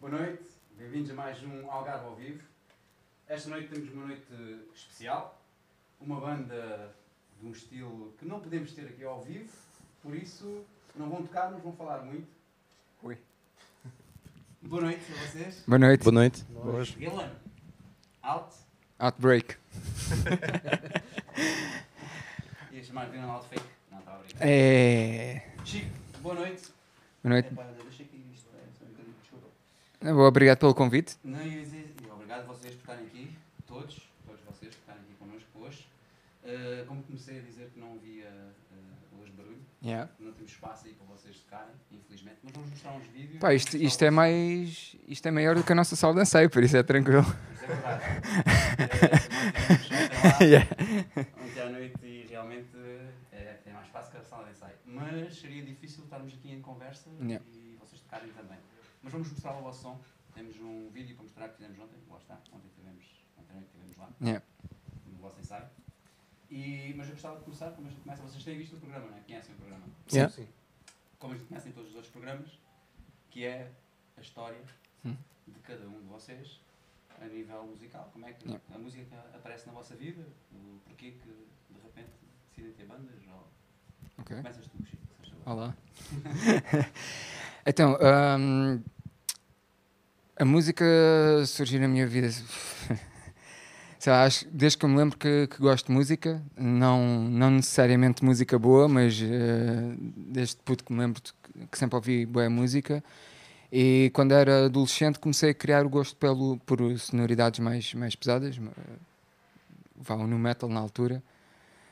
Boa noite, bem-vindos a mais um Algarve ao vivo. Esta noite temos uma noite especial, uma banda de um estilo que não podemos ter aqui ao vivo, por isso não vão tocar, mas vão falar muito. Ui. Boa noite a vocês. Boa noite. Boa noite. Guilherme, out. Outbreak. Ia chamar de out fake. Não, estava a brincar. É. Chico, boa noite. Boa noite. Epá, deixa aqui isto, é, só um bocadinho, desculpa. Boa, Obrigado pelo convite. Não, eu ia dizer, e obrigado a vocês por estarem aqui, todos, todos vocês por estarem aqui connosco hoje. Uh, como comecei a dizer que não havia uh, hoje barulho, Yeah. não temos espaço aí para vocês tocarem, infelizmente, mas vamos mostrar uns vídeos. Pá, isto, isto é mais. Isto é maior do que a nossa sala de ensaio, por isso é tranquilo. Mas é verdade. Eh, lá, Yeah. ontem à noite e realmente é, é mais fácil que a sala de ensaio. Mas seria difícil estarmos aqui em conversa Yeah. e vocês tocarem também. Mas vamos mostrar o vosso som. Temos um vídeo para mostrar que fizemos ontem. Lá está. Ontem tivemos, ontem tivemos lá. Yeah. no vosso ensaio. E, mas eu gostava de começar, como a gente começa, vocês têm visto o programa, não é? Conhecem o programa? Yeah. Como a gente conhece em todos os outros programas, que é a história Hum. de cada um de vocês a nível musical. Como é que Yeah. a música aparece na vossa vida? O porquê que de repente decidem ter bandas? Ou... Ok. Começas tu, Chico. Olá. então, hum, a música surgiu na minha vida. Sei lá, acho, desde que eu me lembro que, que gosto de música, não, não necessariamente música boa, mas eh, desde puto que me lembro de que, sempre ouvi boa música. E quando era adolescente comecei a criar o gosto pelo, por sonoridades mais, mais pesadas, vá no metal na altura,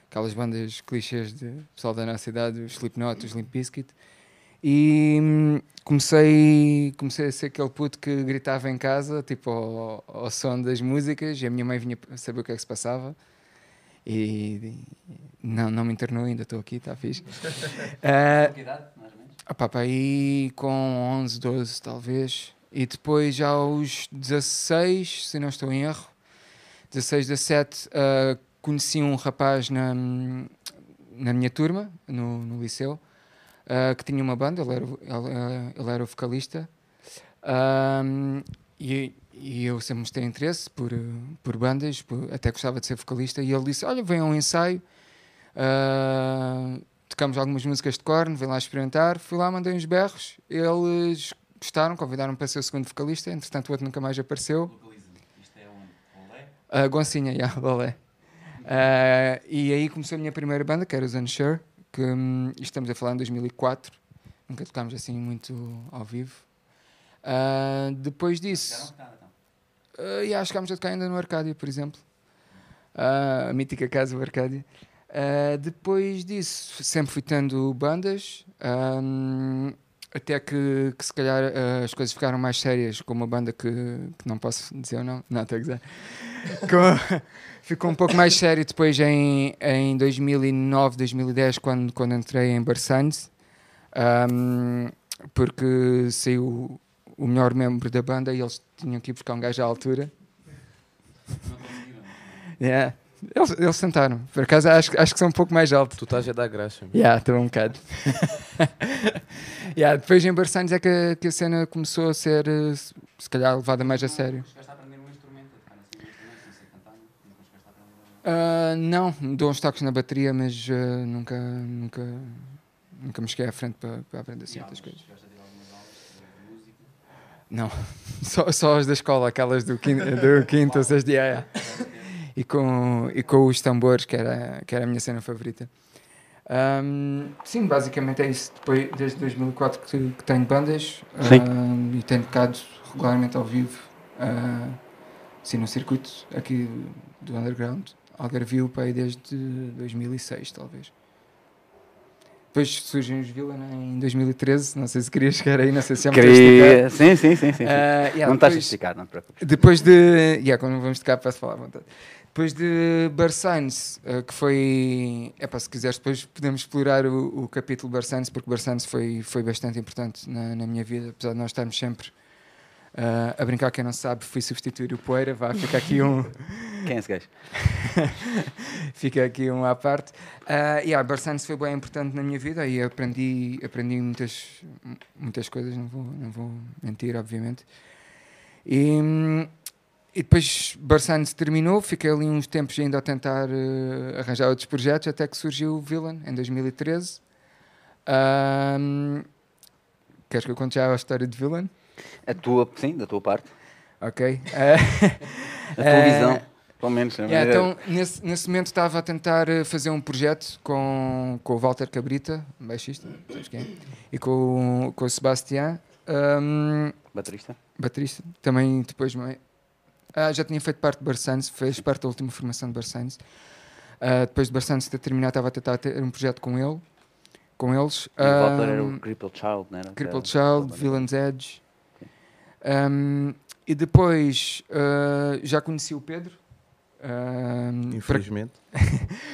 aquelas bandas clichês de pessoal da nossa idade, os Slipknot, os Limp Bizkit. E hum, comecei, comecei a ser aquele puto que gritava em casa, tipo ao, ao som das músicas, e a minha mãe vinha saber o que é que se passava. E não, não me internou ainda, estou aqui, está fixe. Com que idade, mais ou menos? ah, pá, pá, aí com 11, 12 talvez. E depois já aos 16, se não estou em erro, 16, 17, ah, conheci um rapaz na, na minha turma, no, no liceu, ah, que tinha uma banda, ele era, o- ele, ah, ele era o vocalista. Ahm, e, e eu sempre mostrei interesse por, por bandas, por- até gostava de ser vocalista. E ele disse: Olha, vem a um ensaio, ah, tocamos algumas músicas de corno, vem lá experimentar. Fui lá, mandei uns berros. Eles gostaram, convidaram-me para ser o segundo vocalista. Entretanto, o outro nunca mais apareceu. Isto é onde? Olé? A Goncinha, yeah. Ah, e aí começou a minha primeira banda, que era os Unsure, que hum, estamos a falar em 2004. Nunca tocámos assim muito ao vivo. Ah, depois disso, tocar, então. Uh, que chegámos a tocar ainda no Arcádia, por exemplo. Ah, a mítica casa do Arcádia. Ah, depois disso, sempre fui tendo bandas, ahm, até que, que se calhar ah, as coisas ficaram mais sérias com uma banda que, que não posso dizer ou não. Não, estou a dizer. Ficou um pouco mais sério depois em, em 2009, 2010, quando, quando entrei em Barsanes, ahm, porque saiu o melhor membro da banda e eles tinham que ir buscar um gajo à altura. Yeah. Eles, eles sentaram. Por acaso acho, acho que são um pouco mais altos. Tu estás a dar graça. meu. Yeah, estou um bocado. yeah, depois em Barçanes é que, a- que a cena começou a ser, eh, se calhar, levada mais a sério. Assim instrumento, não dou uns toques na bateria, mas ah, nunca, nunca, nunca me cheguei à frente para, para aprender certas aulas? coisas. Chegaste a ter algumas aulas de música? Não, só, só as da escola, aquelas do quinto, do quinto ou sexto dia. yeah. E com, e com os tambores, que era, que era a minha cena favorita. Ahm, sim, basicamente é isso. Depois, desde 2004 que, que tenho bandas ahm, e tenho tocado regularmente ao vivo, ah, sim, no circuito aqui do underground. Algarvio, pá, aí desde 2006, talvez. Depois surgem os Vila né, em 2013, não sei se queria chegar aí, não sei se é muito Queria... Sim, sim, sim, sim. sim. Ah, yeah, não estás a depois- não te preocupes. depois de. Yeah, quando vamos tocar, posso falar à vontade. Depois de Barsanes, eh, que foi. Epá, se quiseres, depois podemos explorar o, o capítulo Barsanes, porque Barsanes foi, foi bastante importante na, na minha vida, apesar de nós estarmos sempre eh, a brincar. Quem não sabe, fui substituir o Poeira, vá, fica aqui um. Quem é esse gajo? Fica aqui um à parte. Uh, yeah, Barsanes foi bem importante na minha vida e aprendi, aprendi muitas, muitas coisas, não vou, não vou mentir, obviamente. E, hum, e depois Barsanes terminou, fiquei ali uns tempos ainda a tentar uh, arranjar outros projetos, até que surgiu o Villain em 2013. Um, queres que eu conte já a história de Villain? A tua, sim, da tua parte. Ok. a tua visão, pelo menos. Yeah, então, nesse, nesse momento estava a tentar eh, fazer um projeto com, com o Walter Cabrita, baixista, sabes quem é? E com, com o Sebastián. Um, baterista. Baterista. Também depois... Ah, já tinha feito parte de Barsanes, fez parte da última formação de Barsanes. Uh, depois de Barsanes ter terminado, estava a tentar ter um projeto com ele. Com eles. E o Walter era o Crippled Child, não era? Crippled Child, Villain's Edge. Um, e depois uh, já conheci o Pedro. Uh, Infelizmente. Por,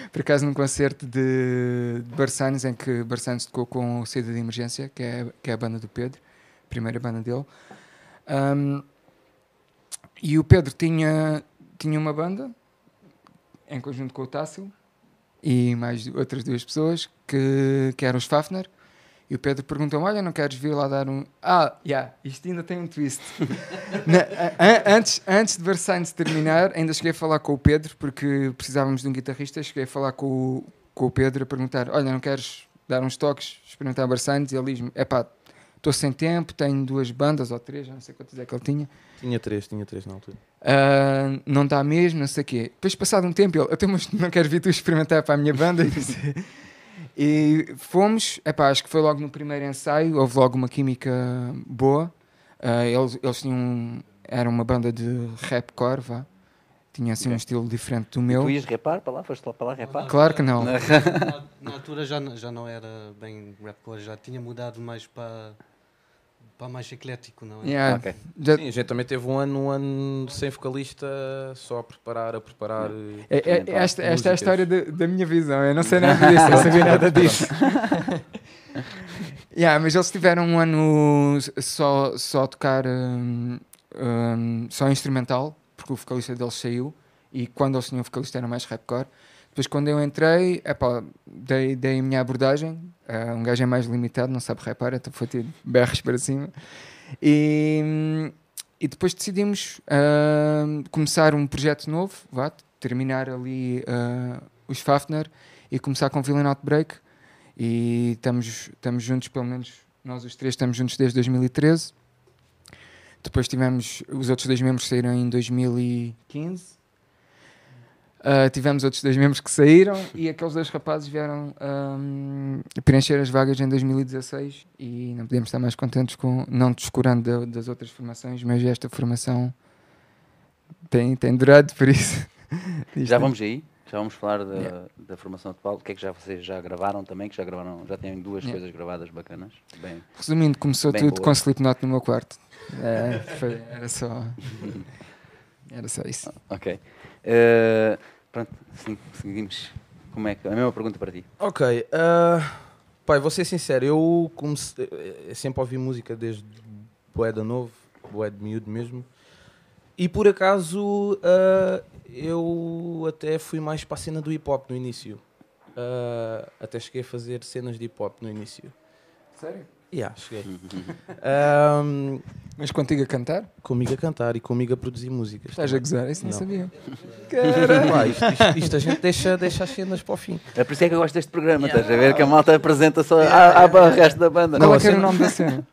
por, acaso num concerto de, de Barsanes, em que Barsanes tocou com o Saída de Emergência, que é, que é a banda do Pedro, a primeira banda dele. Um, e o Pedro tinha, tinha uma banda, em conjunto com o Tássio, e mais outras duas pessoas, que, que eram os Fafner. E o Pedro perguntou-me: Olha, não queres vir lá dar um. Ah, já, yeah, isto ainda tem um twist. Na, a, a, antes, antes de Versailles terminar, ainda cheguei a falar com o Pedro, porque precisávamos de um guitarrista. Cheguei a falar com o, com o Pedro a perguntar: Olha, não queres dar uns toques, experimentar Versailles? E ele diz-me: É pá, estou sem tempo, tenho duas bandas ou três, já não sei quantas é que ele tinha. Tinha três, tinha três na altura. Uh, não dá mesmo, não sei o quê. Depois, passado um tempo, ele: Até, mas não queres vir tu experimentar para a minha banda? E fomos, epá, acho que foi logo no primeiro ensaio, houve logo uma química boa. Uh, eles, eles tinham. Era uma banda de rapcore, vá. Tinha assim okay. um estilo diferente do meu. E tu ias repar para lá? Foste lá para lá repar? Claro que não. Na, na altura já, já não era bem rapcore, já tinha mudado mais para para mais eclético, não é? Yeah. Okay. Já... Sim, a gente também teve um ano, um ano sem vocalista, só a preparar, a preparar. É, é, esta, esta é a história de, da minha visão, eu não sei nada disso, eu não sabia nada disso. yeah, mas eles tiveram um ano só, só a tocar um, um, só instrumental, porque o vocalista deles saiu, e quando eles tinham vocalista era mais rapcore. Depois, quando eu entrei, epá, dei, dei a minha abordagem. Uh, um gajo é mais limitado, não sabe rapar, então foi ter berros para cima. E, e depois decidimos uh, começar um projeto novo, vá, terminar ali uh, os Fafner e começar com Villain Outbreak. E estamos, estamos juntos, pelo menos nós os três estamos juntos desde 2013. Depois tivemos, os outros dois membros saíram em 2015 Uh, tivemos outros dois membros que saíram e aqueles dois rapazes vieram um, preencher as vagas em 2016 e não podemos estar mais contentes com, não descurando das outras formações, mas esta formação tem, tem durado, por isso. já vamos aí, já vamos falar da, yeah. da formação de Paulo. O que é que já vocês já gravaram também? Que já gravaram, já têm duas yeah. coisas gravadas bacanas. Bem, Resumindo, começou tudo boa. com Slipknot no meu quarto. É, foi, era só. Era só isso. Ok. Uh, pronto, sim, seguimos. Como é que. A mesma pergunta para ti. Ok. Uh, pai, vou ser sincero, eu comecei. Eu sempre ouvi música desde Boeda Novo, Boeda Miúdo mesmo. E por acaso uh, eu até fui mais para a cena do hip hop no início. Uh, até cheguei a fazer cenas de hip hop no início. Sério? Yeah, cheguei. um, Mas contigo a cantar? Comigo a cantar e comigo a produzir músicas. Estás a gozar? Isso não, não. sabia. Caramba! isto, isto, isto, a gente deixa, deixa as cenas para o fim. É por isso é que eu gosto deste programa, yeah. estás a ver? Que a malta apresenta só yeah. a, a, resto da banda. Qual é que era o nome da cena?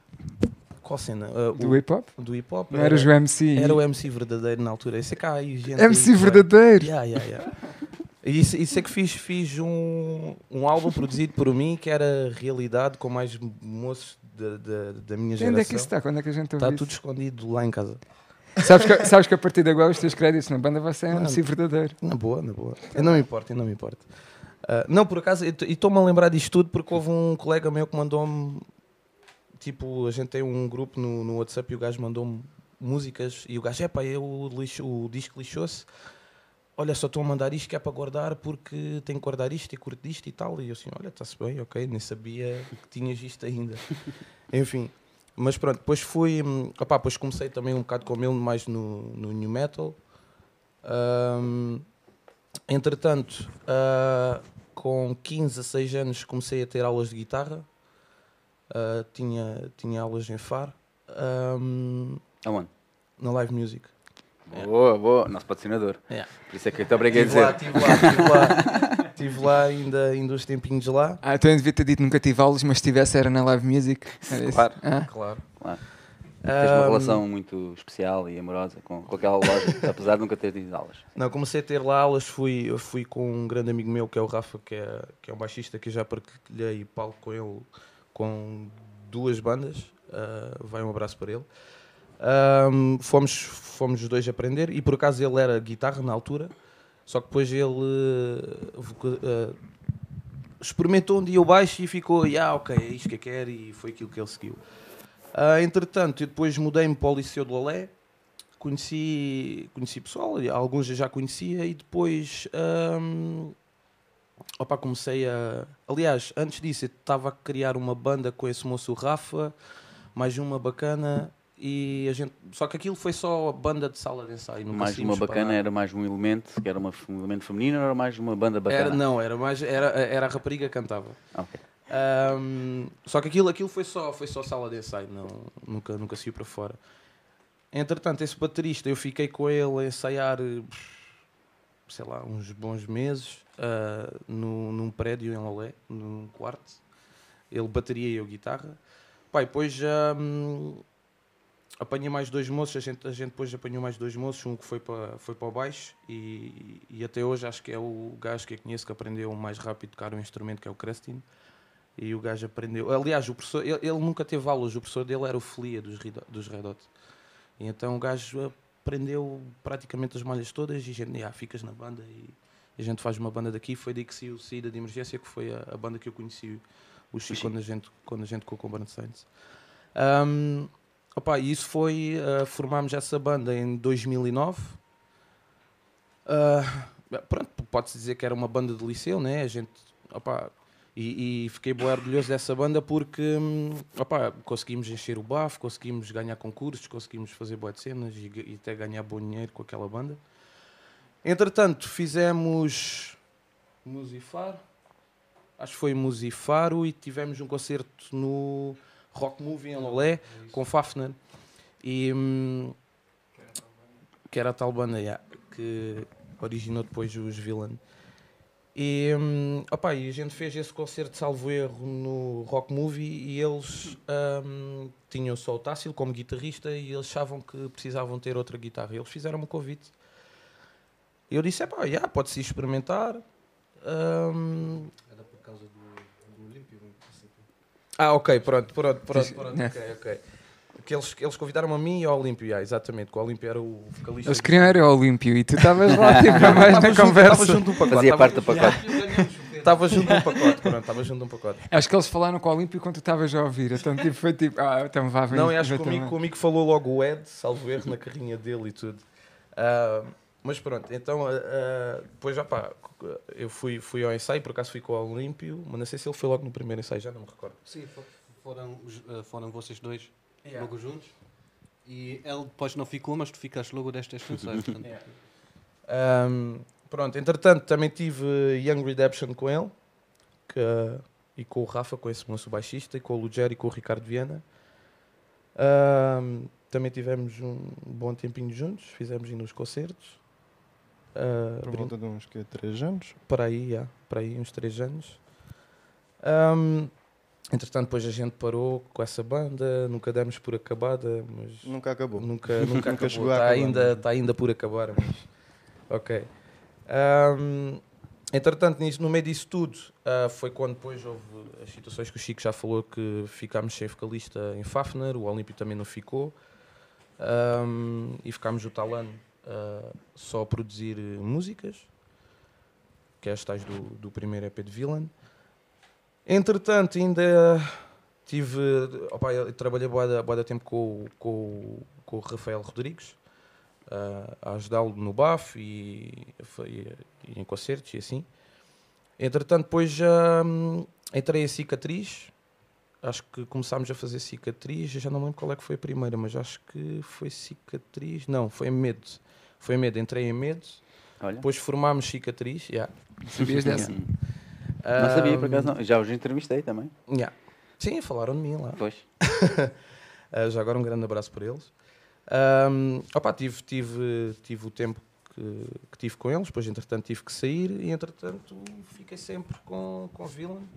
Qual cena? Uh, do hip hop? Do hip hop. Não era, eras o MC? Era o MC verdadeiro na altura. Esse é cá aí, gente. MC aí, verdadeiro? Yeah, yeah, yeah. Isso, isso é que fiz, fiz um, um álbum produzido por mim que era realidade com mais moços da, da, da minha geração. Onde é que isso está? Quando é que a gente Está tudo escondido lá em casa. Sabes que, sabes que a partir de agora os teus créditos na banda vai ser um MC verdadeiro. Na boa, na boa. Eu não me importo, eu não me importo. Uh, não, por acaso, e estou-me a lembrar disto tudo porque houve um colega meu que mandou-me. Tipo, a gente tem um grupo no, no WhatsApp e o gajo mandou-me músicas e o gajo, é pá, eu, lixo, o disco lixou-se olha, só estou a mandar isto que é para guardar porque tenho que guardar isto e curto isto e tal. E eu assim, olha, está-se bem, ok, nem sabia que tinhas isto ainda. Enfim, mas pronto, depois fui, opá, depois comecei também um bocado com ele mais no, no New Metal. Um, entretanto, uh, com 15 a 6 anos comecei a ter aulas de guitarra. Uh, tinha, tinha aulas em Faro. Um, Aonde? na live music. Boa, boa. Nosso patrocinador. Yeah. Por isso é que eu te obriguei a Estive lá, dizer. estive lá, estive lá, estive lá ainda, ainda uns tempinhos lá. Ah, então eu devia ter dito nunca tive aulas, mas se tivesse era na live music. Era? Claro. Ah? Claro. Claro. Tens uma relação muito especial e amorosa com, com aquela loja, apesar de nunca ter tido aulas. Não, comecei a ter lá aulas, fui, eu fui com um grande amigo meu que é o Rafa, que é, que é um baixista que eu já partilhei palco com ele com duas bandas. ah, vai um abraço para ele. Ahm, fomos, fomos os dois aprender e por acaso ele era guitarra na altura, só que depois ele voca- eh, experimentou um dia o baixo e ficou, ah, ok, é isto que eu quero e foi aquilo que ele seguiu. Ah, entretanto, eu depois mudei-me para o Liceu de Lolé, conheci, conheci pessoal, alguns eu já conhecia e depois hum, opa, comecei a. Aliás, antes disso eu estava a criar uma banda com esse moço Rafa, mais uma bacana. E a gente, só que aquilo foi só banda de sala de ensaio. mais uma bacana para- era mais um elemento, que era uma, um elemento feminino era mais uma banda bacana? Era, não, era mais era, era a rapariga que cantava. Ah, ok. Ahm, só que aquilo, aquilo foi, só, foi só sala de ensaio, não, nunca, nunca saiu para fora. Entretanto, esse baterista, eu fiquei com ele a ensaiar, sei lá, uns bons meses, ah, no, num prédio em Lolé, num quarto. Ele bateria e eu guitarra. Pai, depois hum, apanhei mais dois moços, a gente, a gente depois apanhou mais dois moços, um que foi para, foi para o baixo e, e até hoje acho que é o gajo que eu conheço que aprendeu mais rápido a tocar o instrumento, que é o Crestin. E o gajo aprendeu. Aliás, o professor, ele, ele nunca teve aulas, o professor dele era o Felia dos, Red- dos Red Hot. E então o gajo aprendeu praticamente as malhas todas e a gente, "Ah, ficas na banda e a gente faz uma banda daqui. Foi daí que saiu Saída de Emergência, que foi a, a banda que eu conheci o Chico, Chico. quando a gente, quando a gente com o Brand Saints. Um, opa, isso foi, uh, formámos essa banda em 2009. Uh, pronto, pode-se dizer que era uma banda de liceu, né? A gente, opa, e, e fiquei bem orgulhoso dessa banda porque hum, opa, conseguimos encher o bafo, conseguimos ganhar concursos, conseguimos fazer boas cenas e, e até ganhar bom dinheiro com aquela banda. Entretanto, fizemos Musifaro, acho que foi Musifaro, e tivemos um concerto no Rock Movie em Lolé com Fafner. E, hum, que era a tal banda yeah, que originou depois os Villain. E, hum, opa, e a gente fez esse concerto de salvo erro no Rock Movie e eles hum, tinham só o Tássilo como guitarrista e eles achavam que precisavam ter outra guitarra. E eles fizeram um convite. E eu disse, pá, yeah, pode-se experimentar. Hum, Era por causa do. Ah, ok, pronto, pronto, pronto, pronto, ok, ok. Que eles, eles convidaram-me a mim e ao Olímpio, yeah, exatamente, que o Olímpio era o vocalista. Eles queriam era o Olímpio e tu estavas lá tipo, a mais na junto- conversa. Estava junto de um pacote. Fazia estava- parte do pacote. Estava junto de um pacote, pronto, estava junto de um pacote. Acho que eles falaram com o Olímpio quando tu estavas a ouvir. Então tipo, foi tipo, ah, então vá, vem. Não, acho que comigo, também. comigo falou logo o Ed, salvo erro, na carrinha dele e tudo. Ah, mas pronto, então, ah, depois já pá, eu fui, fui ao ensaio, por acaso fui com o Olímpio, mas não sei se ele foi logo no primeiro ensaio, já não me recordo. Sim, fo- foram, eh, foram vocês dois logo juntos. E ele depois não ficou, mas tu ficaste logo destas funções. portanto, Ahm, pronto, entretanto, também tive Young Redemption com ele que, e com o Rafa, com esse moço baixista, e com o Lugero e com o Ricardo Viana. Ahm, também tivemos um bom tempinho juntos, fizemos ainda os concertos. Ah, Por volta de uns que, 3 anos. para aí, já, para aí, uns 3 anos. Ahm, entretanto, depois a gente parou com essa banda, nunca demos por acabada, mas Nunca acabou. Nunca, nunca, Nunca acabou. Está ainda, mas- está ainda por acabar, mas... Ok. Ahm, entretanto, nisso, no meio disso tudo, ah, foi quando depois houve as situações que o Chico já falou que ficámos sem vocalista em Fafner, o Olímpio também não ficou. Ahm, e ficámos o Talano ah, só a produzir músicas, que é as tais do, do primeiro EP de Villain. Entretanto, ainda tive. Opa, eu trabalhei boa da tempo com, com, com o Rafael Rodrigues ah, a ajudá-lo no BAF e, foi- e em concertos e assim. Entretanto, depois já hum, entrei em cicatriz. Acho que começámos a fazer cicatriz. Já não lembro qual é que foi a primeira, mas acho que foi cicatriz. Não, foi medo. Foi medo. Entrei em medo. Olha. Depois formámos cicatriz. yeah. Sabias dessa? Hum. Não sabia, por acaso não. Já os entrevistei também. yeah. Sim, falaram de mim lá. Pois. Uh, já agora um grande abraço para eles. Ahm, opa, tive, tive, tive o tempo que, que tive com eles, depois entretanto tive que sair e entretanto fiquei sempre com, com Villain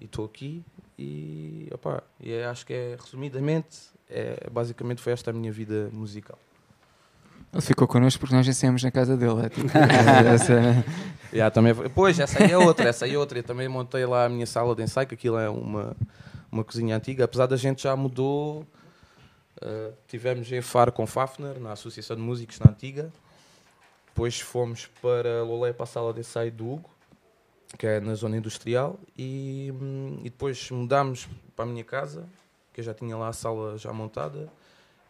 e estou aqui e, opa, e é- acho que é resumidamente, é, basicamente foi esta a minha vida musical. Ele ficou connosco porque nós ensaiamos na casa dele. É, tipo, é, essa- Yeah, também, foi- pois, essa aí é outra, essa aí é outra. Eu também montei lá a minha sala de ensaio, que aquilo é uma, uma cozinha antiga, apesar da gente já mudou. uh, tivemos em Faro com Fafner, na Associação de Músicos na Antiga. Depois fomos para Lolé, para a sala de ensaio do Hugo, que é na zona industrial. E, hum, e depois mudámos para a minha casa, que eu já tinha lá a sala já montada.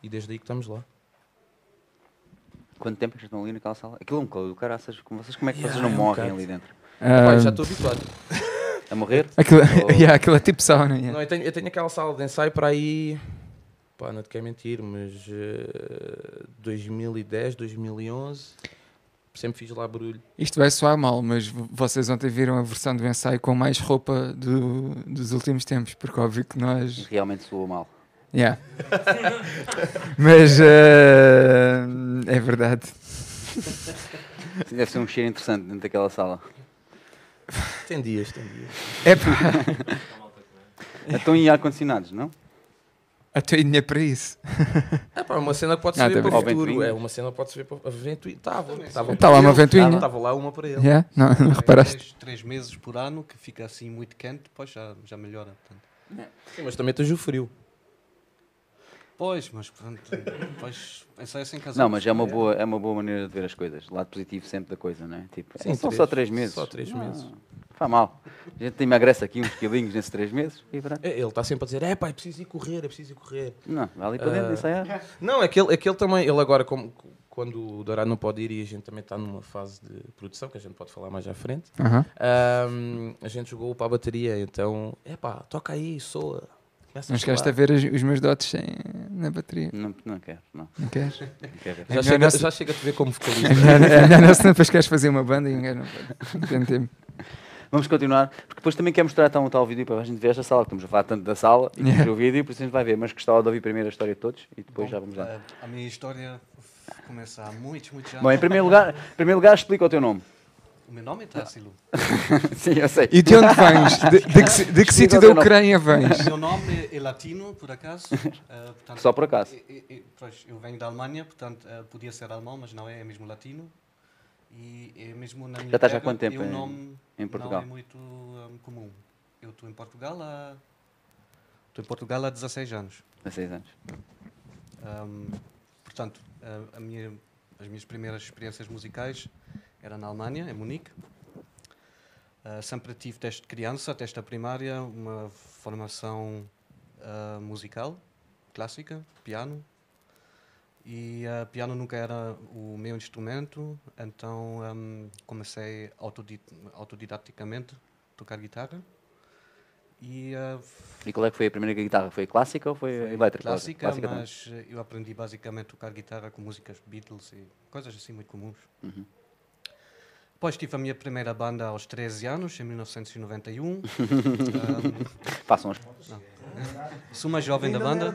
E desde aí que estamos lá. Quanto tempo é que estão ali naquela sala? Aquilo é um calor do caraças. Como vocês, como é que Yeah, vocês não é um morrem bocado. ali dentro? Pá, Ah, já estou habituado. A morrer? aquilo, Oh. yeah, aquilo é tipo sauna. yeah. Não, eu tenho, eu tenho aquela sala de ensaio para aí. Pá, não te quero mentir, mas. eh, 2010, 2011. Sempre fiz lá barulho. Isto vai soar mal, mas v- vocês ontem viram a versão do ensaio com mais roupa do- dos últimos tempos, porque óbvio que nós. Realmente soou mal. Yeah. mas ah, é verdade. Deve ser um cheiro interessante dentro daquela sala. Tem dias, tem dias. É pá, Estão em ar-condicionados, não? até dinheiro para isso. É pá, uma cena que pode-se Ah, ver tá para o futuro. É uma cena que pode-se ver para a ventoinha. Estava, estava. Tá lá uma ventoinha. Estava lá uma para ele. Yeah? Não, não É reparaste? Três, três meses por ano que fica assim muito quente, depois já, já melhora. portanto. Sim, mas também tens o frio. Pois, mas pronto, depois ensaio sem casar. Não, mas é uma, boa, é uma boa maneira de ver as coisas. Lado positivo sempre da coisa, não é? Tipo, Sim, são três- só três meses. só três Não, meses. Faz mal. A gente emagrece aqui uns quilinhos nesses três meses e pronto. É, Ele está sempre a dizer: é pá, é preciso ir correr, é preciso ir correr. Não, vai ali para dentro Ah. ensaiar. Não, aquele, aquele também, ele agora, como, quando o Dourado não pode ir e a gente também está numa fase de produção, que a gente pode falar mais à frente, Aham. ahm, a gente jogou para a bateria, então, é pá, toca aí, soa. Começa Não a chegaste a ver os, os meus dotes sem- na bateria. Não, não quero, não. Não queres? não quero. É Já chega, não se- já chega a te ver como vocalista. É melhor, é melhor não, senão depois queres fazer uma banda e um gajo não. Não tem tempo. Vamos continuar, porque depois também quero mostrar então, um tal vídeo para a gente ver esta sala, que estamos a falar tanto da sala e Yeah. o vídeo, por isso a gente vai ver, mas gostava de ouvir primeiro a história de todos e depois Bom, já vamos lá. A minha história começa há muitos, muitos anos. Bom, em primeiro lugar, em primeiro lugar explica o teu nome. O meu nome é Tássilo. Sim, eu sei. E de onde vens? De, de que, de que sítio da Ucrânia vens? O meu nome é latino, por acaso. eh, portanto, Só por acaso. e- e- e, pois, eu venho da Alemanha, portanto, eh, podia ser alemão, mas não é, é mesmo latino. E é mesmo na minha Já estás há quanto tempo é um em- nome em Portugal? Não é muito hum, comum. Eu estou em Portugal há... Estou em Portugal há 16 anos. Há seis anos. Hum, portanto, a, a minha, as minhas primeiras experiências musicais eram na Alemanha, em Munique. Ah, sempre tive, desde criança, desde a primária, uma formação ah, musical, clássica, piano. E ah, piano nunca era o meu instrumento, então hum, comecei autodid autodidaticamente a tocar guitarra. E ah, E qual é que foi a primeira guitarra? Foi clássica ou foi, foi elétrica? Clássica, também. mas eh, eu aprendi basicamente a tocar guitarra com músicas Beatles e coisas assim muito comuns. Uhum. Depois tive a minha primeira banda aos 13 anos, em 1991. Ahm, Façam as sou uma jovem da banda.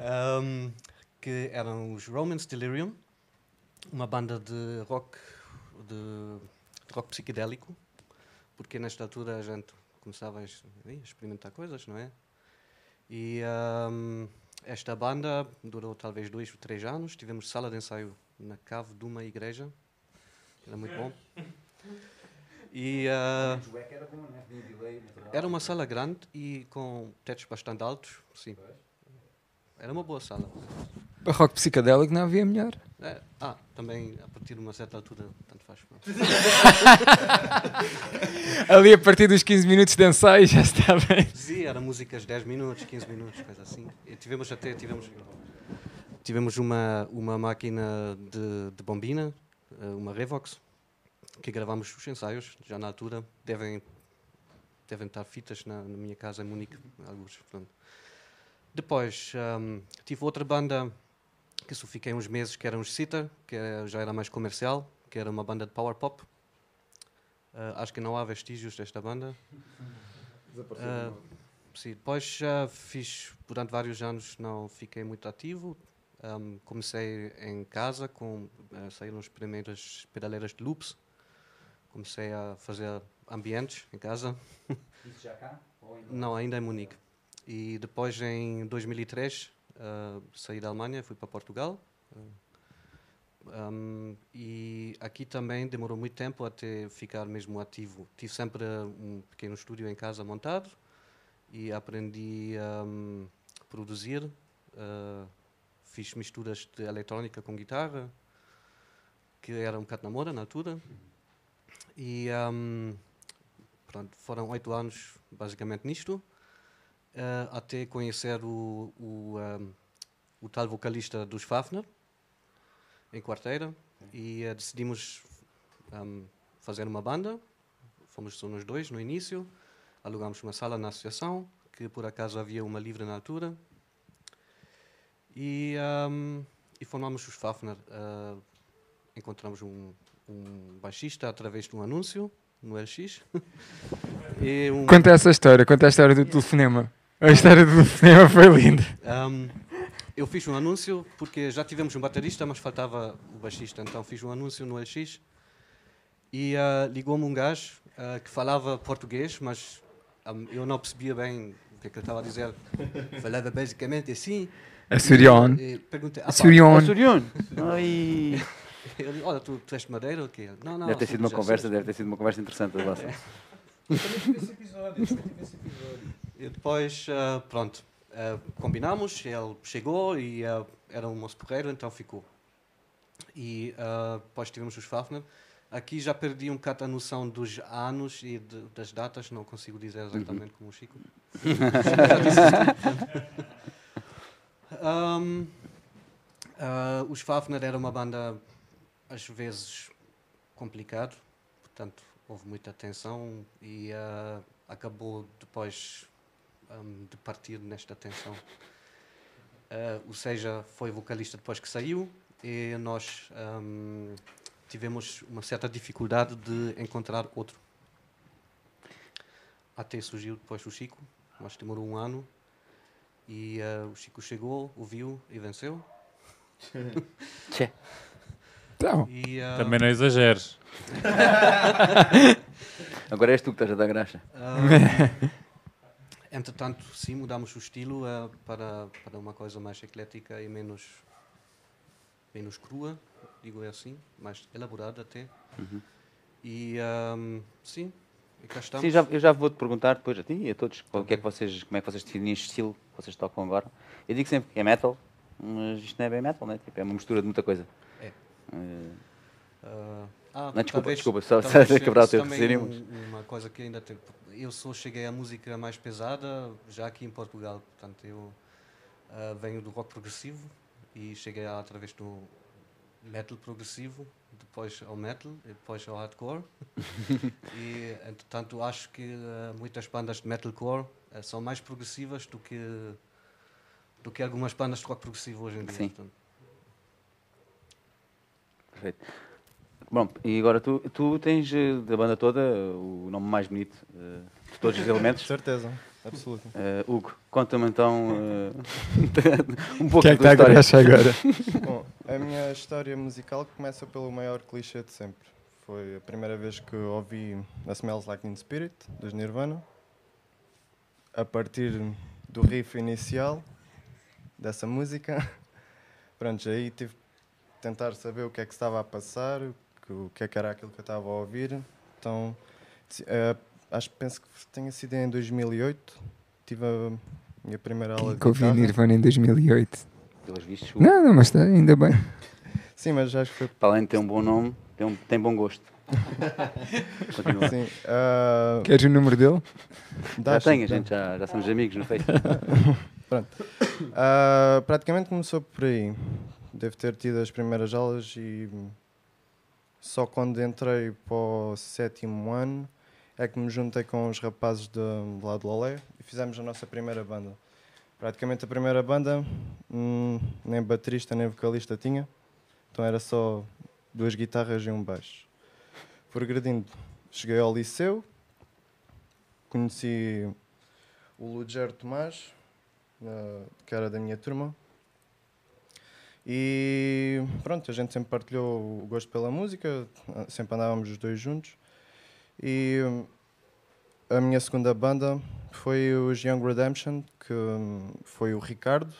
Ahm, que eram os Romance Delirium, uma banda de rock, de, rock psicodélico, porque nesta altura a gente começava a experimentar coisas, não é? E ahm, esta banda durou talvez dois ou três anos. Tivemos sala de ensaio na cave de uma igreja, era muito bom. E ah, era uma sala grande e com tetos bastante altos, sim. Era uma boa sala. Para rock psicadélico não havia melhor. É, ah, também a partir de uma certa altura, tanto faz. Ali a partir dos 15 minutos de ensaio já está bem. Sim, era músicas 10 minutos, 15 minutos, coisa assim. E tivemos até tivemos, tivemos uma, uma máquina de, de bombina, eh, uma Revox, que gravamos os ensaios, já na altura. Devem, devem estar fitas na, na minha casa em Munique, alguns. pronto. Depois ahm, tive outra banda que só fiquei uns meses, que era um Sitter, que era- já era mais comercial, que era uma banda de power pop. Ah, acho que não há vestígios desta banda. Ah, sim, depois já fiz, durante vários anos não fiquei muito ativo. Ahm, comecei em casa, com, eh, saíram as primeiras pedaleiras de loops. Comecei a fazer ambientes em casa. Isso já cá? Ou ainda? Não, ainda em Munique. E depois, em 2003, ah, saí da Alemanha, fui para Portugal. Ah, um, e aqui também demorou muito tempo até ficar mesmo ativo. Tive sempre um pequeno estúdio em casa montado e aprendi a produzir. ah, fiz misturas de eletrónica com guitarra, que era um bocado na moda na altura. E ahm, pronto, foram oito anos basicamente nisto, eh, até conhecer o, o, ahm, o tal vocalista dos Fafner, em Quarteira, e eh, decidimos ahm, fazer uma banda. Fomos só nós dois no início, alugámos uma sala na associação, que por acaso havia uma livre na altura, e, ahm, e formamos os Fafner. ah, encontramos um, um baixista através de um anúncio no LX. e um, Conta essa história, conta a história do telefonema. A história do telefonema foi linda. Ahm, eu fiz um anúncio porque já tivemos um baterista, mas faltava o baixista, então fiz um anúncio no LX e ah, ligou-me um gajo ah, que falava português, mas ahm, eu não percebia bem o que é que ele estava a dizer. Falava basicamente assim. Açorion. E perguntei, "Ah, pá, Açorion. Açorion. Ai. Ele disse, olha, tu, tu és de Madeira ou quê? Não, não. Deve ter sido uma Gerson." conversa, deve ter sido uma conversa interessante a vossa. Também tive esse episódio, também tive esse episódio. E depois, ah, pronto, ah, combinámos, ele chegou e ah, era um moço porreiro, então ficou. E depois tivemos os Fafner. Aqui já perdi um bocado a noção dos anos e de- das datas, não consigo dizer exatamente como o Chico. Ah, os Fafner era uma banda, às vezes, complicado, portanto, houve muita tensão e ah, acabou depois ahm, de partir nesta tensão. Ah, o Seja foi vocalista depois que saiu e nós ahm, tivemos uma certa dificuldade de encontrar outro. Até surgiu depois o Chico, mas demorou um ano e ah, o Chico chegou, ouviu e venceu. Então, E, ah, Também não exageres. Agora és tu que estás a dar graxa. Ah, entretanto, sim, mudámos o estilo ah, para, para uma coisa mais eclética e menos, menos crua, digo é assim, mais elaborada até. E ahm, sim, e cá estamos. Sim, já, eu já vou-te perguntar depois a ti e a todos qual- o que é que vocês, como é que vocês definem este estilo que vocês tocam agora. Eu digo sempre que é metal, mas isto não é bem metal, né? tipo, é uma mistura de muita coisa. Ah, ah, Não, desculpa, talvez- desculpa, só- talvez quebrar o teu raciocínio, um- Uma coisa que ainda tenho. Eu só cheguei à música mais pesada já aqui em Portugal, portanto eu ah, venho do rock progressivo e cheguei lá através do metal progressivo, depois ao metal e depois ao hardcore. e entretanto acho que ah, muitas bandas de metalcore ah, são mais progressivas do que do que algumas bandas de rock progressivo hoje em dia. Sim. portanto. Perfeito. Bom, e agora tu, tu tens eh, da banda toda o nome mais bonito eh, de todos os elementos. Certeza, absoluta. Eh, Hugo, conta-me então eh, um o pouco que é que da está a história. agora? Bom, a minha história musical começa pelo maior clichê de sempre. Foi a primeira vez que ouvi a Smells Like Teen Spirit, dos Nirvana. A partir do riff inicial dessa música, pronto, aí tive tentar saber o que é que estava a passar, o que- é que era aquilo que eu estava a ouvir. Então, eh, acho que penso que tenha sido em 2008. Tive a minha primeira aula de Que ouvi guitarra. Nirvana em 2008. Pelos vistos, o- Não, não, mas está ainda bem. Sim, mas acho que foi para além de ter um bom nome, tem, um- tem bom gosto. Continua. Sim. ah, Queres o número dele? Já dá- tem, a dá. gente já, já somos amigos no Face. Ah, praticamente começou por aí. Devo ter tido as primeiras aulas e só quando entrei para o sétimo ano é que me juntei com os rapazes de, de lá de Lolé e fizemos a nossa primeira banda. Praticamente a primeira banda, hum, nem baterista nem vocalista tinha, então era só duas guitarras e um baixo. Progredindo, cheguei ao liceu, conheci o Lugero Tomás, eh, que era da minha turma. E pronto, a gente sempre partilhou o gosto pela música, sempre andávamos os dois juntos. E hum, a minha segunda banda foi os Young Redemption, que hum, foi o Ricardo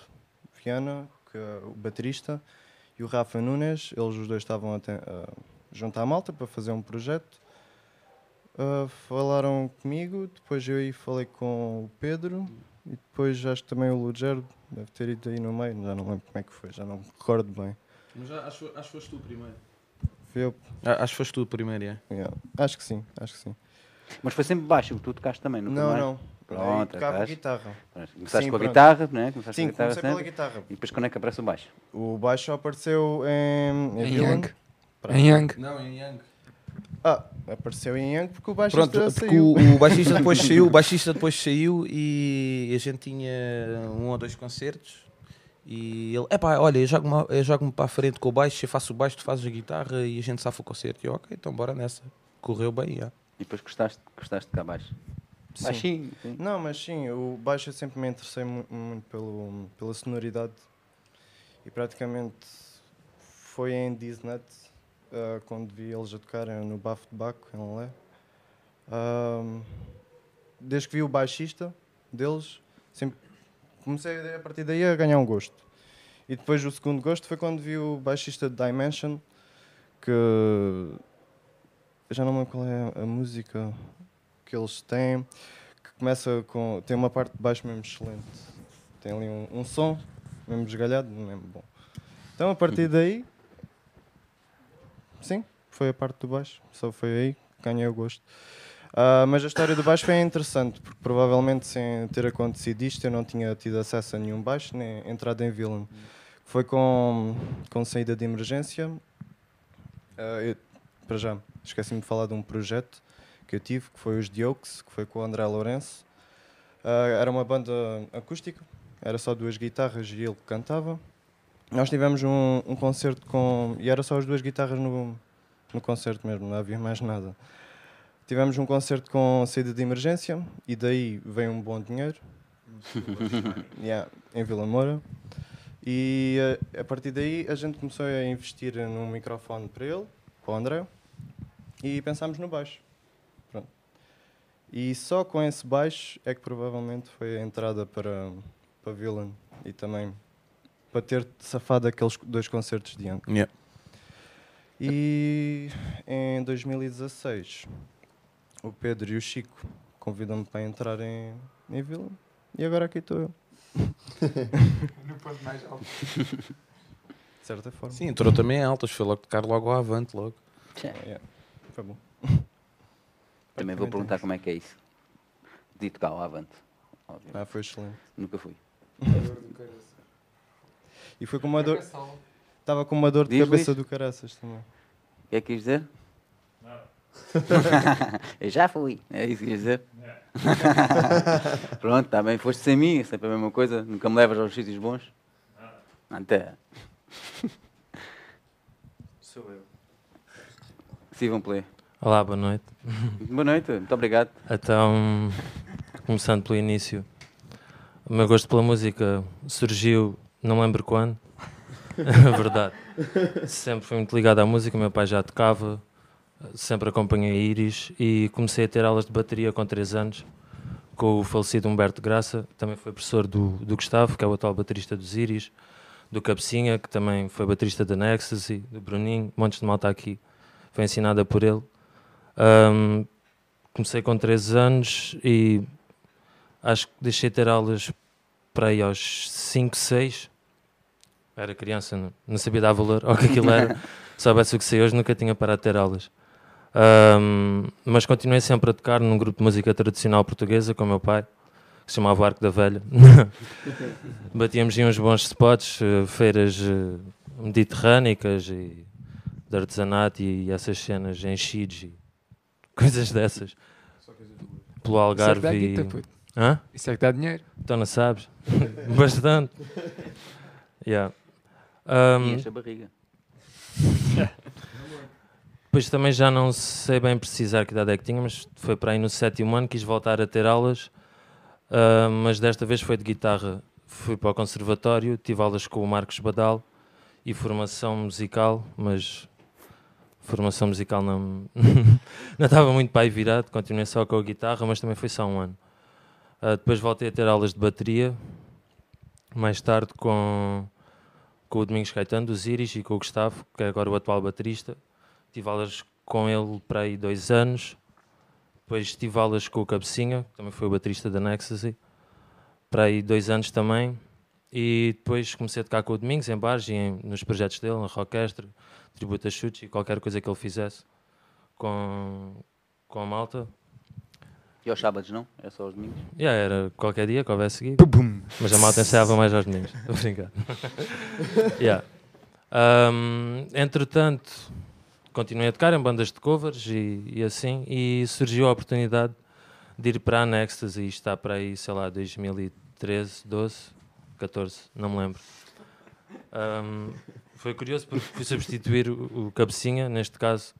Viana, que é o baterista, e o Rafa Nunes. Eles os dois estavam a, a juntar a malta para fazer um projeto. Uh, falaram comigo, depois eu aí falei com o Pedro e depois acho que também o Lugero deve ter ido aí no meio, já não lembro como é que foi, já não me recordo bem. Mas acho, acho que foste tu primeiro. Fui eu, acho que foste tu primeiro, é. yeah. acho que sim, acho que sim. Mas foi sempre baixo, o tu tocaste também, nunca Não, mais? não. Pronto, Aí tocava guitarra. Pronto, Começaste Sim, com a pronto. guitarra, não é? Começaste Sim, com a guitarra comecei pela sempre. guitarra. E depois quando é que aparece o baixo? O baixo apareceu em, em, Em. Young. Pronto. Em Young. Não, em Young. Ah, apareceu em Young porque o baixista Pronto, porque saiu. o, o baixista depois saiu, o baixista depois saiu e a gente tinha um ou dois concertos e ele, epá, olha, eu jogo-me eu jogo para a frente com o baixo, eu faço o baixo, tu fazes a guitarra e a gente safa o concerto. E eu, ok, então bora nessa. Correu bem, já. E depois gostaste, gostaste de cá baixo? Sim. Baixinho, sim. Não, mas sim, o baixo eu sempre me interessei mu- muito pelo, pela sonoridade e praticamente foi em Disney ah, quando vi eles a tocarem no Bafo de Baco em Lolé. Ahm, desde que vi o baixista deles, sempre comecei a partir daí a ganhar um gosto. E depois o segundo gosto foi quando vi o baixista de Dimension, que já não me lembro qual é a música que eles têm, que começa com. tem uma parte de baixo mesmo excelente. Tem ali um, um som mesmo esgalhado, mesmo bom. Então a partir daí, sim, foi a parte do baixo, só foi aí que ganhei o gosto. Ah, mas a história do baixo foi interessante, porque provavelmente sem ter acontecido isto eu não tinha tido acesso a nenhum baixo, nem entrada em Villain. Foi com, com saída de emergência. Ah, eu- para já, esqueci-me de falar de um projeto que eu tive, que foi os Diokes, que foi com o André Lourenço. Ah, era uma banda acústica, era só duas guitarras e ele cantava. Nós tivemos um, um concerto com. e era só as duas guitarras no, no concerto mesmo, não havia mais nada. Tivemos um concerto com saída de emergência e daí veio um bom dinheiro. Yeah, em Vila Moura. E eh, a partir daí a gente começou a investir num microfone para ele, para o André, e pensámos no baixo. Pronto. E só com esse baixo é que provavelmente foi a entrada para, para Villain e também para ter safado aqueles dois concertos de Young. Yeah. E em 2016 o Pedro e o Chico convidam-me para entrar em, em Villain e agora aqui estou eu, No ponto mais alto. de certa forma. Sim, entrou também em altas, foi logo tocar logo ao avante, logo. Tchê, Yeah, Foi bom. Também vou perguntar como é que é isso. Dito cá, ao avante. Óbvio. Ah, foi excelente. Nunca fui. E foi com uma dor. Estava com uma dor de Diz, cabeça Luís. do caraças também. O que é que quis dizer? Eu já fui. É isso que quis dizer? Pronto, está bem. Foste sem mim, é sempre a mesma coisa. Nunca me levas aos sítios bons. Até. Sou eu. Steven Play. Olá, boa noite. Boa noite, muito obrigado. Então, começando pelo início, o meu gosto pela música surgiu, não lembro quando, verdade. Sempre fui muito ligado à música, meu pai já tocava, sempre acompanhei Iris e comecei a ter aulas de bateria com 3 anos com o falecido Humberto Graça, também foi professor do, do Gustavo, que é o atual baterista dos Iris, do Cabecinha, que também foi baterista da Nexus, do Bruninho, montes de malta aqui, foi ensinada por ele. Ahm, comecei com 13 anos e acho que deixei de ter aulas para aí aos 5, 6. Era criança, não, não sabia dar valor ao que aquilo era. Se soubesse o que sei hoje, nunca tinha parado de ter aulas. Ahm, mas continuei sempre a tocar num grupo de música tradicional portuguesa com o meu pai, que se chamava Arco da Velha. Batíamos em uns bons spots, eh, feiras eh, mediterrânicas e de artesanato e essas cenas enchidos e coisas dessas. Pelo Algarve e... Hã? Isso é que dá dinheiro. Então não sabes? Bastante. Yeah. Um, E enche a barriga. Depois também já não sei bem precisar que idade é que tinha, mas foi para aí no sétimo ano, quis voltar a ter aulas. Ah, mas desta vez foi de guitarra. Fui para o conservatório, tive aulas com o Marcos Badal e formação musical, mas formação musical não não estava muito para aí virado, continuei só com a guitarra, mas também foi só um ano. Ah, depois voltei a ter aulas de bateria, mais tarde com, com o Domingos Caetano, do Iris, e com o Gustavo, que é agora o atual baterista. Tive aulas com ele para aí dois anos. Depois tive aulas com o Cabecinha, que também foi o baterista da Nexusy, para aí dois anos também. E depois comecei a tocar com o Domingos em bares e nos projetos dele, na orquestra, tributo a chutes e qualquer coisa que ele fizesse com, com a malta. E aos sábados não? É só aos domingos? Yeah, era qualquer dia que houvesse seguir. Pum. Mas a malta ensaiava mais aos domingos. Estou a brincar. yeah. Ahm, entretanto, continuei a tocar em bandas de covers e, e assim, e surgiu a oportunidade de ir para a Nexus e está para aí, sei lá, 2013, 12, 14, não me lembro. Ahm, foi curioso porque fui substituir o, o Cabecinha, neste caso,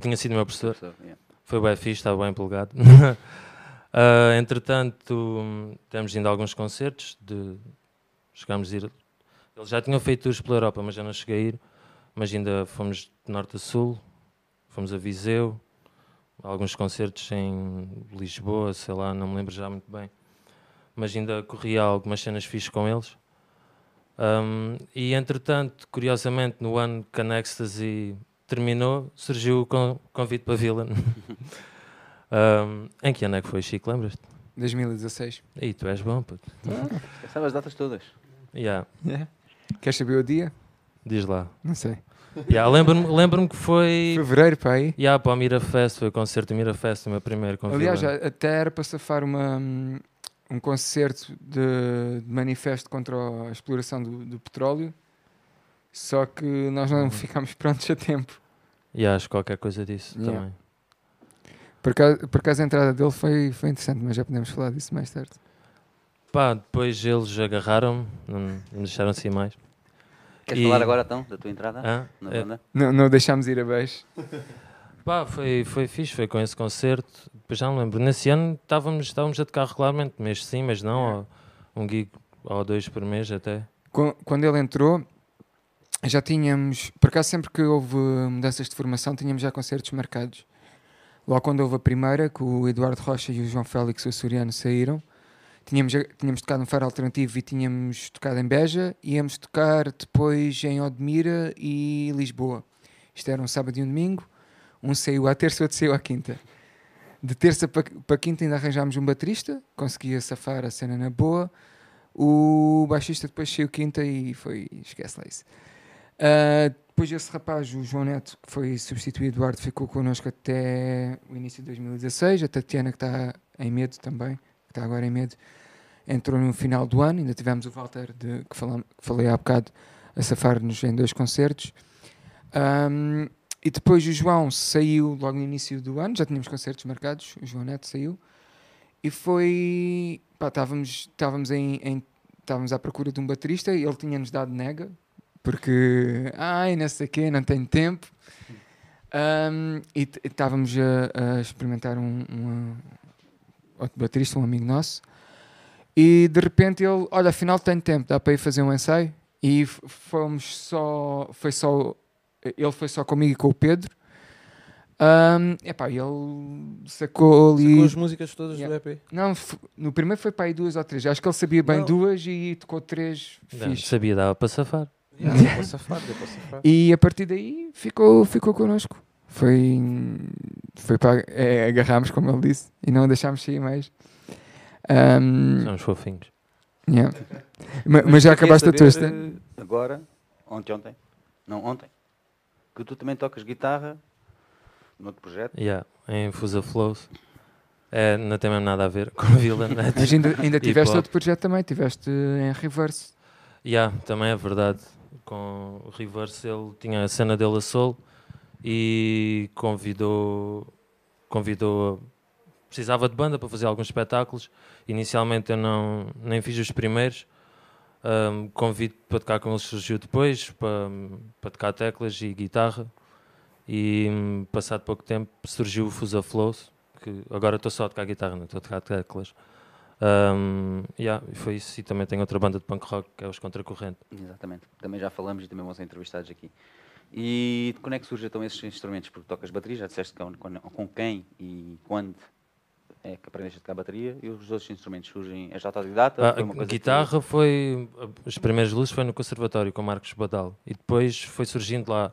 tinha sido meu professor. Professor, yeah. Foi bem fixe, estava bem empolgado. Ah, entretanto, temos indo a alguns concertos. De, chegámos a ir. Eles já tinham feito tours pela Europa, mas já não cheguei a ir. Mas ainda fomos de norte a sul, fomos a Viseu, alguns concertos em Lisboa, sei lá, não me lembro já muito bem. Mas ainda corria algumas cenas fixes com eles. Hum, e entretanto, curiosamente, no ano que a terminou, surgiu o con- convite para Villain. Um, em que ano é que foi, Chico? Lembras-te? 2016. Aí, tu és bom, puto. Eu sabe as datas todas. Yeah, Queres saber o dia? diz lá. Não sei. Yeah, Lembro-me lembro que foi. Fevereiro, para aí. Yeah, para o Mirafest, foi o concerto do Mirafest, o meu primeiro com Aliás, até era para safar uma, um concerto de, de manifesto contra a exploração do, do petróleo, só que nós Uhum. não ficámos prontos a tempo. Yeah, acho qualquer coisa disso Yeah. também. Por acaso, por acaso a entrada dele foi, foi interessante, mas já podemos falar disso mais tarde. Pá, depois eles agarraram-me, não não me deixaram assim mais. Queres E- falar agora então da tua entrada Hã? na É, banda? Não, não deixámos ir abaixo. Pá, foi, foi fixe, foi com esse concerto. Depois já não lembro. Nesse ano estávamos, estávamos a tocar regularmente, mês sim, mas não. ou Um gig ou dois por mês até. Qu- Quando ele entrou, já tínhamos, por acaso sempre que houve mudanças de formação, tínhamos já concertos marcados. Logo quando houve a primeira, que o Eduardo Rocha e o João Félix o Açoriano saíram, tínhamos, tínhamos tocado no Faro Alternativo e tínhamos tocado em Beja, íamos tocar depois em Odmira e Lisboa. Isto era um sábado e um domingo, um saiu à terça, outro saiu à quinta. De terça para para quinta ainda arranjámos um baterista, conseguia safar a cena na boa. O baixista depois saiu quinta e foi. Esquece lá isso. Ah, depois esse rapaz, o João Neto, que foi substituir o Eduardo, ficou connosco até o início de 2016. A Tatiana, que está em medo também, que está agora em medo, entrou no final do ano. Ainda tivemos o Walter, de, que, falam- que falei há bocado, a safar-nos em dois concertos. Ahm, e depois o João saiu logo no início do ano, já tínhamos concertos marcados. O João Neto saiu e foi. Pá, estávamos, estávamos, em, em- estávamos à procura de um baterista e ele tinha-nos dado nega, porque. Ai, não sei o quê, não tenho tempo. Ahm, e estávamos a, a experimentar um, um, outro baterista, um amigo nosso, e de repente ele, olha, afinal tenho tempo, dá para ir fazer um ensaio. E fomos só, foi só, ele foi só comigo e com o Pedro. Ahm, epá, ele sacou ali. Sacou as músicas todas Yeah. do EP. Não, no primeiro foi para aí duas ou três. Acho que ele sabia bem Não. duas e tocou três Não, fixe. sabia, dava para safar. Yeah. E a partir daí ficou, ficou connosco. Foi, foi para é, agarrámos, como ele disse, e não deixámos sair mais. Ahm, São os fofinhos. yeah. Ma- mas, já acabaste a tua eh, Agora, ontem, ontem, não, ontem, que tu também tocas guitarra no outro projeto. Yeah, em Fusa Flows. É, não tem mesmo nada a ver com a Vila, né? Mas ainda, ainda tiveste hop. outro projeto também, tiveste em reverse. Yeah, também é verdade. Com o Reverse ele tinha a cena dele a solo e convidou, convidou precisava de banda para fazer alguns espetáculos. Inicialmente eu não nem fiz os primeiros. Um, convite para tocar com eles surgiu depois, para, para tocar teclas e guitarra. E passado pouco tempo surgiu o Fusa Flows, que agora estou só a tocar guitarra, não estou a tocar teclas. Um, yeah, e foi isso. E também tem outra banda de punk rock que é os Contracorrente. Exatamente. Também já falamos e também vão ser entrevistados aqui. E de quando é que surgem então esses instrumentos? Porque tocas bateria, já disseste com, com, com quem e quando é que aprendeste a tocar bateria e os outros instrumentos surgem? És autodidata? Ah, a coisa que- guitarra foi. As primeiras luzes foi no conservatório com Marcos Badal. E depois foi surgindo lá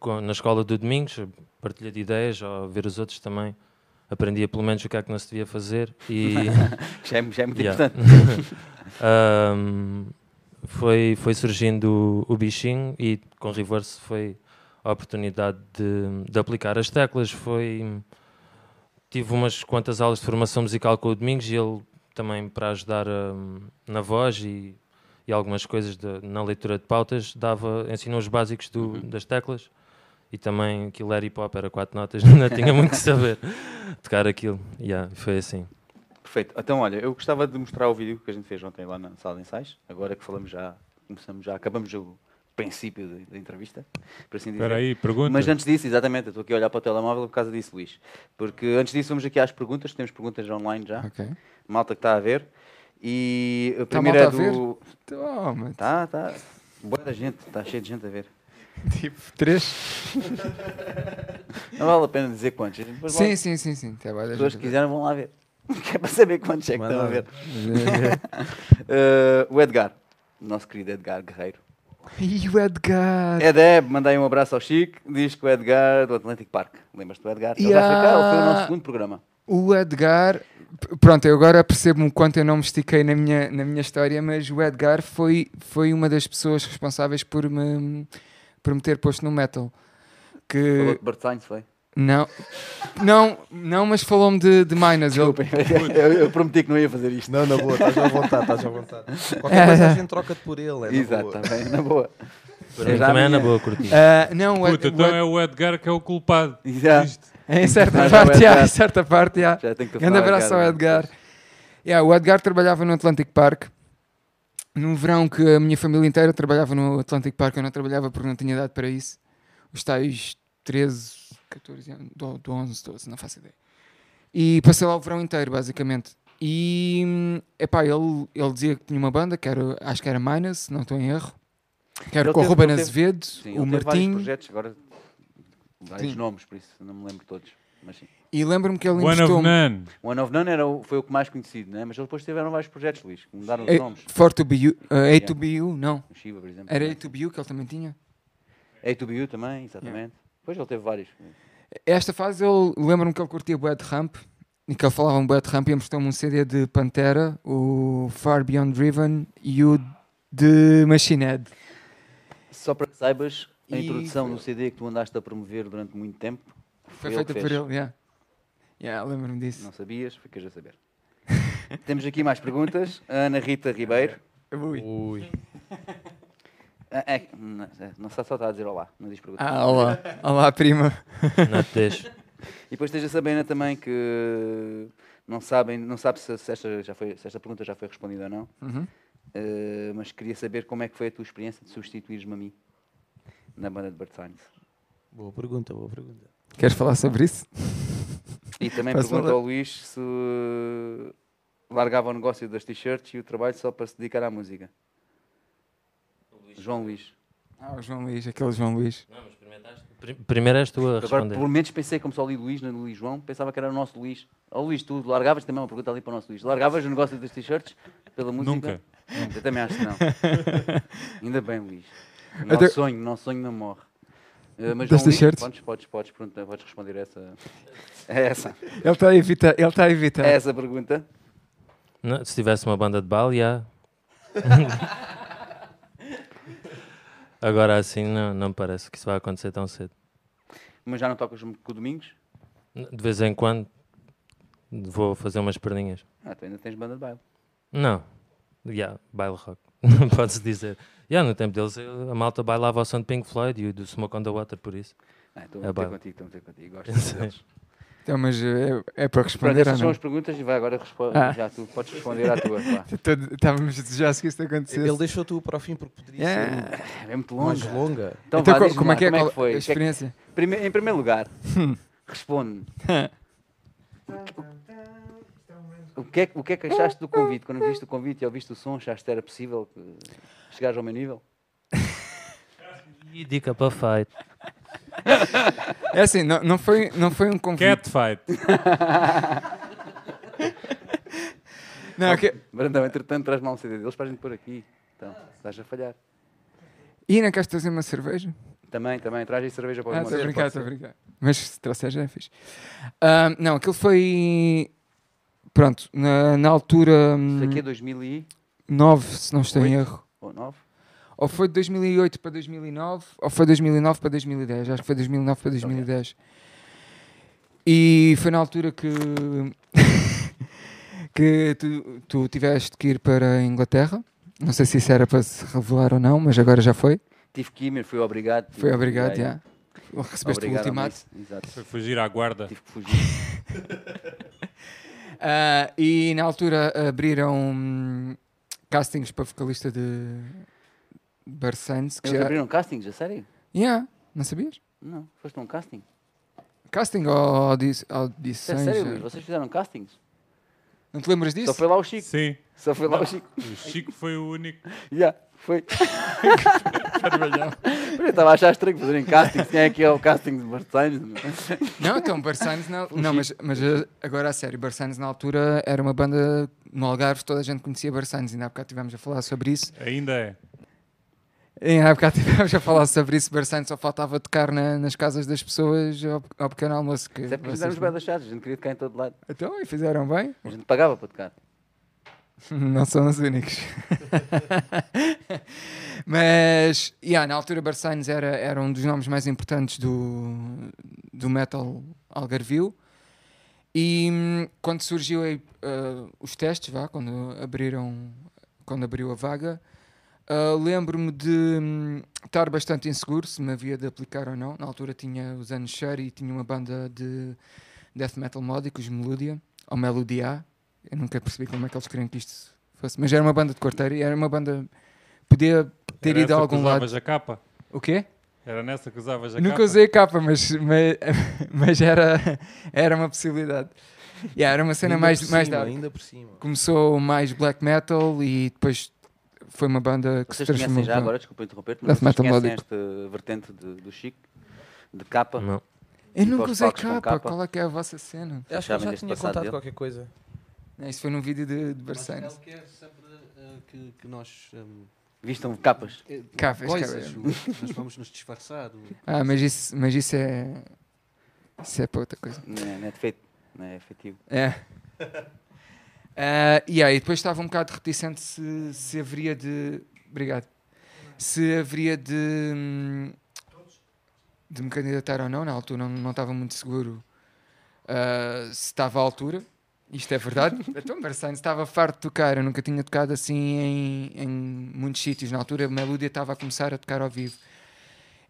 com- na escola do Domingos, partilha de ideias, ou ver os outros também. Aprendia pelo menos o que é que não se devia fazer. E. Já é, já é muito Yeah. importante. Um, foi, foi surgindo o, o bichinho e com reverse foi a oportunidade de, de aplicar as teclas. Foi, tive umas quantas aulas de formação musical com o Domingos e ele também para ajudar um, na voz e, e algumas coisas de- na leitura de pautas dava, ensinou os básicos do- das teclas e também aquilo era hip hop, era quatro notas, não tinha muito que saber tocar aquilo. Yeah, foi assim. Perfeito. Então, olha, eu gostava de mostrar o vídeo que a gente fez ontem lá na sala de ensaios. Agora que falamos já, começamos já, acabamos o princípio da, entrevista, por assim dizer. Espera aí, pergunta. Mas antes disso, exatamente, eu estou aqui a olhar para o telemóvel por causa disso, Luís. Porque antes disso, vamos aqui às perguntas, temos perguntas online já, Ok. malta que está a ver. E a Tá primeira é malta a ver? do. Toma, Tá, tá. Boa da gente, está cheio de gente a ver. tipo, três? Não vale a pena dizer quantos. depois Sim, logo- sim, sim, sim. Tá, vai, As pessoas que quiserem vão lá ver. Que é para saber quantos é que Manda estão a ver. Eh, o Edgar, nosso querido Edgar Guerreiro. E o Edgar? Edeb, mandei um abraço ao Chico, diz que o Edgar do Atlantic Park. Lembras-te do Edgar? Ele vai Yeah. ficar, ele foi o nosso segundo programa. O Edgar, pronto, eu agora percebo-me o quanto eu não me estiquei na minha, na minha história, mas o Edgar foi, foi uma das pessoas responsáveis por me, por me ter posto no metal. Falou Que de Bert Sainz, foi? não, não, não, mas falou-me de, de Minas. Desculpem, eu, eu prometi que não ia fazer isto. Não, na boa, estás à vontade, estás à vontade. É, Qualquer coisa é. a gente troca-te por ele, é na Exato, boa. está bem, na boa. Já também é na boa curtir. Ah, não, Puta, então Ed- é o Edgar que é o culpado. Disto. em certa o parte, já, Edgar. em certa parte, já. já tenho que Grande abraço ao Edgar. Yeah, o Edgar trabalhava no Atlantic Park. No verão que a minha família inteira trabalhava no Atlantic Park, eu não trabalhava porque não tinha idade para isso. Os tais 13, 14 anos, do, do 11, 12, não faço ideia. E passei lá o verão inteiro, basicamente. E, hum, epá, ele, ele dizia que tinha uma banda, que era, acho que era Minus, não estou em erro. Que era Ele com o Ruben Azevedo, Sim, o teve vários Martinho. projetos, agora vários Sim. nomes, por isso não me lembro todos. Mas sim. E lembro-me que ele One of emprestou-me. None. O One of None era o, foi o que mais conhecido, né? mas eles depois tiveram vários projetos, Luís, que mudaram os Eh, nomes. For to be you, uh, A to be you, não. O Shiva, por exemplo. Era A to be you que ele também tinha. A2BU também, exatamente. Depois ele teve vários. Esta fase eu lembro-me que ele curtia bué de ramp e que ele falava um bué de ramp e mostrou-me um CD de Pantera, o Far Beyond Driven e o de Machine Head. Só para que saibas, a E introdução no CD que tu andaste a promover durante muito tempo Foi ele feita que por fez. ele, yeah. Yeah, lembro-me disso. Não sabias, ficas a saber. Temos aqui mais perguntas. A Ana Rita Ribeiro. Ui. Ah, é, não, é, não só só está a dizer olá, não diz pergunta. Ah, olá, olá prima. Não te deixo. E depois tens a também que não sabem, não sabe se, se esta, já foi, se esta pergunta já foi respondida ou não, Uhum. eh, mas queria saber como é que foi a tua experiência de substituires-me a mim na banda de Bert Sainz. Boa pergunta, boa pergunta. Queres falar sobre isso? E também falar? ao Luís se largava o negócio das t-shirts e o trabalho só para se dedicar à música. João Luís. Ah, o João Luís, aquele João Luís. Não, mas experimentaste. Pri- Primeiro és tu a Agora, responder. pelo menos pensei, como só li Luís, no Luís João, pensava que era o nosso Luís. Ó Luís, tu largavas também uma pergunta ali para o nosso Luís. Largavas o negócio das t-shirts pela música? Nunca. Nunca. Eu também acho que não. Ainda bem, Luís. O Até- nosso sonho, o nosso sonho não morre. Eh, mas Das t-shirts? podes, podes, podes, perguntar- podes responder essa, a essa, Ele está a evitar, ele está a evitar. a essa pergunta. Não, se tivesse uma banda de baile, já. Agora assim, não, não me parece que isso vai acontecer tão cedo. Mas já não tocas com o Domingos? De vez em quando vou fazer umas perninhas. Ah, tu ainda tens banda de baile. Não, já, baile rock. Pode-se dizer. Já, no tempo deles, a malta bailava ao som de Pink Floyd e o do Smoke on the Water, por isso. Ah, estou É a meter baile. contigo, estou a meter contigo. Gosto muito deles. Então, mas é, é para Pronto, responder ou estas são não? as perguntas e vai agora responder. Ah. Já tu podes responder à tua. Todo- Estávamos a desejar que isto acontecesse. Ele deixou tu para o fim porque poderia Yeah. É muito ser mais longe. longa. Então, Então, vá, como é que é, como qual- foi? a Que é que- experiência? Em primeiro lugar, responde. O que, é, que- o que é que achaste do convite? Quando viste o convite e ouviste o som, achaste que era possível que chegares ao meu nível? E dica para fight. É assim, não, não, foi, não foi um convite. Catfight. Não, que... Brandão, entretanto, traz-me lá um CD deles para a gente pôr aqui. Então, estás a falhar. E não queres trazer uma cerveja? Também, também, traz aí cerveja para o Ah, ah, estou a brincar, estou a brincar. Mas se trouxer já é fixe. Ah, não, aquilo foi. Pronto, na, na altura. hum, Isso aqui é 2009? 9, se não estou em erro. ou 9? Ou foi de 2008 para 2009, ou foi 2009 para 2010. Acho que foi 2009 para 2010. E foi na altura que. que tu, tu tiveste que ir para a Inglaterra. Não sei se isso era para se revelar ou não, mas agora já foi. Tive que ir, mas fui obrigado. Foi obrigado, já. Recebeste o Obrigado, ultimato. Luís. Exato. Foi fugir à guarda. Tive que fugir. Ah, e na altura abriram hum, castings para vocalista de Barsanes. Que Eles já... abriram castings, a sério? Yeah, não sabias? Não, foste a um casting. Casting ou audi Isso é audições? sério, Luís? Vocês fizeram castings? Não te lembras disso? Só foi lá o Chico. Sim. Só foi lá o Chico. O Chico foi o único. Já, foi. Eu estava a achar estranho fazerem castings. Quem é que é o casting de Bartolomeu? Não, então Barsanes não. não mas, mas eh, agora a sério, Barsanes na altura era uma banda no Algarve, toda a gente conhecia Barsanes. Ainda há bocado estivemos a falar sobre isso. Ainda é. Ainda há bocado estivemos a falar sobre isso. Barsanes só faltava tocar na- nas casas das pessoas ao, ao pequeno almoço. Que Isso é porque vocês fizemos não- bem chaves. A gente queria tocar em todo lado. Então, e fizeram bem? A gente pagava para tocar. Não são os únicos. Mas, yeah, na altura, Barsanes era, era um dos nomes mais importantes do, do metal algarvio. E hum, quando surgiu aí, ah, os testes, vá, quando abriram, quando abriu a vaga, ah, lembro-me de hum, estar bastante inseguro se me havia de aplicar ou não. Na altura tinha os anos Share e tinha uma banda de death metal melódico, os Melodia, ou Melodia. Eu nunca percebi como é que eles queriam que isto fosse. Mas era uma banda de quarteiro e era uma banda. Podia ter Era ido a algum que lado. usavas a capa. O quê? Era nessa que usavas a Nunca capa. usei capa, mas, mas, mas era, era uma possibilidade. Yeah, era uma cena Ainda mais, por mais cima, dark. Ainda por cima. Começou mais black metal e depois foi uma banda que Vocês se conhecem transformou. já agora, desculpa interromper-te, Death mas vocês metal conhecem esta vertente de- do Chico? De capa? Não. Eu Tipo nunca usei capa. capa. Qual é que é a vossa cena? Eu acho que já tinha contado dele? qualquer coisa. Não, Isso foi num vídeo de, de Mas Barsanes. ele quer sempre eh, que, que nós. hum, Vistam capas? eh, Capas, coisas, capas. nós vamos nos disfarçar. Ah, mas isso, mas isso é. Isso é para outra coisa. Não é, não é defeito, não é efetivo. É. Ah, e aí, depois estava um bocado reticente se, se haveria de. Obrigado. Se haveria de. de me candidatar ou não. Na altura não, não estava muito seguro ah, se estava à altura. Isto é verdade. então, Barçane estava farto de tocar. Eu nunca tinha tocado assim em, em muitos sítios. Na altura, a Melodia estava a começar a tocar ao vivo.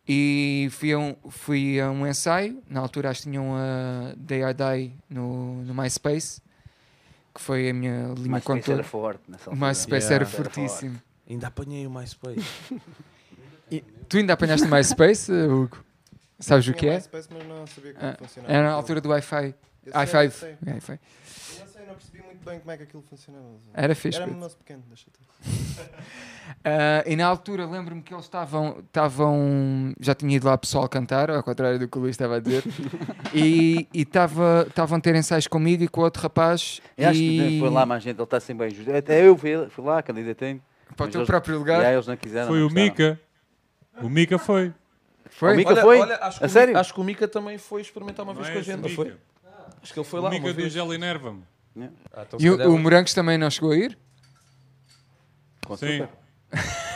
E fui a um, fui a um ensaio. Na altura, acho que tinham a Day I Die no, no MySpace, que foi a minha linha contour. era forte nessa O altura. MySpace Yeah. era Era fortíssimo. Ainda apanhei o MySpace. Tu ainda apanhaste o MySpace, Hugo? Sabes o que é? MySpace, mas não sabia como Ah, funcionava. Era na altura do Wi-Fi. Eu sei, eu i5. sei. Não percebi muito bem como é que aquilo funcionava. Era fixe. Era moço pequeno, deixa tu. Ah, e na altura lembro-me que eles estavam, estavam. Já tinha ido lá pessoal cantar, ao contrário do que o Luís estava a dizer. e estava- estavam a ter ensaios comigo e com outro rapaz. Eu acho que e foi lá mais gente, ele está sempre bem justo. Até eu fui, fui lá, candidatei-me. Para o teu eles- próprio lugar. aí eles não quiseram. Foi não o. Mika. O Mika foi. Foi? O Mika olha, foi? olha, acho que A o Mi- sério? Acho que o Mika também foi experimentar uma Não vez é com a gente, não Mika. foi? Acho que ele foi O lá Mika uma do. Gel Enerva-me. Ah, então E o, o Morangos também não chegou a ir? Com Sim.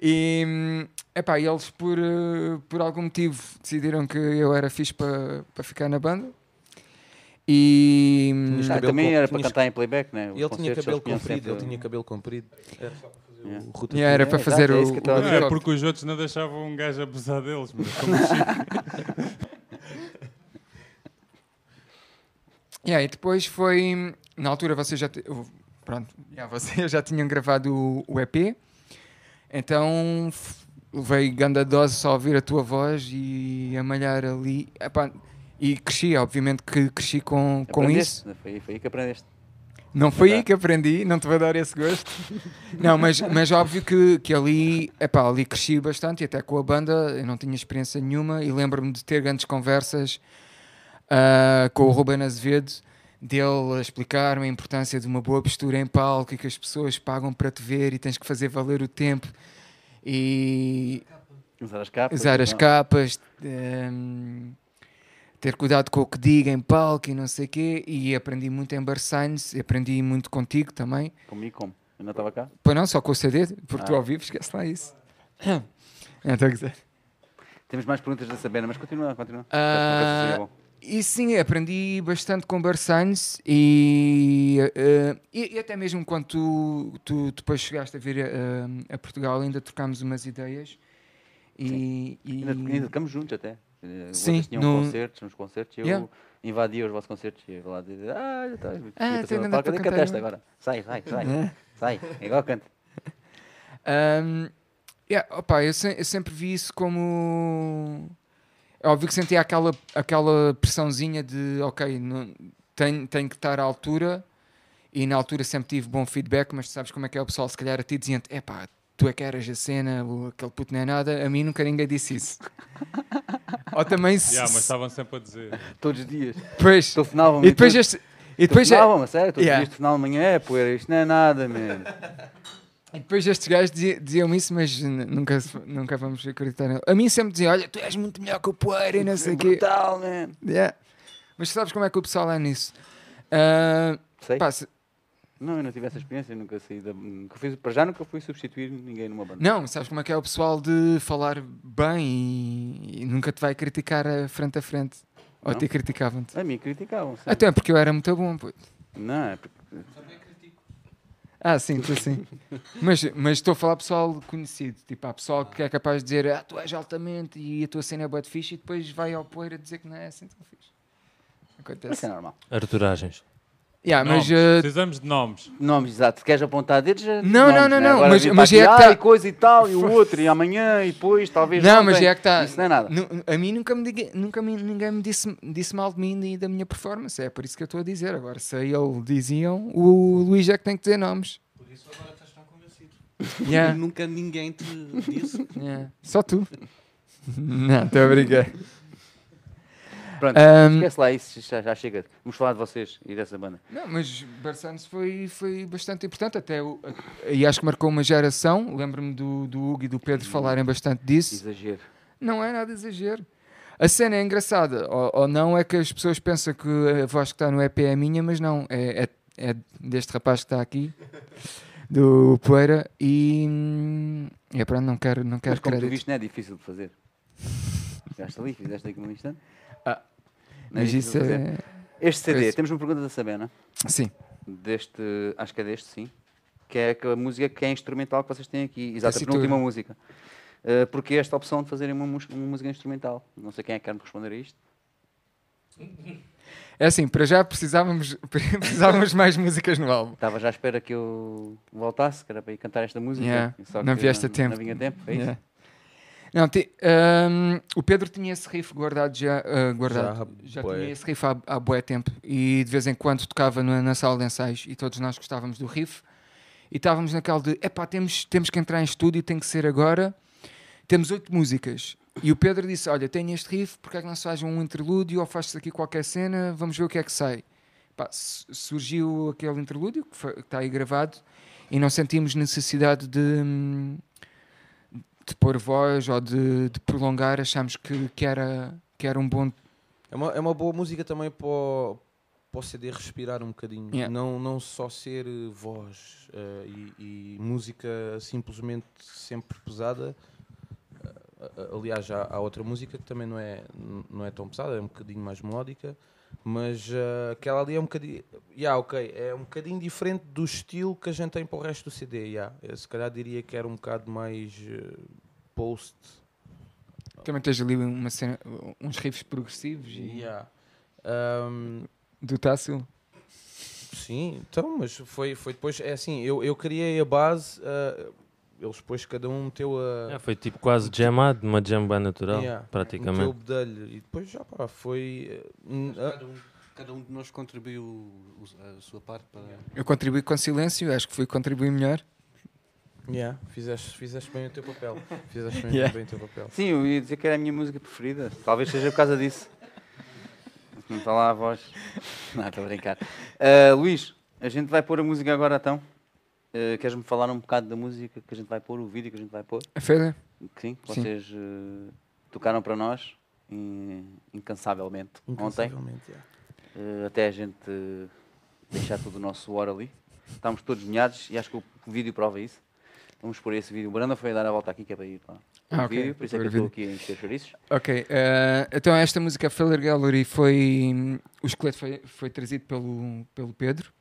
E epá, eles por, por algum motivo decidiram que eu era fixe para para ficar na banda. E Ah, também com- era para cantar em playback, né? Ele tinha cabelo comprido, ele tinha cabelo comprido. Era só para fazer Yeah. o yeah, era É, para fazer é o, eu o estava a Não, é porque os outros não deixavam um gajo abusar deles. Mas como o Chico. Yeah, e depois foi. Na altura vocês já. te- Pronto, yeah, vocês já tinham gravado o, o EP. Então levei grande dose só a ouvir a tua voz e a malhar ali. Epá, e cresci, obviamente que cresci com, com Aprendeste, isso. Foi, foi aí que aprendeste. Não foi aí que aprendi, não te vou dar esse gosto. Não, mas, mas óbvio que, que ali, epá, ali cresci bastante e até com a banda eu não tinha experiência nenhuma e lembro-me de ter grandes conversas ah, com o Ruben Azevedo, dele a explicar-me a importância de uma boa postura em palco e que as pessoas pagam para te ver e tens que fazer valer o tempo e Usar as capas. usar as não. capas, ehm, ter cuidado com o que diga em palco e não sei o quê. E aprendi muito em Bar Signs, e aprendi muito contigo também. Comigo como? Eu não estava cá? Pois não, só com o CD, porque tu Ah. ao vivo esquece lá isso. Dizer. Temos mais perguntas da Sabena, mas continua, continua. Ah, E sim, aprendi bastante com Signs e, eh, e, e até mesmo quando tu, tu depois chegaste a vir a, a Portugal ainda trocámos umas ideias. E, e- Ainda, ainda tocamos juntos até. Eh, Sim, tinham no- concertos, nos concertos, eu Yeah. invadia os vossos concertos e ia lá dizer, ah, já está. Ah, para cadê que cantar cantaste agora?" Sai, sai, sai, sai, é igual canta. Um, yeah, opa, eu, se- eu sempre vi isso como. É óbvio que sentia aquela, aquela pressãozinha de, ok, não, tenho, tenho que estar à altura, e na altura sempre tive bom feedback, mas tu sabes como é que é o pessoal, se calhar a ti dizia é pá, tu é que eras a cena, o- aquele puto não é nada, a mim nunca ninguém disse isso. Ou também se. Yeah, mas estavam sempre a dizer. Todos os dias. Depois, Telefonavam-me e depois este. E depois, é- Telefonavam-me, sério, todos Yeah. os dias telefonavam amanhã, é poeira, isto não é nada, man. E depois estes gajos dizia- diziam isso, mas nunca, nunca vamos acreditar nele. A mim sempre diziam: Olha, tu és muito melhor que o Poeira e não sei o quê. Brutal, man. Yeah. Mas sabes como é que o pessoal é nisso? Ah, Sei. pá, se- Não, eu não tive essa experiência, nunca saí da... Nunca fui, para já nunca fui substituir ninguém numa banda. não, sabes como é que é o pessoal de falar bem e, e nunca te vai criticar a frente a frente. Ou Não? te criticavam-te. A mim criticavam, sabe? Até porque eu era muito bom, puto. Não, é porque... Ah, sim, tu sim. mas, mas estou a falar pessoal conhecido. Tipo, há pessoal que é capaz de dizer ah, tu és altamente e a tua cena é boa de fixe e depois vai ao poeira dizer que não é assim tão fixe. Isso Acontece. é normal. Arturagens. Yeah, mas, Nomes, ah, Precisamos de nomes. Nomes, exato. Queres apontar dedos? já- Não, nomes, não, não, né? não, Agora mas- mas é que tá- "Ah, e coisa e tal, e o outro, e amanhã, e depois, talvez Não, ontem." mas é que está. Isso não é nada. A mim nunca me, diga- nunca me- ninguém me disse, disse mal de mim e da minha performance. É por isso que eu estou a dizer. Agora, se a ele diziam, o Luís é que tem que dizer nomes. Por isso agora estás tão convencido. Yeah, Nunca ninguém te disse. yeah. Só tu. Não, estou a brincar. Pronto, Ahm, esquece lá isso, já, já chega. Vamos falar de vocês e dessa banda. Não, mas Barçanos foi, foi bastante importante. Até o- e acho que marcou uma geração. Lembro-me do, do Hugo e do Pedro falarem bastante disso. Exagero. Não é nada exagero. A cena é engraçada, ou, ou não é que as pessoas pensam que a voz que está no EP é minha, mas não, é, é, é deste rapaz que está aqui, do Poeira, e, hum, é pronto, não quero, não quero Mas como tu viste, não é difícil de fazer. Chegaste ali, fizeste aqui num instante. Ah, é Mas isso é. Este CD, Coisa. temos uma pergunta da Sabena, Sim, deste, acho que é deste, sim, que é a música que é instrumental que vocês têm aqui, exato, a penúltima música. Uh, porque esta opção de fazerem uma, uma música instrumental? Não sei quem é que quer me responder a isto. é assim, para já precisávamos, precisávamos mais músicas no álbum. Estava já à espera que eu voltasse, que era para ir cantar esta música. Yeah, só não que vieste a tempo. Não vinha tempo, é isso? Yeah. Não, ti- hum, o Pedro tinha esse riff guardado já, ah, guardado, Já já, tinha esse riff há, há bué tempo. E de vez em quando tocava na, na sala de ensaios e todos nós gostávamos do riff. E estávamos naquela de epá, temos, temos que entrar em estúdio, tem que ser agora, temos oito músicas. E o Pedro disse, olha, tenho este riff, porque é que não se faz um interlúdio ou faz-se aqui qualquer cena, vamos ver o que é que sai. Pá, su- surgiu aquele interlúdio que está aí gravado e não sentimos necessidade de, hum, de pôr voz ou de, de prolongar, achámos que, que, era, que era um bom. É uma, é uma boa música também para o, para o CD respirar um bocadinho. Yeah. Não, não só ser eh, voz eh, e, e música simplesmente sempre pesada. A- aliás, já há outra música que também não é, não é tão pesada, é um bocadinho mais melódica. Mas eh, aquela ali é um bocadinho. Yeah, ok, é um bocadinho diferente do estilo que a gente tem para o resto do CD. Yeah. Eu, se calhar diria que era um bocado mais eh, post. Também tens ali uma cena, uns riffs progressivos e Yeah. Um, do Tássio. Sim, então, mas foi, foi depois, é assim, eu, eu criei a base, ah, eles depois cada um meteu a... É, foi tipo quase jamado, uma jam band natural, Yeah, praticamente. Meteu o bedelho e depois já pá, foi... eh, n- a- Cada um de nós contribuiu a sua parte para. Eu contribuí com silêncio, acho que fui contribuir melhor. Yeah, fizeste, fizeste bem o teu papel. Fizeste bem, Yeah. bem o teu papel. Sim, eu ia dizer que era a minha música preferida. Talvez seja por causa disso. Não está lá a voz. Não, estou a brincar. Ah, Luís, a gente vai pôr a música agora então. Ah, Queres-me falar um bocado da música que a gente vai pôr, o vídeo que a gente vai pôr? A? Que Sim, que vocês eh, tocaram para nós in- incansavelmente, ontem. Incansavelmente, yeah. Eh, até a gente eh, deixar todo o nosso suor ali. Estamos todos molhados e acho que o vídeo prova isso. Vamos pôr esse vídeo. O Branda foi dar a volta aqui, que é para ir para Ah, o ok, vídeo, por isso é que eu estou aqui a encher chouriços. Ok, eh, então esta música Failure Gallery foi. O esqueleto foi, foi trazido pelo, pelo Pedro.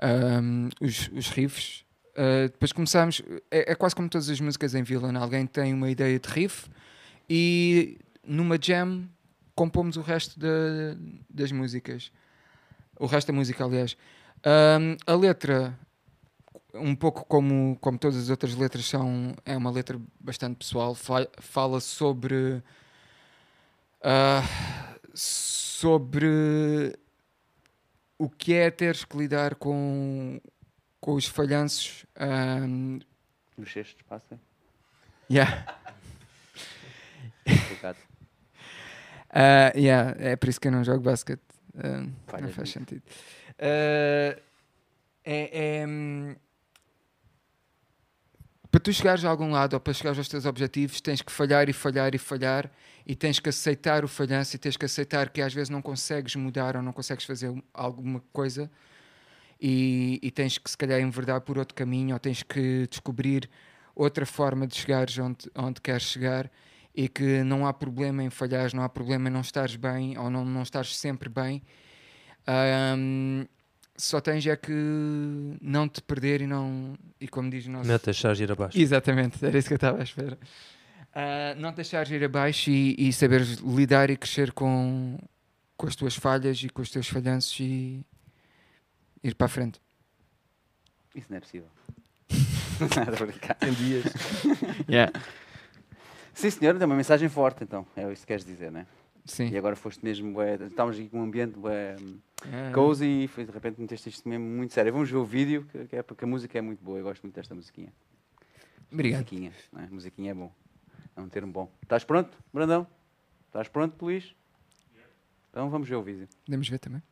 Ahm, os, os riffs. Eh, depois começámos. É, é quase como todas as músicas em Villain. Alguém tem uma ideia de riff e numa jam compomos o resto da- das músicas. O resto da música, aliás. A letra, um pouco como, como todas as outras letras, são, é uma letra bastante pessoal. Fa- fala sobre. ah, sobre o que é teres que lidar com, com os falhanços. ahm, Nos cestos, passem. yeah. Ah, yeah, é por isso que eu não jogo basquete. Ah, não faz sentido. Ah, é, é, hum, para tu chegares a algum lado ou para chegares aos teus objetivos, tens que falhar e falhar e falhar e tens que aceitar o falhanço e tens que aceitar que às vezes não consegues mudar ou não consegues fazer um- alguma coisa e, e tens que se calhar enverdar por outro caminho ou tens que descobrir outra forma de chegares onde, onde queres chegar e que não há problema em falhares, não há problema em não estares bem ou não, não estares sempre bem. Ahm, só tens é que não te perder e não. E como diz o nosso. A charge ir abaixo. Exatamente, era isso que eu estava à espera. Ah, não te deixares ir abaixo e, e saberes lidar e crescer com, com as tuas falhas e com os teus falhanços e ir para a frente. Isso não é possível. Nada a brincar. Tem dias. Sim, senhor, tem uma mensagem forte então. É isso que queres dizer, né? Sim. E agora foste mesmo. bué- estávamos aqui com um ambiente bué, Ah, cozy e foi, de repente meteste isto mesmo muito sério. Vamos ver o vídeo, que, que é porque a música é muito boa. Eu gosto muito desta musiquinha. Obrigado. Musiquinha, não é? Musiquinha é bom. É um termo bom. Estás pronto, Brandão? Estás pronto, Luís? Então vamos ver o vídeo. Podemos ver também.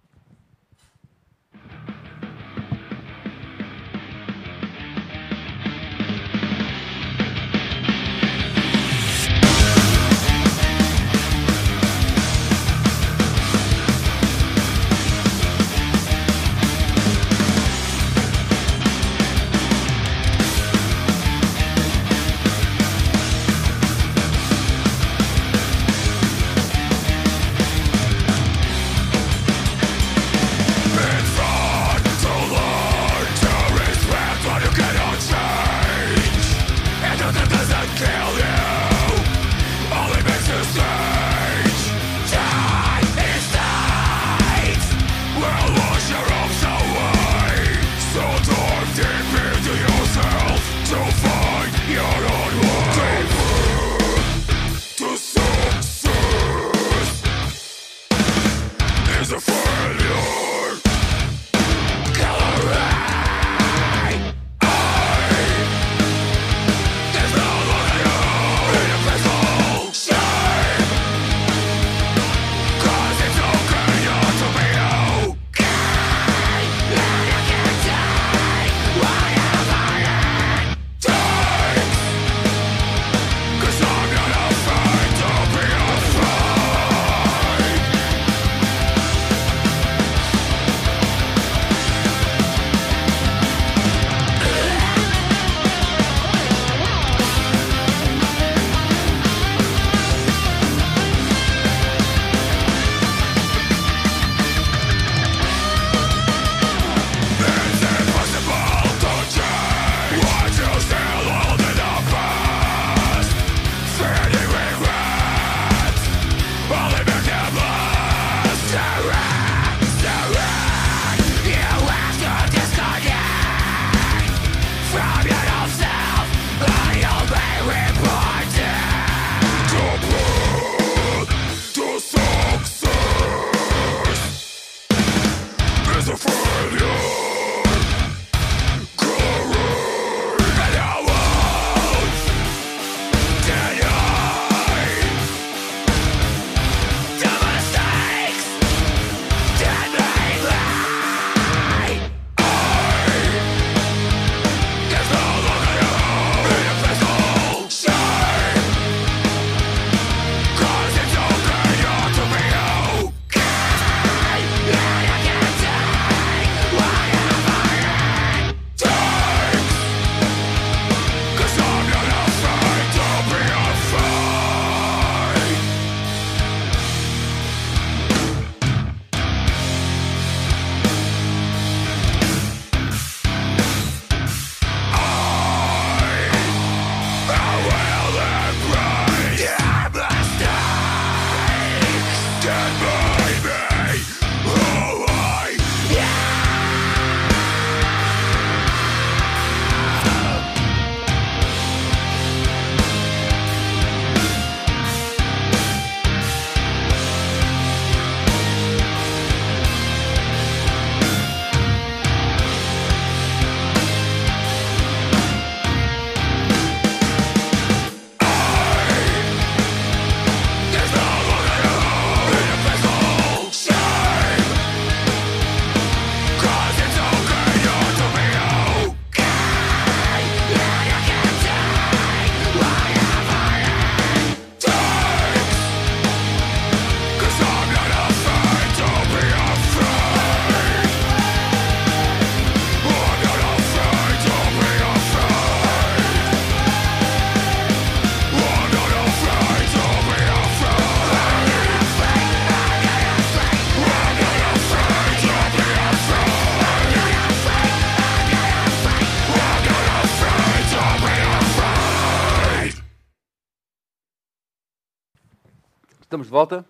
Estamos de volta,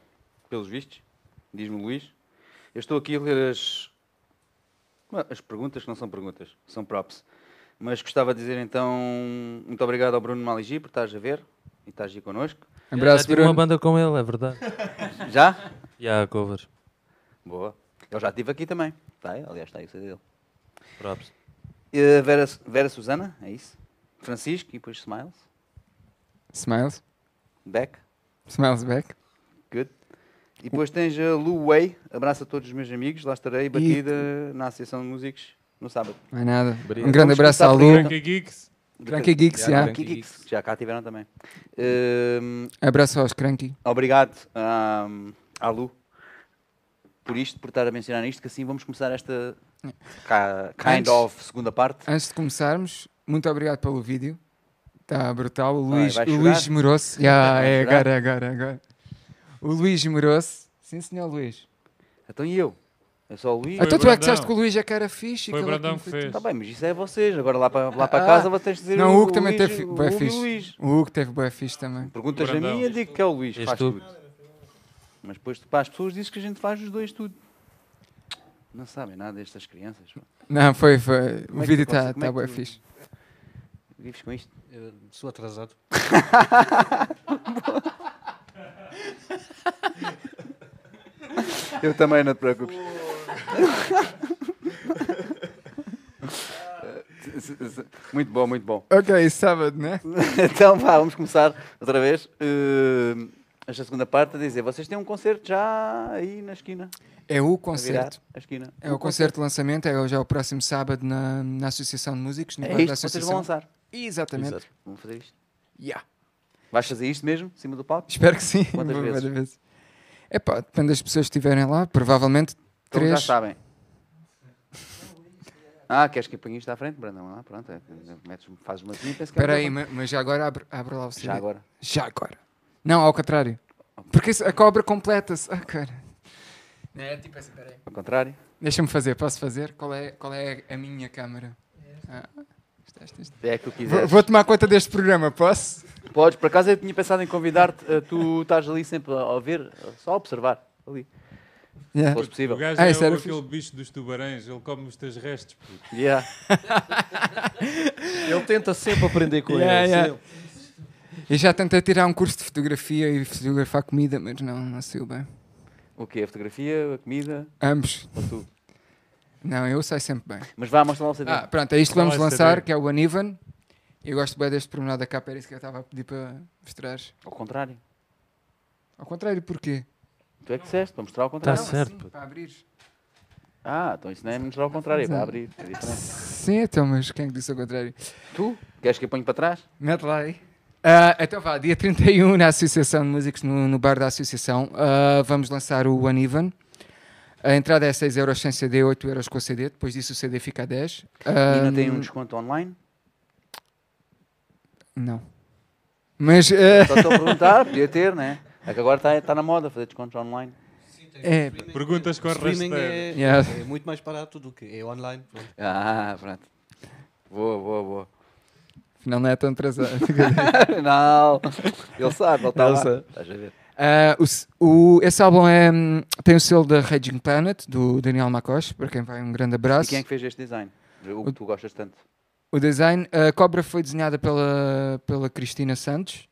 pelos vistos, diz-me o Luís. Eu estou aqui a ler as, as perguntas que não são perguntas, são props. Mas gostava de dizer então muito obrigado ao Bruno Maligi por estás a ver e estás aí connosco. Abraço, Já tive uma Bruno. banda com ele, é verdade. Já? Há covers. Boa. Eu já estive aqui também. Está aí, aliás, está aí o CD dele. Props. Eh, Vera, Vera Susana, é isso? Francisco e depois Smiles. Smiles. Beck. Smiles back. E depois tens a Lu Wei. Abraço a todos os meus amigos. Lá estarei batida na Associação de Músicos no sábado. Mais nada. Obrigado. Um grande Vamos abraço à Lu. Cranky Geeks. Cranky Geeks, Yeah, já. Cranky Geeks. Já cá tiveram também. Ehm, Abraço aos Cranky. obrigado ahm, à Lu por isto, por estar a mencionar isto, que assim vamos começar esta kind Antes- of segunda parte. Antes de começarmos, muito obrigado pelo vídeo. Está brutal. O Luís, o? Luís. Já, Vai é agora, agora, agora. O Luís Moroso. Sim, senhor Luís. Então e eu? É só o Luís? Foi então tu é que Brandão. disseste que o Luís é que era fixe. e Foi o que ele é Brandão que fez. Está bem, mas isso é vocês. Agora lá para, lá para Ah, casa de dizer Não, o Hugo também Luís, teve o bué Hugo e o fixe. Luís. O Hugo teve boa fixe também. Perguntas a Brandão. mim, eu digo que é o Luís, És faz tu. tudo. Mas depois para as pessoas dizes que a gente faz os dois tudo. Não sabem nada destas crianças. pá. Não, foi, foi. Como O é que vídeo tu está como é tá que bem tu- fixe. Vives com isto? Eu sou atrasado. Eu também, não te preocupes. muito bom, muito bom. Ok, sábado, né? Então vá, vamos começar outra vez. eh, esta segunda parte a dizer, vocês têm um concerto já aí na esquina. É o a concerto. A esquina. É o concerto de lançamento, é já o próximo sábado na, na Associação de Músicos. No É bar da isto que vocês vão Associação. lançar. Exatamente. Exato. Vamos fazer isto. Yeah. Vais fazer isto mesmo, em cima do palco? Espero que sim. Quantas Vou vezes? vezes. Epá, depende das pessoas que estiverem lá. Provavelmente Então já três. sabem. Ah, queres que apanhe isto à frente, Brandão? Ah, pronto, é, metes, fazes uma assim e penso que é Espera aí, uma ma- mas já agora abre, abre lá o. CD. Já agora. Já agora. Não, ao contrário. Porque a cobra completa-se. Ah, cara. É tipo assim, peraí. Ao contrário. Deixa-me fazer, posso fazer? Qual é, qual é a minha câmara? Ah, isto, isto, isto. É que tu Vou, quiseres. vou tomar conta deste programa, posso? Podes, por acaso eu tinha pensado em convidar-te, eh, tu estás ali sempre a, ver, só a observar, ali, se Yeah. fosse O possível. gajo Ah, é isso era o- aquele bicho dos tubarões, ele come os teus restos. puto. Yeah. Ele tenta sempre aprender com Yeah, ele. yeah. sempre. Eu já tentei tirar um curso de fotografia e fotografar comida, mas não, não saiu bem. O quê? A fotografia, a comida, Ambos. ou tu? Não, eu saio sempre bem. Mas vá, mostra lá o CD. Ah, pronto, é isto que vamos lançar, CD? que é o Uneven. Eu gosto bem deste pormenor da capa, era isso que eu estava a pedir para mostrar. Ao contrário. Ao contrário, porquê? Tu é que disseste, para mostrar ao contrário. certo, Assim, para abrir. Ah, então isso não é mostrar ao contrário, é para abrir, é diferente. Sim, então, mas quem é que disse ao contrário? Tu? Queres que eu ponha para trás? Mete lá aí. Ah, então vá, dia 31 na Associação de Músicos, no, no bar da Associação, ah, vamos lançar o Uneven. A entrada é 6 euros sem CD, 8 euros com CD, depois disso o CD fica a 10. E não tem Ah, um desconto online? Não. Mas ah, Só estou a perguntar, podia ter, né? É que agora está tá na moda fazer descontos online. é. Perguntas com streaming é, Yeah. é muito mais barato do que é online. pronto. Ah, pronto. Boa, boa, boa. Afinal não é tão atrasado. não, ele sabe, ele está lá. sabe. Estás a ver? Ah, o o- esse álbum é, hum, tem o selo da Raging Planet, do Daniel Macoche, para quem vai um grande E abraço. quem é que fez este design? O que tu gostas tanto. O design, a cobra foi desenhada pela, pela Cristina Santos.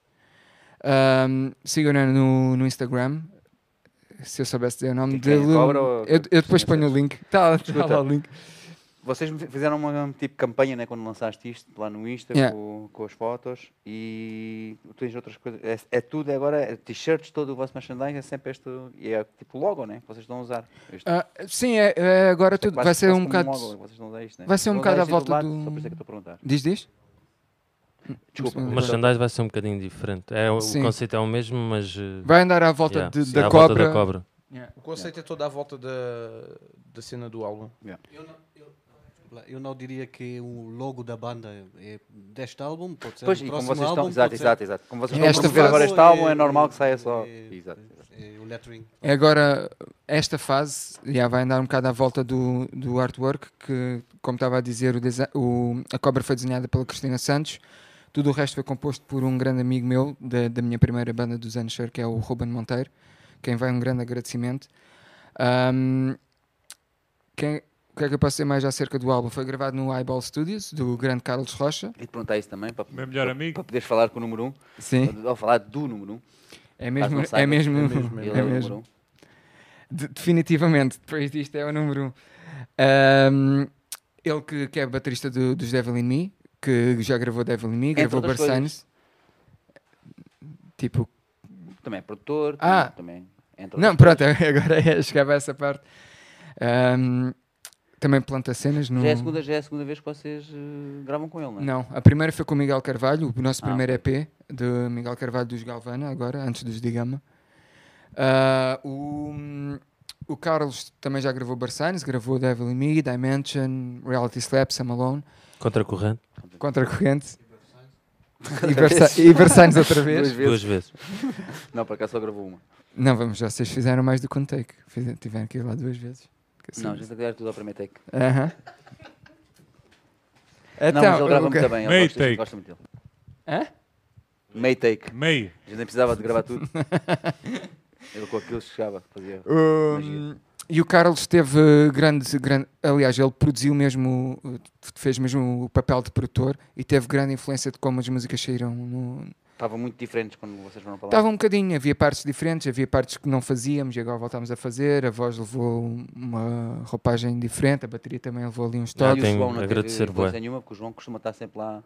Ahm, Sigam-na no, no Instagram. Se eu soubesse dizer o nome é? dele. Cobra eu, eu depois ponho o link. Tá, tá lá o link. Vocês fizeram uma tipo de campanha né, quando lançaste isto lá no Insta Yeah. com, com as fotos e tu tens outras coisas. É, é tudo agora, é t-shirts, todo o vosso merchandising é sempre este. E é tipo logo, né? Que vocês estão a usar. Este, Ah, sim, é, é agora tudo. quase- vai ser um bocado. logo, vocês estão a usar isto, né? vai ser um bocado à volta do- Só por isso é que eu estou a perguntar. Diz, diz? Desculpa. O sei. merchandise vai ser um bocadinho diferente. É, o Sim. conceito é o mesmo, mas. eh, Vai andar à volta yeah, de- sim, da, à cobra. volta da cobra. Yeah. O conceito é todo à volta da, da cena do álbum. Eu não, eu, não diria que o logo da banda é deste álbum, pode ser Pois, do e como próximo vocês estão. álbum, Exato, exato, exato. Como vocês Esta estão a promover agora este álbum, é normal que saia só. é- Exato, exato. é o lettering. É agora, esta fase já vai andar um bocado à volta do, do artwork, que, como estava a dizer, o o- a cobra foi desenhada pela Cristina Santos. Tudo o resto foi composto por um grande amigo meu, da, da minha primeira banda dos anos, que é o Ruben Monteiro, quem vai um grande agradecimento. Ahm, quem- que é que eu posso dizer mais acerca do álbum? Foi gravado no Eyeball Studios, do grande Carlos Rocha. E te perguntar isso também, para, Meu melhor para, amigo. para poderes falar com o número 1. Um, Sim, ou falar do número 1. Um, é mesmo. não É saibas, mesmo, é mesmo, ele é é o mesmo. número 1. Um. De- definitivamente, depois disto é o número um. Ahm, ele que, que é baterista do- dos Devil in Me, que já gravou Devil in Me, Entre gravou Barsanes. Tipo, Também é produtor. Ah. Também, entre não, pronto, agora é, chegava a essa parte. Ahm, também planta cenas no. Já é, a segunda, já é a segunda vez que vocês eh, gravam com ele, não é? Não, a primeira foi com o Miguel Carvalho, o nosso Ah, primeiro. EP, de Miguel Carvalho dos Galvana, agora, antes dos Digama. Ah, o, o Carlos também já gravou Barsanes, gravou Devil in Me, Dimension, Reality Slap, Sam Alone, Contra a Corrente. E, Barsa e Barsanes outra vez. Duas vezes. duas vezes. Não, para cá só gravou uma. Não, vamos, já vocês fizeram mais do que um take. Tiveram que ir lá duas vezes. Assim- Não, a gente vai tudo ao primeiro take. Aham. não, mas ele grava o que- muito bem. Ele Meio gosta, take. gosta muito dele. Hã? Meio take. Meio. A gente nem precisava de gravar tudo. ele com aquilo chegava, fazia. Um, magia. e o Carlos teve grande, grande. Aliás, ele produziu mesmo, uh, fez mesmo o papel de produtor e teve grande influência de como as músicas saíram. No... Estavam muito diferentes quando vocês foram para lá. Estava um bocadinho, havia partes diferentes, havia partes que não fazíamos e agora voltámos a fazer. A voz levou uma roupagem diferente, a bateria também levou ali uns E toques. o tenho João não agradecer, influência bué. nenhuma, porque o João costuma estar sempre lá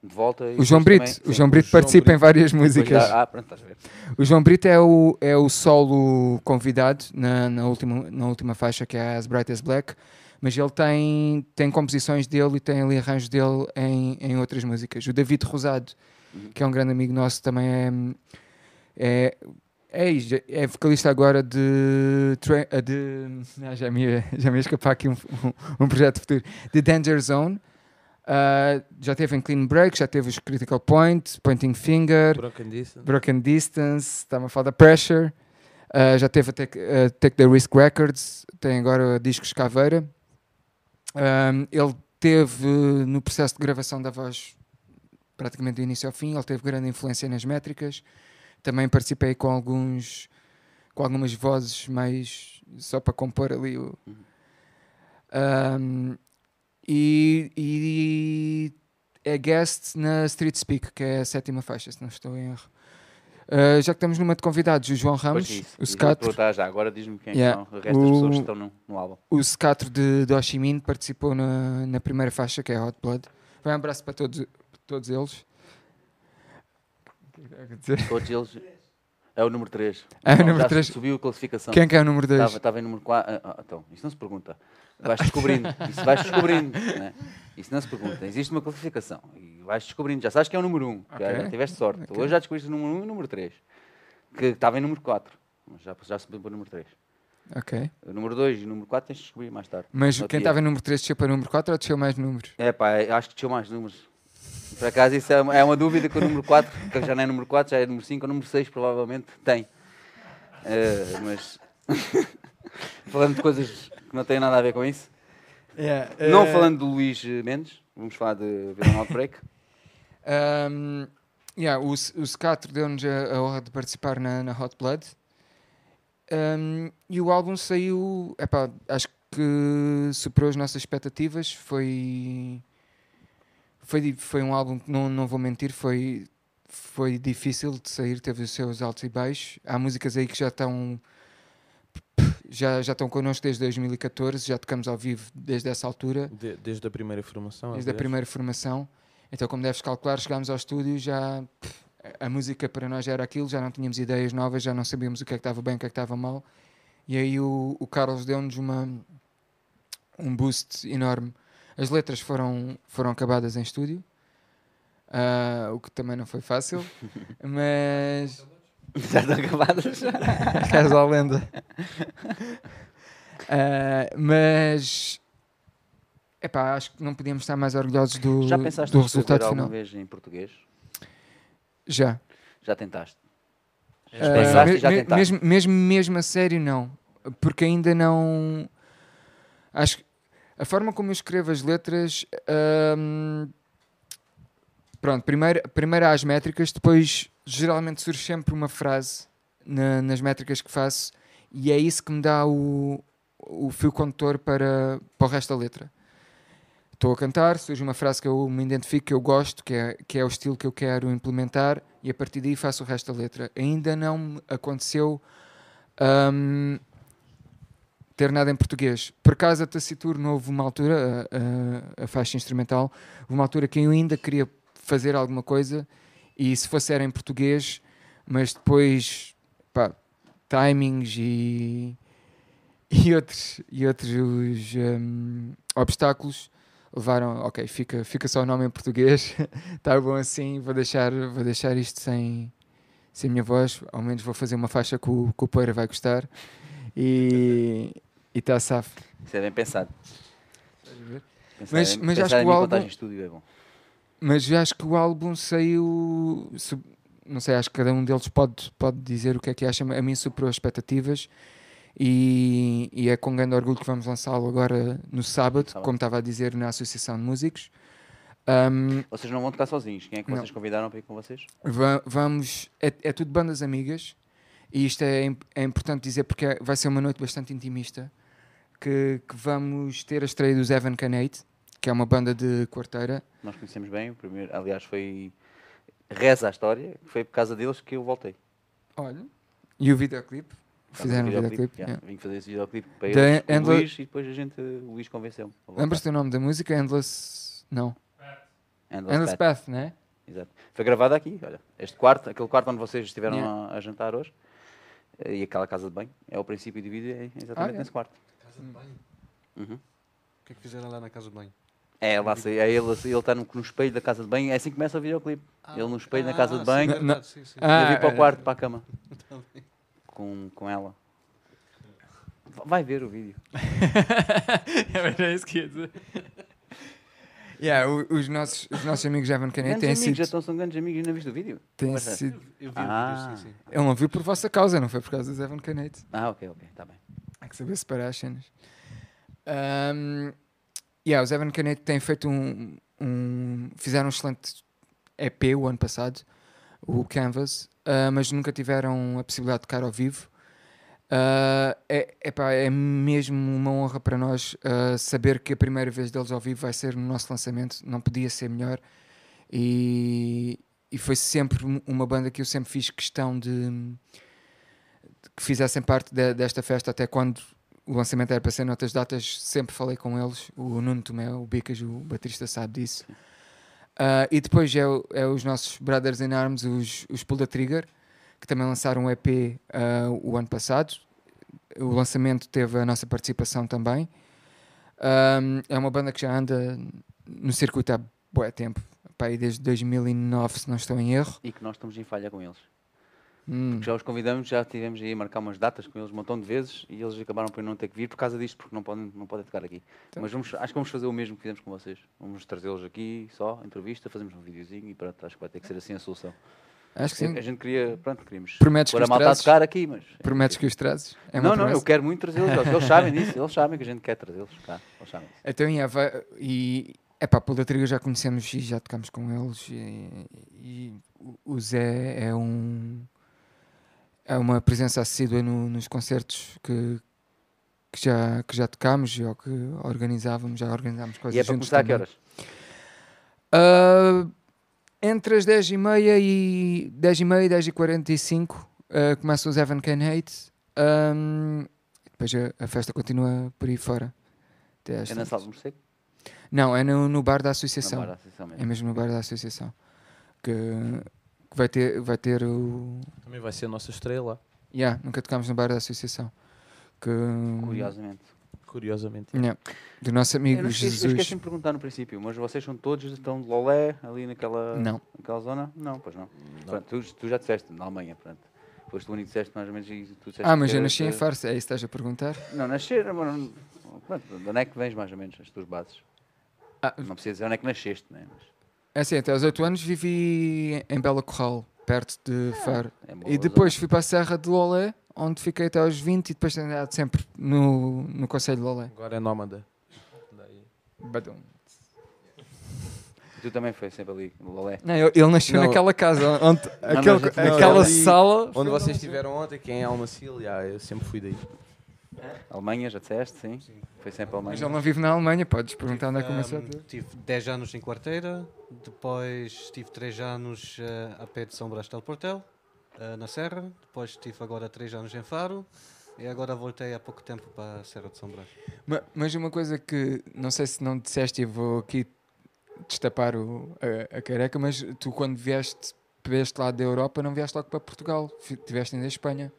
de volta. e O João Brito, também- o João Brito João participa em Brito. várias músicas. Ah, pronto, estás a ver. O João Brito é o, é o solo convidado na, na, última, na última faixa, que é As Bright as Black, mas ele tem, tem composições dele e tem ali arranjos dele em, em outras músicas. O David Rosado, Uhum. que é um grande amigo nosso, também é, é, é, é vocalista agora de. eh, de ah, já, me ia, já me ia escapar aqui um, um, um projeto futuro. De Danger Zone. Ah, já teve em Clean Break, já teve os Critical Point, Pointing Finger. Broken Distance. Broken Distance, estava a falar da Pressure, uh, já teve a Take, a Take the Risk Records, tem agora discos Caveira. Um, ele teve no processo de gravação da voz praticamente do início ao fim, ele teve grande influência nas métricas. Também participei com alguns com algumas vozes mais só para compor ali o. Um, e, e é guest na Street Speak, que é a sétima faixa, se não estou em erro. Uh, já que estamos numa de convidados, o João Ramos, é o perguntar já, agora diz-me quem Yeah. são o resto das pessoas O- que estão no, no álbum. o Scatro de, de Ho participou na, na primeira faixa, que é Hot Blood. Vai um abraço para todos, todos eles. É? Todos eles. É o número 3. É o número três. Subiu a classificação. Quem é que é o número 2? Estava, estava em número 4. então, isso não se pergunta. Vais descobrindo. Isso vais descobrindo. Né? Isso não se pergunta. Existe uma classificação. E vais descobrindo. Já sabes que é o número 1. Um, Ok. já, tiveste sorte. Ok. Hoje já descobriste o número 1 um e o número 3. Que estava em número 4. Mas já, já subiu para o número 3. Ok. O número 2 e o número 4 tens de descobrir mais tarde. Mas quem estava em número 3 desceu para o número 4 ou desceu mais números? É pá, acho que desceu mais números. Por acaso isso é uma, é uma dúvida que o número 4, que já não é número 4, já é número 5 ou número 6 provavelmente tem. Eh, mas falando de coisas que não têm nada a ver com isso. Não falando do Luís Mendes, vamos falar de Villain Outbreak. Um, yeah, o, o Scatro deu-nos a, a honra de participar na, na Hot Blood. Um, e o álbum saiu, epá, acho que superou as nossas expectativas. Foi, foi, foi um álbum que, não, não vou mentir, foi, foi difícil de sair, teve os seus altos e baixos. Há músicas aí que já estão já, já estão connosco desde 2014, já tocamos ao vivo desde essa altura De- desde a primeira formação. desde a primeira formação. Então, como deves calcular, chegámos ao estúdio já a música para nós já era aquilo, já não tínhamos ideias novas, já não sabíamos o que é que estava bem, o que é que estava mal. E aí o, o Carlos deu-nos uma um boost enorme. As letras foram foram acabadas em estúdio, ah, o que também não foi fácil, mas Já estão acabadas. Caso à lenda. Ah, mas epá, acho que não podíamos estar mais orgulhosos do, Já pensaste do resultado alguma final. vez em português? Já. Já tentaste? Ah, pensaste me- já me- tentaste? mesmo, mesmo, mesmo a sério, não. Porque ainda não. Acho que a forma como eu escrevo as letras. ahm, Pronto, primeiro, primeiro há as métricas, depois geralmente surge sempre uma frase na- nas métricas que faço e é isso que me dá o, o fio condutor para, para o resto da letra. Estou a cantar, surge uma frase que eu me identifico, que eu gosto, que é, que é o estilo que eu quero implementar e a partir daí faço o resto da letra. Ainda não me aconteceu hum, ter nada em português. Por acaso a Taciturno houve uma altura, a, a- a faixa instrumental, uma altura que eu ainda queria fazer alguma coisa e se fosse era em português, mas depois, pá, timings e, e outros, e outros hum, obstáculos levaram, ok, fica, fica só o nome em português, está bom assim, vou deixar, vou deixar isto sem, sem a minha voz, ao menos vou fazer uma faixa que o, que o Poeira vai gostar e está safo. Isso é bem pensado. Pensar Mas- em- mas acho que o álbum- estúdio é bom. Mas eu acho que o álbum saiu. su- Não sei, acho que cada um deles pode, pode dizer o que é que acha. A mim superou as expectativas e, e é com grande orgulho que vamos lançá-lo agora no sábado, Sábado. como estava a dizer na Associação de Músicos. Ahm, Vocês não vão tocar sozinhos. Quem é que Não. vocês convidaram para ir com vocês? Va- vamos. É, é tudo bandas amigas e isto é, im- é importante dizer porque é- vai ser uma noite bastante intimista. Que, que vamos ter a estreia dos Evan Canate, que é uma banda de quarteira. Nós conhecemos bem. O primeiro, aliás, foi. Reza a história. Foi por causa deles que eu voltei. Olha. E o videoclipe? Fizeram um Videoclipe, yeah. yeah. Vim fazer esse videoclipe para Da eles o Luís e depois a gente, o Luís convenceu-me. Lembras-te do nome da música? Endless. Não. Endless Endless Path. Path, né? Exato. Foi gravado aqui, olha. Este quarto, aquele quarto onde vocês estiveram Yeah. a, a jantar hoje, eh, e aquela casa de banho, é o princípio do vídeo, é exatamente Ah, nesse quarto. Casa de banho. Uhum. O que é que fizeram lá na casa de banho? É, lá, se- é ele, ele está no, no espelho da casa de banho, é assim que começa o videoclipe. ele no espelho na casa de sim, banho, verdade, Na- sim, sim. Ah, para o é. quarto, para a cama, com, com ela. Vai ver o vídeo. Era isso que ia dizer. Yeah, o- os, nossos, os nossos amigos Evan Canet têm amigos, sido. já estão, são grandes amigos, ainda viste o vídeo? é. sido Eu vi Ah. o vídeo, sim, sim. ele não viu por vossa causa, não foi por causa dos Evan Canet. Ah, ok, ok, está bem. Há que saber separar as cenas. Um, yeah, os Evan Canet têm feito um, um- Fizeram um excelente EP o ano passado, o Canvas, ah, mas nunca tiveram a possibilidade de tocar ao vivo. Ah, é, é mesmo uma honra para nós ah, saber que a primeira vez deles ao vivo vai ser no nosso lançamento, não podia ser melhor. E, e foi sempre um- uma banda que eu sempre fiz questão de que fizessem parte de- desta festa, até quando o lançamento era para ser noutras datas, sempre falei com eles. O Nuno Tomé, o Bicas, o baterista, sabe disso. Ah, e depois é, é os nossos Brothers in Arms, os, os Pull the Trigger, que também lançaram um EP ah, o ano passado. O lançamento teve a nossa participação também. Ahm, é uma banda que já anda no circuito há bué tempo, pá, aí desde 2009, se não estou em erro. E que nós estamos em falha com eles. Hum. Já os convidamos, já tivemos aí a marcar umas datas com eles um montão de vezes e eles acabaram por não ter que vir por causa disto, porque não podem, não podem tocar aqui. Então. Mas vamos, acho que vamos fazer o mesmo que fizemos com vocês. Vamos trazê-los aqui só, entrevista, fazemos um videozinho e pronto, acho que vai ter que ser assim a solução. Acho que sim. A gente queria, pronto, queríamos Prometes que a os a trazes? tocar aqui, mas... Prometes que os trazes? É não, não, eu promessa? quero muito trazê-los, eles, sabem disso, eles sabem que a gente quer trazê-los cá, eles sabem disso. Então, yeah, vai- e é pá, Pull da Triga já conhecemos e já tocamos com eles. E, e o Zé é um. É uma presença assídua no- nos concertos que, que, já, que já tocámos ou que organizávamos. Já organizámos coisas E é para começar a que também. horas? Ah, entre as 10h30 e 10h30 e 10h45 uh, começa os Evan Can Hate. Um, depois a, a festa continua por aí fora. Até É na sala do morcego? Não, é no, no bar da associação. barra, essencialmente. É mesmo no bar da associação. Que, que vai, ter, vai ter o. Também vai ser a nossa estreia lá, Yeah, nunca tocámos no bar da associação. Que, Curiosamente. curiosamente. Yeah, do nosso amigo Eu, não esqueci, eu Jesus. esqueci de perguntar no princípio, mas vocês são todos, estão de Lolé, ali naquela, Não. naquela zona? Não, pois não. Pronto, tu, tu já disseste, na Alemanha, pronto. Foste o único que disseste mais ou menos e tu disseste Ah, mas eu nasci em Farsa, é isso que estás a perguntar? Não, nascer, mas não- pronto, de onde é que vens mais ou menos, as tuas bases? Ah, Não precisa dizer onde é que nasceste, né? Mas é assim, até aos 8 anos vivi em Bela Corral, perto de Faro. é E depois fui para a Serra de Lolé, onde fiquei até aos 20 e depois tenho andado sempre no, no Conselho de Lolé. Agora é nómada. Badum. tu também foi sempre ali, no Lolé. Não, ele, ele nasceu Não. naquela casa, onde, Não, aquele- mas- não, ali- sala. Onde vocês estiveram ontem, quem é Almacil, já, eu sempre fui daí. Alemanha, já disseste, sim? Foi sempre a Mas Alemanha. ele não vive na Alemanha, podes perguntar onde é que começou tive 10 anos em Quarteira, depois tive 3 anos eh, a pé de São Brás del Portel, eh, na Serra, depois tive agora 3 anos em Faro e agora voltei há pouco tempo para a Serra de São Brás. Ma- Mas uma coisa que não sei se não disseste e vou aqui destapar o- a, a careca, mas tu quando vieste para este lado da Europa não vieste logo para Portugal, estiveste ainda em Espanha.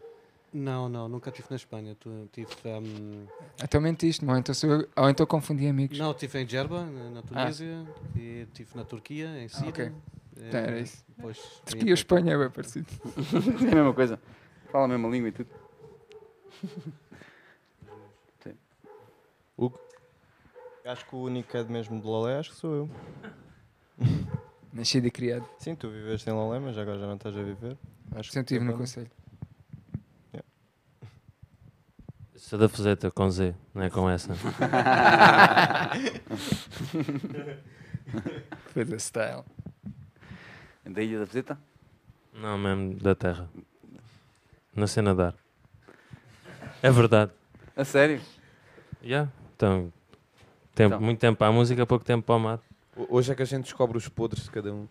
Não, não, nunca estive na Espanha. Tu, tive, ahm, Então mentiste, ou então, eu- ou então confundi amigos. não, estive em Djerba, na, na Tunísia, e estive na Turquia, em Síria. ok. eh, Então era isso. Depois Turquia e Espanha é bem parecido. É a mesma coisa. Fala a mesma língua e tudo. Acho que o único que é mesmo de Lolé, acho que sou eu. Nascido e criado. Sim, tu viveste em Lolé, mas agora já não estás a viver. Acho Sempre estive no conselho. Sou da Fuseta com Z, não é com essa. Foi da style. Da Ilha da Visita? Não, mesmo da terra. Não sei nadar. É verdade. A sério? Yeah. Então, tempo, Então. muito tempo para a música, pouco tempo para o mar. Ho- Hoje é que a gente descobre os podres de cada um.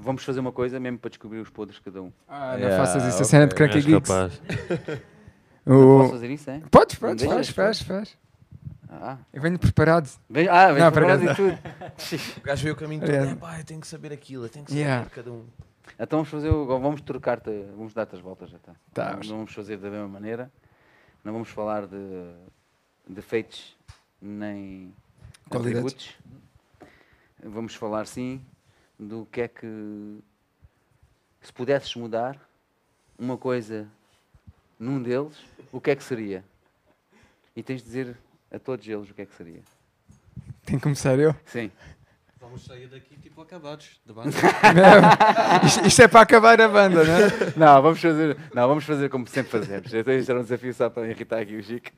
Vamos fazer uma coisa mesmo para descobrir os podres de cada um. Ah, não Yeah, faças isso, a ok. cena de Cranky És Geeks. capaz. Não posso O... fazer isso, é? Podes, Não podes, deixas? faz, faz, faz. Ah, Eu venho preparado. vem, ah vem Não, preparado por e tudo. O gajo veio o caminho todo, Yeah. é pá, eu tenho que saber aquilo, eu tenho que saber Yeah. de cada um. Então vamos fazer, o- vamos trocar-te, vamos dar-te as voltas já tá. Tá. Não, não vamos fazer da mesma maneira. Não vamos falar de defeitos nem Qualidades. atributos. Vamos falar sim do que é que se pudesses mudar uma coisa num deles, o que é que seria? E tens de dizer a todos eles o que é que seria. Tem que começar eu. Sim. Vamos sair daqui tipo acabados, de banda. Isto, isto é para acabar a banda, não é? Não, vamos fazer, não, vamos fazer como sempre fazemos. Então, isto era um desafio só para irritar aqui o Chico.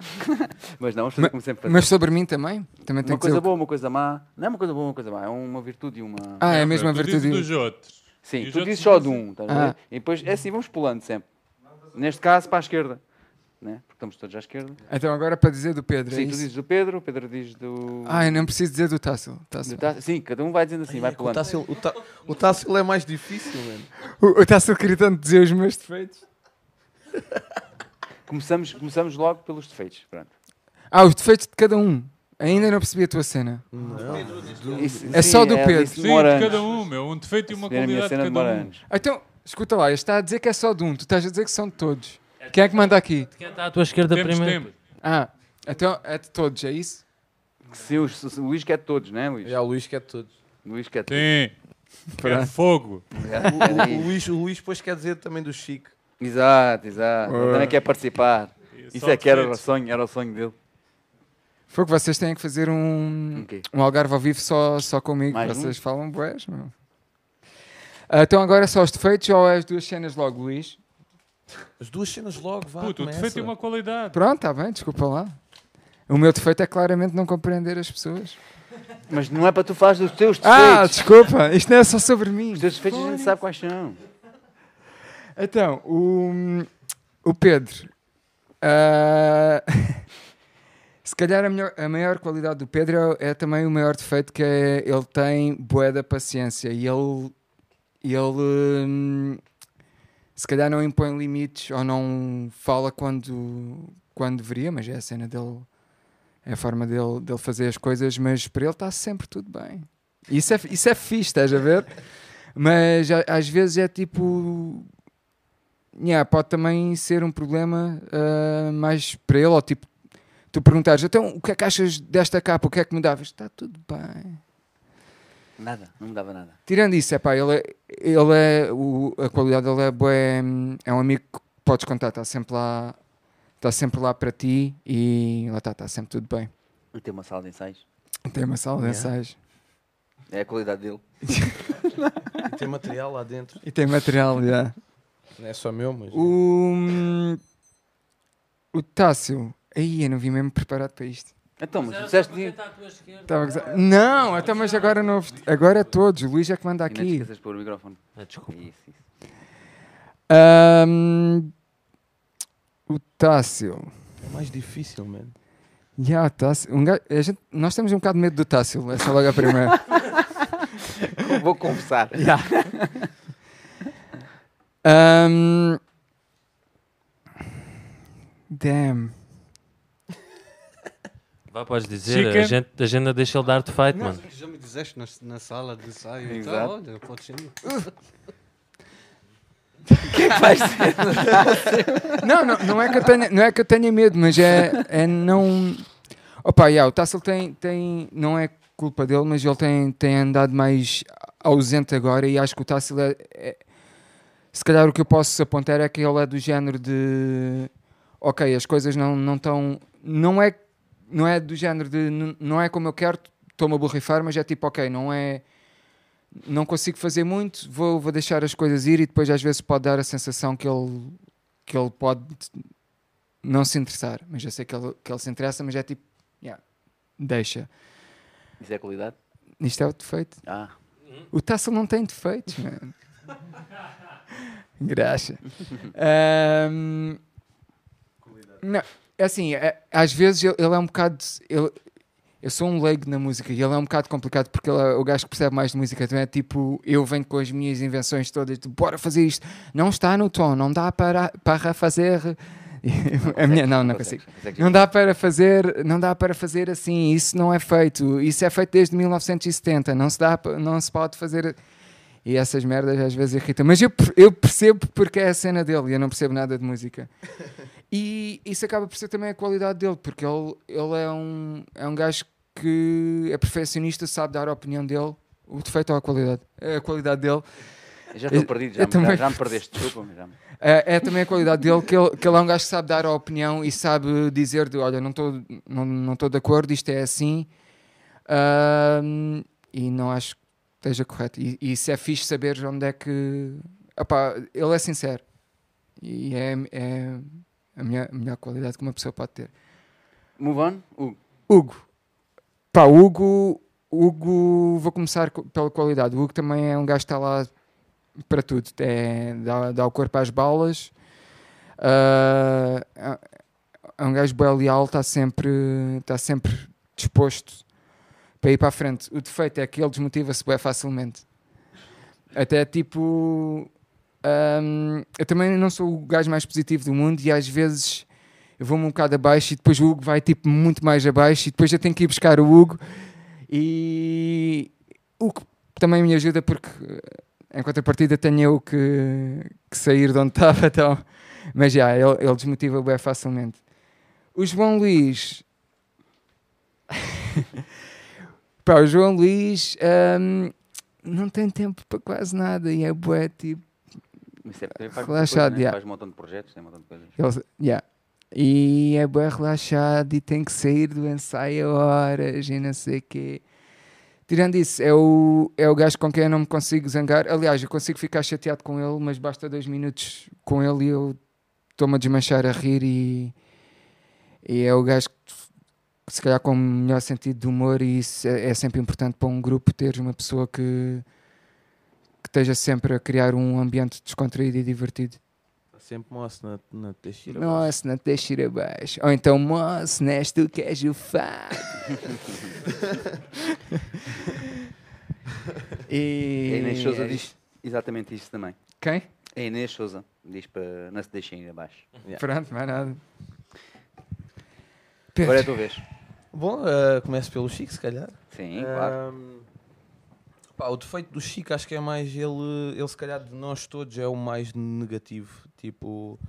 Mas não, vamos fazer como sempre fazemos. Mas sobre mim também? Também tem uma coisa boa, uma coisa má. Não é uma coisa boa, uma coisa má. É uma virtude e uma. Ah, é a Tu virtude. dizes dos outros. Sim, e tu dizes só de um, estás a Ah. ver? E depois, é assim, vamos pulando sempre. Neste caso, para a esquerda. Estamos todos à esquerda. Então agora para dizer do Pedro. é Sim, tu isso? dizes do Pedro, o Pedro diz do. Ah, eu não preciso dizer do. Tássilo. do Tá- Sim, cada um vai dizendo assim, vai Ai, é que o pulando. O Tá- O Tássilo é mais difícil, mano. O, o Tássilo queria tanto dizer os meus defeitos. Começamos, começamos logo pelos defeitos. Pronto. Ah, os defeitos de cada um. Ainda não percebi a tua cena. Isso- É sim, só do Pedro. isso Sim, de cada um, meu. Um defeito e uma qualidade de cada um. anos. Então, escuta lá, está a dizer que é só de um. Tu estás a dizer que são de todos. Quem é que manda aqui? Quem está à tua esquerda Temos primeiro? tempo. Ah, então é de todos, é isso? Sim, o, o Luís quer todos, não é, Luís? Já, o Luís quer todos. Luís quer todos. Sim. Quer Pronto. fogo. O, o- o Luís, o Luís depois quer dizer também do Chico. Exato, exato. Ele Ah. também quer participar. Isso é que era o sonho, era o sonho dele. Foi que vocês têm que fazer um, Um quê? um Algarve ao vivo só, só comigo. Mais um? vocês falam boés, meu. Ah, então agora é só os defeitos ou é as duas cenas logo, Luís? As duas cenas logo, vá, Puto, o começa. defeito e uma qualidade. Pronto, está bem, desculpa lá. O meu defeito é claramente não compreender as pessoas. Mas não é para tu falar dos teus Ah, defeitos. desculpa, isto não é só sobre mim. Os teus defeitos a gente sabe quais são. Então, o, o Pedro. ah, se calhar a, melhor- a maior qualidade do Pedro é, é também o maior defeito que é ele tem bué da paciência e ele, ele hum, se calhar não impõe limites ou não fala quando, quando deveria, mas é a cena dele, é a forma dele, dele fazer as coisas, mas para ele está sempre tudo bem. Isso é, isso é fixe, estás a ver? Mas às vezes é tipo. Yeah, pode também ser um problema ah, mais para ele, ou tipo, tu perguntares, então o que é que achas desta capa? O que é que mudavas? Está tudo bem. Nada, não me dava nada. Tirando isso, é pá, ele é, ele é o, a qualidade dele é bué, é um amigo que podes contar, está sempre lá, está sempre lá para ti e lá está, está sempre tudo bem. E tem uma sala de ensaios. Tem uma sala de Yeah. ensaios É a qualidade dele. E tem material lá dentro. e tem material, já. Não é só meu, mas. O, o Tássio, aí eu não vim mesmo preparado para isto. Então, mas tu disseste que Estava a. Não, então, mas agora não. Agora é todos. O Luís é que manda E não aqui. esqueças de pôr o microfone. Ah, desculpa. Isso, isso. Ahm, o Tássio. É mais difícil, mano. Já, Tássio. Um gajo- a gente- nós temos um bocado de medo do Tássio. Essa é logo a primeira. Vou confessar. Já. Ahm, damn. Vá, podes dizer, Chica. a gente, a gente não deixa ele dar de fight, mano. Já me disseste na, na sala de ensaio. Então, olha, pode ser. Não, não, não, é que eu tenha, não é que eu tenha medo, mas é, é não. Opa, yeah, o Tassel tem, tem. Não é culpa dele, mas ele tem, tem andado mais ausente agora e acho que o Tassel é, é- Se calhar o que eu posso apontar é que ele é do género de. Ok, as coisas não não estão. Não é, não é do género de. Não é como eu quero, estou-me a borrifar, mas é tipo, ok, não é não consigo fazer muito, vou, vou deixar as coisas ir e depois às vezes pode dar a sensação que ele, que ele pode não se interessar. Mas eu sei que ele, que ele se interessa, mas é tipo, yeah, deixa. Isso é qualidade? Isto é o defeito. Ah, O Tassel não tem defeitos, mano. Graxa. Ahm, não, é assim, é- às vezes ele, ele é um bocado. ele- eu sou um leigo na música e ele é um bocado complicado porque ele é o gajo que percebe mais de música. Então é tipo, eu venho com as minhas invenções todas, tipo, bora fazer isto. Não está no tom, não dá para, para fazer. a minha, não, não consigo. consegues. Não dá para fazer, não dá para fazer assim, isso não é feito. Isso é feito desde 1970, não se dá, não se pode fazer. E essas merdas às vezes irritam. Mas eu, eu percebo porque é a cena dele e eu não percebo nada de música. E isso acaba por ser também a qualidade dele, porque ele, ele é, um, é um gajo que é perfeccionista, sabe dar a opinião dele. O defeito ou a qualidade? É a qualidade dele. Eu já estou perdido, já, me- também- já, me perdeste, desculpa. Já me... É, é também a qualidade dele que ele, que ele é um gajo que sabe dar a opinião e sabe dizer de olha, não estou não, não tô de acordo, isto é assim Ahm, e não acho que esteja correto. E, e isso é fixe saber onde é que Epá, ele é sincero e é, é a minha, a melhor qualidade que uma pessoa pode ter. Move on. Hugo. Hugo, pá, Hugo, Hugo, vou começar co- pela qualidade. O Hugo também é um gajo que está lá para tudo, é, dá, dá o corpo às balas, é- é um gajo bem leal, está sempre, está sempre disposto para ir para a frente. O defeito é que ele desmotiva-se bem facilmente. Até tipo. Ahm, eu também não sou o gajo mais positivo do mundo e às vezes eu vou-me um bocado abaixo e depois o Hugo vai tipo muito mais abaixo e depois eu tenho que ir buscar o Hugo e o que também me ajuda porque em contrapartida tenho eu que, que sair de onde estava então, mas já, ele, ele desmotiva bem facilmente. O João Luís. Pá, o João Luís ahm, não tem tempo para quase nada e é bué tipo Isso é porque faz, muita Relaxado, coisa, né? yeah. faz um montão de projetos, tem um montão de coisas. Yeah. E é bem relaxado e tem que sair do ensaio horas e não sei o quê. Tirando isso, é o, é o gajo com quem eu não me consigo zangar. Aliás, eu consigo ficar chateado com ele, mas basta dois minutos com ele e eu estou-me a desmanchar a rir e, e é o gajo que se calhar com o melhor sentido de humor e isso é, é sempre importante para um grupo teres uma pessoa que esteja sempre a criar um ambiente descontraído e divertido. Está sempre moço na, na Teixeira. Nossa, não te deixa ir abaixo. Ou então, moço, não és tu que és o fado. e... A Inês Souza diz exatamente isso também. Quem? A Inês Souza diz para não se deixem ir abaixo. Pronto, mais nada. Agora é a Pedro, tua vez. Bom, eh, começo pelo Chico, se calhar. Sim, claro. Pá, o defeito do Chico acho que é mais ele, ele se calhar de nós todos é o mais negativo. Tipo.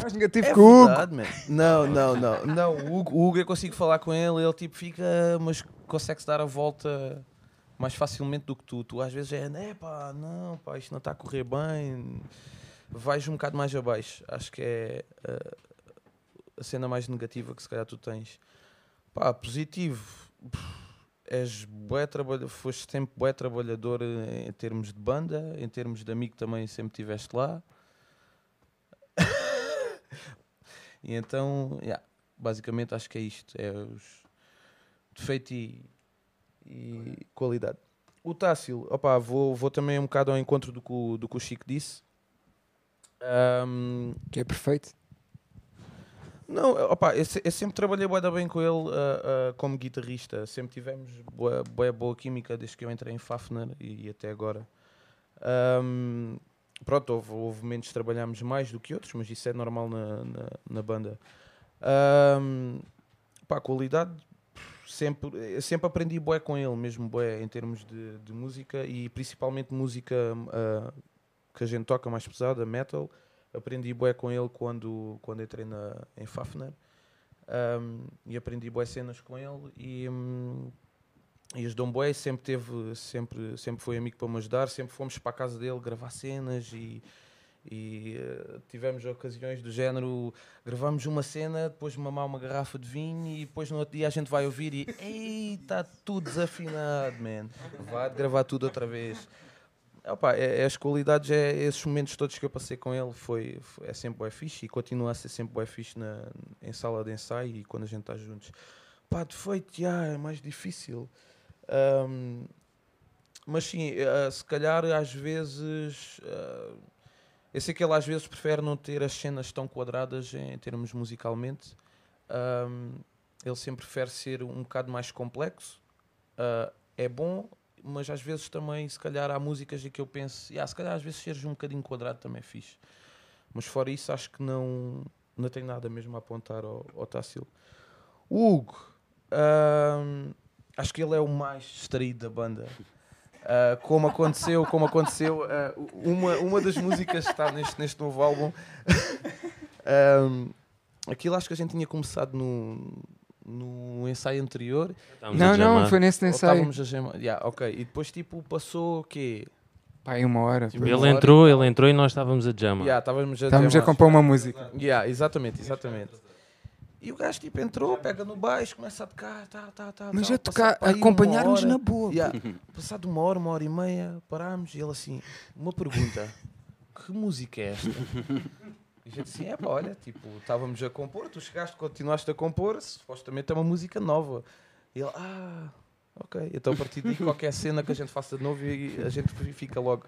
mais negativo É que o Hugo. Não, não, não. não o, Hugo, o Hugo eu consigo falar com ele, ele tipo fica, mas consegue-se dar a volta mais facilmente do que tu. Tu às vezes é, né pá, não, pá, isto não está a correr bem. Vais um bocado mais abaixo. Acho que é eh, a cena mais negativa que se calhar tu tens. Pá, positivo. pff, És bué trabalha, foste sempre bué trabalhador em termos de banda, em termos de amigo também sempre estiveste lá. E então, yeah, basicamente acho que é isto. É os defeito e, e qualidade. O Tássilo, opá, vou, vou também um bocado ao encontro do que o, do que o Chico disse. Ahm, Que é perfeito. Não, opa, eu, eu sempre trabalhei bué bem com ele ah, ah, como guitarrista. Sempre tivemos bué, bué boa química desde que eu entrei em Fafner e, até agora. Ahm, pronto, houve, houve momentos que trabalhámos mais do que outros, mas isso é normal na, na, na banda. Ahm, pá, qualidade, sempre, sempre aprendi bué com ele, mesmo bué em termos de, de música e principalmente música ah, que a gente toca mais pesada, metal aprendi bué com ele quando, quando entrei na, em Fafner Ahm, e aprendi bué cenas com ele e, hum, e ajudou-me bué, sempre teve, sempre, sempre foi amigo para me ajudar, sempre fomos para a casa dele gravar cenas e, e eh, tivemos ocasiões do género, gravamos uma cena, depois mamar uma garrafa de vinho e depois no outro dia a gente vai ouvir e ei, está tudo desafinado, man. Vai gravar tudo outra vez. Opa, é, é as qualidades, é esses momentos todos que eu passei com ele foi, foi- é sempre bué fixe e continua a ser sempre bué fixe na, em sala de ensaio e quando a gente está juntos. Pá, defeito, já, é mais difícil. Ahm, mas sim, eh, se calhar às vezes. ah, eu sei que ele às vezes prefere não ter as cenas tão quadradas em termos musicalmente. Ahm, ele sempre prefere ser um bocado mais complexo. Ah, é bom, mas às vezes também, se calhar, há músicas em que eu penso, "Ya, se calhar às vezes seres um bocadinho quadrado também é fixe. Mas fora isso, acho que não, não tenho nada mesmo a apontar ao, ao Tássilo. O Hugo, acho que ele é o mais distraído da banda. Ah, como aconteceu, como aconteceu, ah, uma, uma das músicas que está neste, neste novo álbum, ahm, aquilo acho que a gente tinha começado no, no ensaio anterior Estávamos Não, não, foi nesse ou ensaio. estávamos a gemar. Yeah, ok. E depois tipo passou o quê? Pá, aí uma hora. Tipo, aí. uma Ele hora entrou, ele entrou e nós estávamos a jamar. Yeah, estávamos a Estávamos a compor uma música. Yeah, exatamente, exatamente. E o gajo tipo entrou, pega no baixo, começa a tocar, tá, tá, tá, Mas tal. a tocar, acompanhar-nos hora, na boa. Yeah, passado uma hora, uma hora e meia, parámos e ele assim, uma pergunta: que música é esta? E a gente assim, é pá, olha, tipo, estávamos a compor, tu chegaste, continuaste a compor, supostamente é uma música nova. E ele, ah, ok. Então a partir daí, qualquer cena que a gente faça de novo, e a gente fica logo,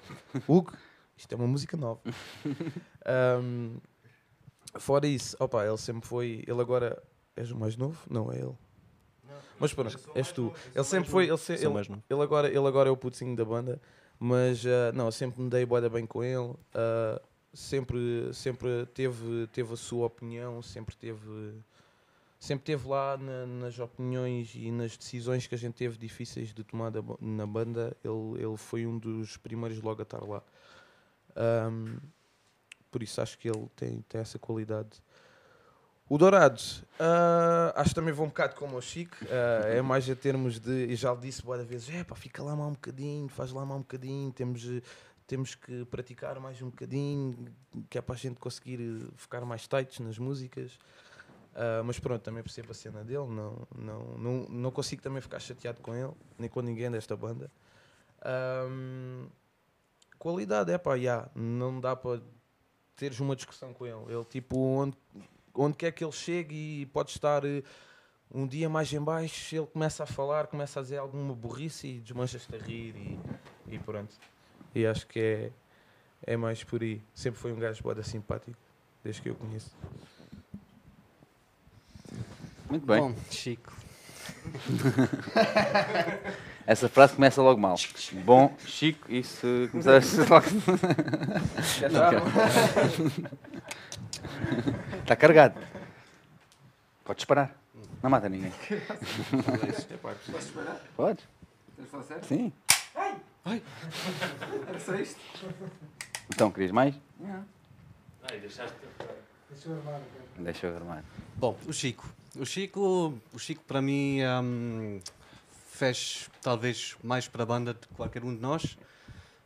Hugo, isto é uma música nova. Ahm, fora isso, opa, ele sempre foi, ele agora, és o mais novo? Não, é ele. Mas pronto, és tu. Ele sempre foi, ele, se- ele, ele agora, ele agora é o putinho da banda, mas ah, não, eu sempre me dei boa bem com ele. ah, sempre, sempre teve, teve a sua opinião, sempre teve, sempre teve lá na- nas opiniões e nas decisões que a gente teve difíceis de tomar da na banda. Ele, ele foi um dos primeiros logo a estar lá. Ahm, por isso acho que ele tem, tem essa qualidade. O Dourado, ah, acho que também vou um bocado como o Chico, ah, é mais a termos de, e já disse várias vezes, é pá, fica lá mais um bocadinho, faz lá mais um bocadinho, temos, temos que praticar mais um bocadinho, que é para a gente conseguir eh, ficar mais tights nas músicas. Ah, mas pronto, também percebo a cena dele, não, não, não, não consigo também ficar chateado com ele, nem com ninguém desta banda. Ahm, qualidade, é pá, já, não dá para teres uma discussão com ele. Ele, tipo, onde, onde quer que ele chegue e pode estar eh, um dia mais em baixo, ele começa a falar, começa a dizer alguma burrice e desmanchas-te a rir e, e pronto. E acho que é, é mais por aí. Sempre foi um gajo boda simpático, desde que eu conheço. Muito bem. Bom, Chico. Essa frase começa logo mal. Bom, Chico, isso começar logo. Está carregado. Podes parar. Não mata ninguém. Pode? Sim. Era só isto? Então, querias mais? Ai, deixaste... Deixa eu armar. Bom, o Chico. O Chico, o Chico para mim hum, fez talvez mais para a banda de qualquer um de nós,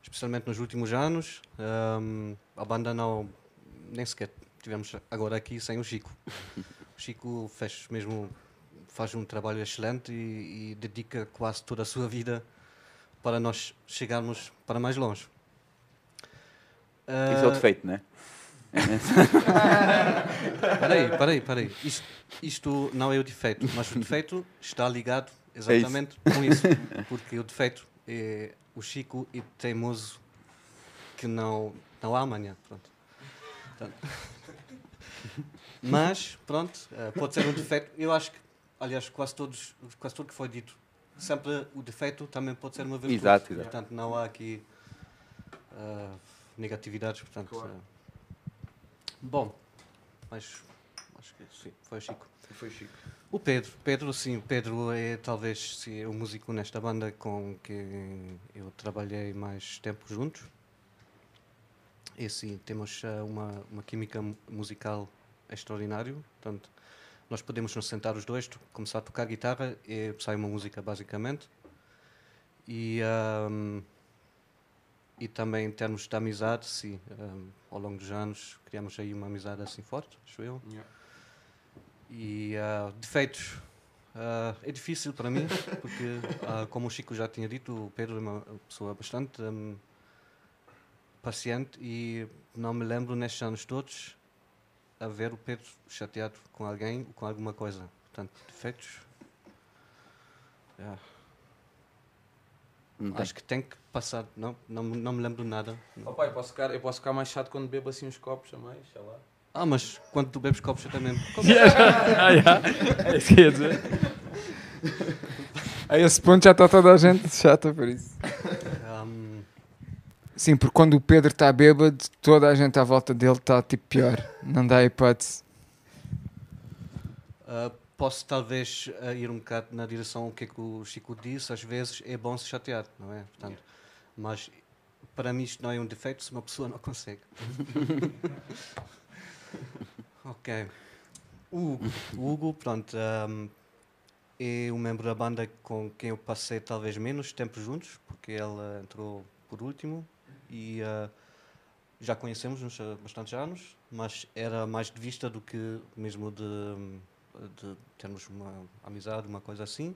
especialmente nos últimos anos. Hum, a banda não nem sequer tivemos agora aqui sem o Chico. O Chico fez mesmo faz um trabalho excelente e, e dedica quase toda a sua vida para nós chegarmos para mais longe. Isso é o Ah, defeito, não é? Peraí, peraí, peraí. Isto, isto não é o defeito, mas o defeito está ligado exatamente com isso. Porque o defeito é o Chico e teimoso que não, não há amanhã. Pronto. Portanto, mas, pronto, eh, pode ser um defeito. Eu acho que, aliás, quase, todos, quase tudo que foi dito, sempre o defeito também pode ser uma virtude. Exato, exato. Portanto, não há aqui eh, negatividades. Portanto, Claro. eh, bom, mas acho que sim, foi o Chico. Foi chique. O Pedro, Pedro sim, o Pedro é talvez sim, o músico nesta banda com quem eu trabalhei mais tempo juntos. E sim, temos ah, uma, uma química mu- musical extraordinário. Portanto, nós podemos nos sentar os dois, começar a tocar guitarra e sai uma música basicamente. E, ahm, e também em termos de amizade, sim, ahm, ao longo dos anos criamos aí uma amizade assim forte, acho eu. E ah, defeitos. ah, é difícil para mim, porque, ah, como o Chico já tinha dito, o Pedro é uma pessoa bastante hum, paciente e não me lembro nestes anos todos a ver o Pedro chateado com alguém ou com alguma coisa. Portanto, defeitos. ah, Não tem. acho que tem que passar. Não, não, me- não me lembro de nada. Oh, pai, eu posso, ficar, eu posso ficar mais chato quando bebo assim uns copos a mais, sei lá. Ah, mas quando tu bebes copos eu também. ah, yeah. É isso que ia dizer. A esse ponto já está toda a gente chata por isso. Sim, porque quando o Pedro está bêbado, toda a gente à volta dele está tipo pior. Não dá hipótese. Uh, posso talvez uh, ir um bocado na direção do que, é que o Chico disse, às vezes é bom se chatear, não é? Portanto, Mas para mim isto não é um defeito se uma pessoa não consegue. ok. O Hugo, o Hugo pronto, um, é um membro da banda com quem eu passei talvez menos tempo juntos, porque ele entrou por último e uh, já conhecemos-nos há bastantes anos, mas era mais de vista do que mesmo de, de termos uma amizade, uma coisa assim.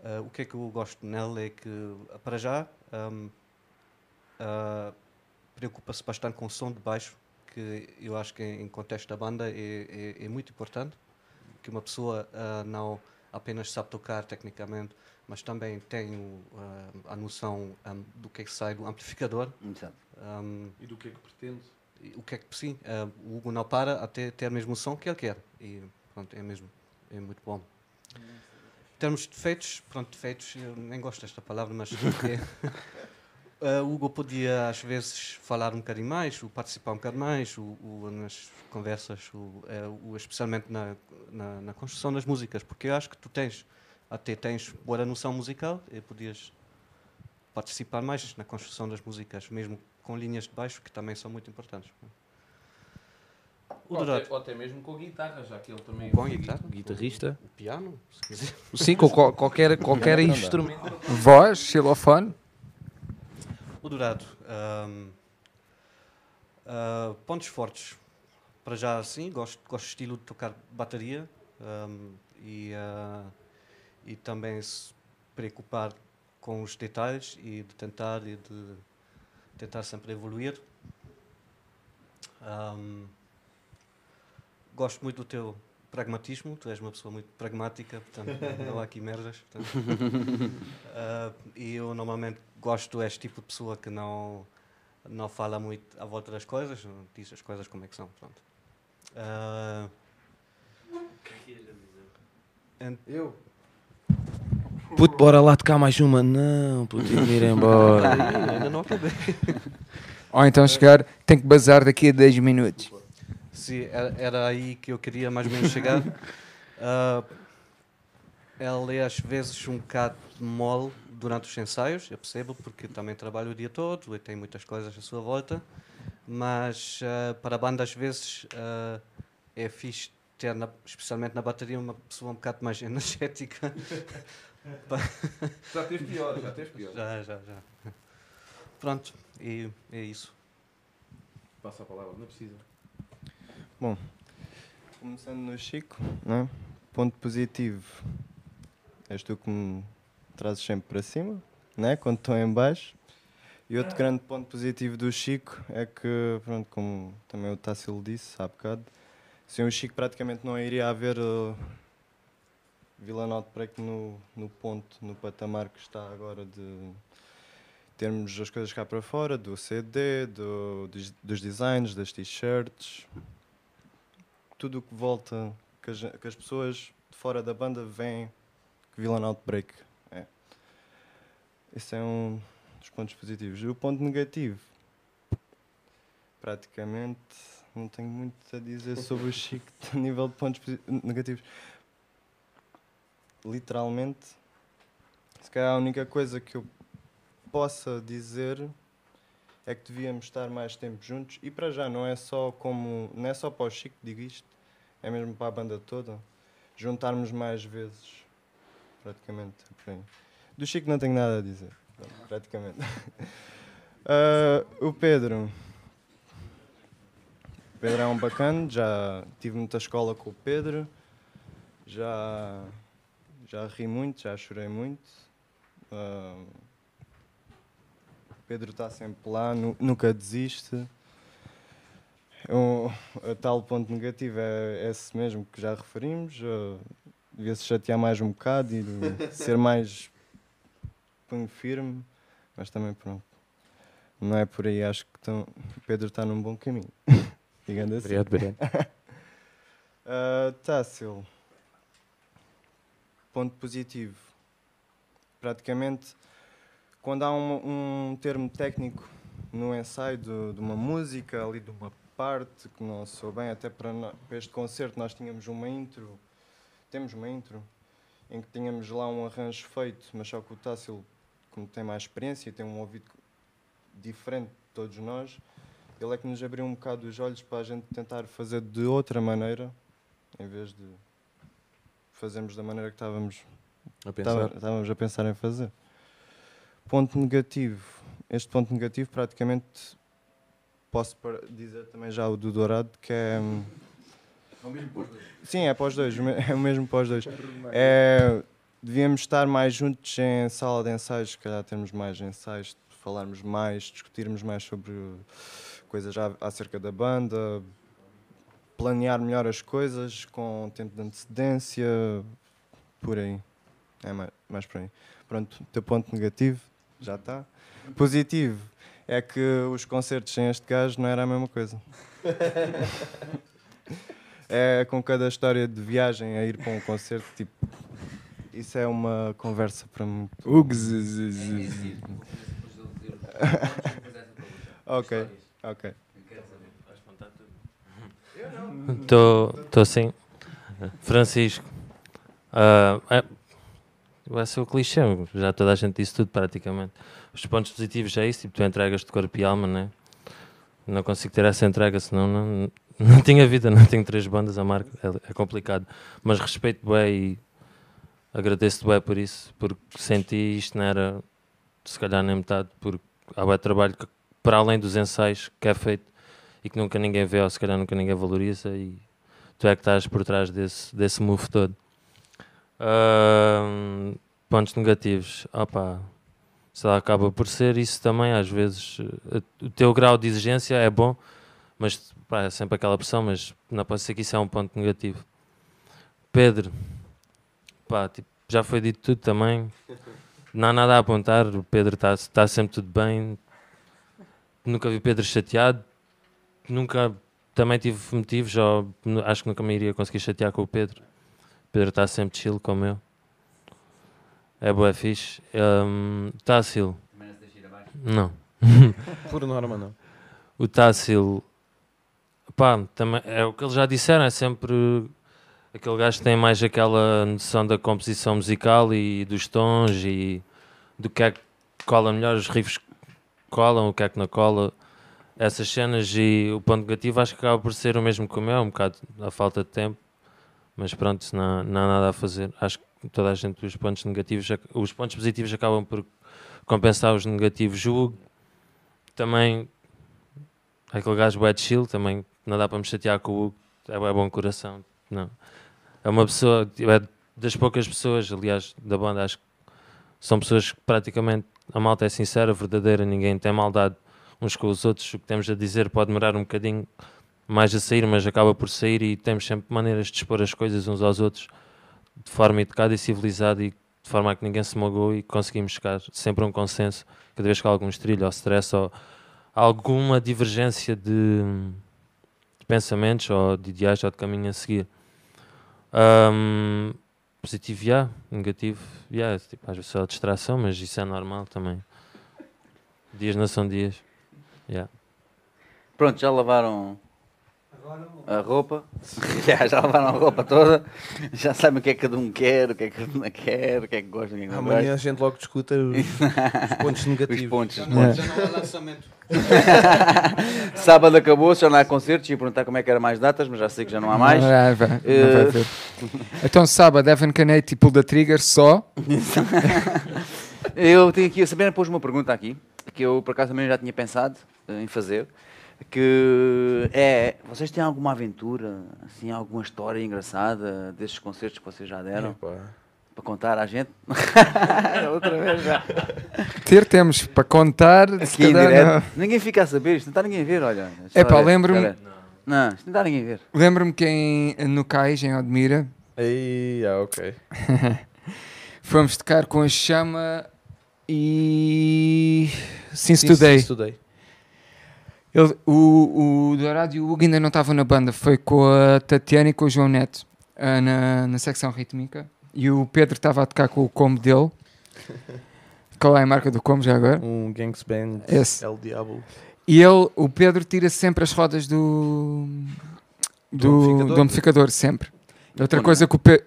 Uh, o que é que eu gosto nele é que, para já, um, uh, preocupa-se bastante com o som de baixo, que eu acho que em contexto da banda é, é, é muito importante, que uma pessoa não apenas sabe tocar tecnicamente, mas também tem o, uh, a noção um, do que é que sai do amplificador. Exato. Um, E do que é que pretende? o que é que sim, uh, o Hugo não para até ter mesmo o som que ele quer. E pronto, é mesmo, é muito bom. Em termos de defeitos, pronto, defeitos, eu nem gosto desta palavra, mas uh, o Hugo podia às vezes falar um bocadinho mais, ou participar um bocadinho mais, o, o, nas conversas, o, é, o, especialmente na, na, na, construção das músicas, porque eu acho que tu tens, até tens boa noção musical e podias participar mais na construção das músicas, mesmo com linhas de baixo, que também são muito importantes. O Ou até, ou até mesmo com guitarra, já que ele também Com é guitarra? guitarrista. O piano, se quiser. Sim, com qual- qualquer, qualquer instrumento. Voz, xilofone. O Dourado. ahm, ah, pontos fortes. Para já, sim, gosto, gosto do estilo de tocar bateria ahm, e, ah, e também se preocupar com os detalhes e de tentar e de tentar sempre evoluir. Ahm, gosto muito do teu pragmatismo, tu és uma pessoa muito pragmática, portanto não há aqui merdas. portanto. Ah, e eu normalmente gosto deste tipo de pessoa que não, não fala muito à volta das coisas, diz as coisas como é que são. Pronto. En- Eu? Puto, bora lá tocar mais uma. Não, puto, tenho de ir embora. Ainda não acabei. Ou então chegar, tem que bazar daqui a 10 minutos. Sim, era, era aí que eu queria mais ou menos chegar. Ah, ela é às vezes um bocado mole durante os ensaios, eu percebo, porque também trabalho o dia todo e tem muitas coisas à sua volta, mas ah, para a banda às vezes ah, é fixe ter, na- especialmente na bateria, uma pessoa um bocado mais energética. Já teve pior, já teve pior. já, já, já. Pronto, e é isso. Passa a palavra, não precisa. Começando no Chico, né? ponto positivo. És tu que me trazes sempre para cima, né? quando estou em baixo. E outro grande ponto positivo do Chico é que, pronto, como também o Tássilo disse há bocado, sem o Chico praticamente não iria haver uh, Vila Norte Break no, no ponto, no patamar que está agora de termos as coisas cá para fora, do CD, do, dos, dos designs, das t-shirts, tudo o que volta, que as, que as pessoas de fora da banda veem que Vila Norte Break é. Esse é um dos pontos positivos. E o ponto negativo, praticamente, não tenho muito a dizer sobre o Chico a nível de pontos negativos. Literalmente, se calhar a única coisa que eu possa dizer é que devíamos estar mais tempo juntos. E para já não é só como não é só para o Chico digo isto é mesmo para a banda toda juntarmos mais vezes praticamente é do Chico não tenho nada a dizer praticamente. Ah, o Pedro. O Pedro é um bacana já tive muita escola com o Pedro já já ri muito já chorei muito Ah, Pedro está sempre lá, nu- nunca desiste. O, o tal ponto negativo é esse mesmo que já referimos. uh, Devia-se chatear mais um bocado e ser mais punho firme, mas também pronto. Não é por aí, acho que tão- o Pedro está num bom caminho. Digando assim. Obrigado, obrigado. Uh, Tássil. Ponto positivo. Praticamente, quando há um, um termo técnico no ensaio de, de uma música, ali de uma parte que não sou bem, até para, para este concerto nós tínhamos uma intro, temos uma intro, em que tínhamos lá um arranjo feito, mas só que o Tássil, como tem mais experiência e tem um ouvido diferente de todos nós, ele é que nos abriu um bocado os olhos para a gente tentar fazer de outra maneira, em vez de fazermos da maneira que estávamos A pensar. estávamos a pensar em fazer. Ponto negativo. Este ponto negativo, praticamente, posso dizer também já o do Dourado, que é. hum, É o mesmo para os dois. Sim, é para os dois, é o mesmo para os dois. É, devíamos estar mais juntos em sala de ensaios, se calhar termos mais ensaios, falarmos mais, discutirmos mais sobre coisas acerca da banda, planear melhor as coisas com tempo de antecedência, por aí. É mais, mais por aí. Pronto, o teu ponto negativo já está. Positivo é que os concertos sem este gajo não era a mesma coisa. É com cada história de viagem a ir para um concerto, tipo, isso é uma conversa para muito. Ok, ok. Estou assim. Francisco. Ah, é, vai ser o clichê, já toda a gente disse tudo praticamente. Os pontos positivos é isso, tipo, tu entregas de corpo e alma, né? Não consigo ter essa entrega, senão não, não tinha vida, não tenho três bandas a marca, é, é complicado. Mas respeito bem e agradeço-te bem por isso, porque senti isto não era se calhar nem metade, porque há bem trabalho que, para além dos ensaios que é feito e que nunca ninguém vê, ou se calhar nunca ninguém valoriza, e tu é que estás por trás desse, desse move todo. Ahm, pontos negativos, opa, sei lá, acaba por ser isso também, às vezes eh, o teu grau de exigência é bom, mas pá, é sempre aquela pressão, mas não pode ser que isso é um ponto negativo. Pedro, pá, tipo, já foi dito tudo também, não há nada a apontar, o Pedro está tá sempre tudo bem, nunca vi Pedro chateado, nunca também tive motivos, nu- acho que nunca me iria conseguir chatear com o Pedro. O Pedro está sempre chill como eu. É boa, fixe. Um, Também não. Por norma, não. O Tássilo, pá, também, é o que eles já disseram, é sempre aquele gajo que tem mais aquela noção da composição musical e dos tons e do que é que cola melhor, os riffs colam, o que é que não cola, essas cenas e o ponto negativo acho que acaba por ser o mesmo que o meu, um bocado a falta de tempo, mas pronto, não, não há nada a fazer, acho que toda a gente, os pontos negativos, os pontos positivos acabam por compensar os negativos. O também aquele gajo de chill, também não dá para me chatear com o Hugo, é bom coração, não. É uma pessoa, é das poucas pessoas, aliás, da banda, acho que são pessoas que praticamente A malta é sincera, verdadeira, ninguém tem maldade uns com os outros. O que temos a dizer pode demorar um bocadinho mais a sair, mas acaba por sair e temos sempre maneiras de expor as coisas uns aos outros de forma educada e civilizada e de forma a que ninguém se magoe e conseguimos chegar sempre a um consenso cada vez que há algum estrilho ou stress ou alguma divergência de, de pensamentos ou de ideais ou de caminho a seguir. Ahm, positivo, yeah. negativo, yeah. tipo, às vezes só distração, mas isso é normal também. Dias não são dias. Yeah. Pronto, já lavaram a roupa. já, já lavaram a roupa toda. Já sabem o que é que cada um quer, o que é que cada um quer, o que é que gosta, que é não Amanhã gosta. a gente logo discuta os, os pontos Os negativos. pontos. Já não, já não há lançamento. Sábado acabou, já não há concertos. Ia perguntar como é que era mais datas, mas já sei que já não há mais. Não, vai, vai, não Eh, vai. Então, sábado, Evan Canete e Pull the Trigger só. Eu tenho aqui, a Sabrina pôs uma pergunta aqui, que eu por acaso também já tinha pensado eh, em fazer, que é, vocês têm alguma aventura, assim, alguma história engraçada desses concertos que vocês já deram, Epá. para contar à gente? Outra vez já. Ter temos para contar. Aqui em direto. não. Ninguém fica a saber, isto não está ninguém a ver, olha. É pá, lembro-me- olha. Não, isto não está ninguém a ver. Lembro-me que em, no Cais, em Odmira, Aí, ah, ok. fomos tocar com a Chama e. Since Sim, Today. sim, Today. Ele- o, o Dourado e o Hugo ainda não estavam na banda, foi com a Tatiana e com o João Neto ah, na, na secção rítmica. E o Pedro estava a tocar com o combo dele. Qual é a marca do combo já agora? Um Gangs Band, Esse. El Diablo. E ele, o Pedro tira sempre as rodas do Do do, amplificador? do amplificador, sempre. E outra coisa que o Pedro.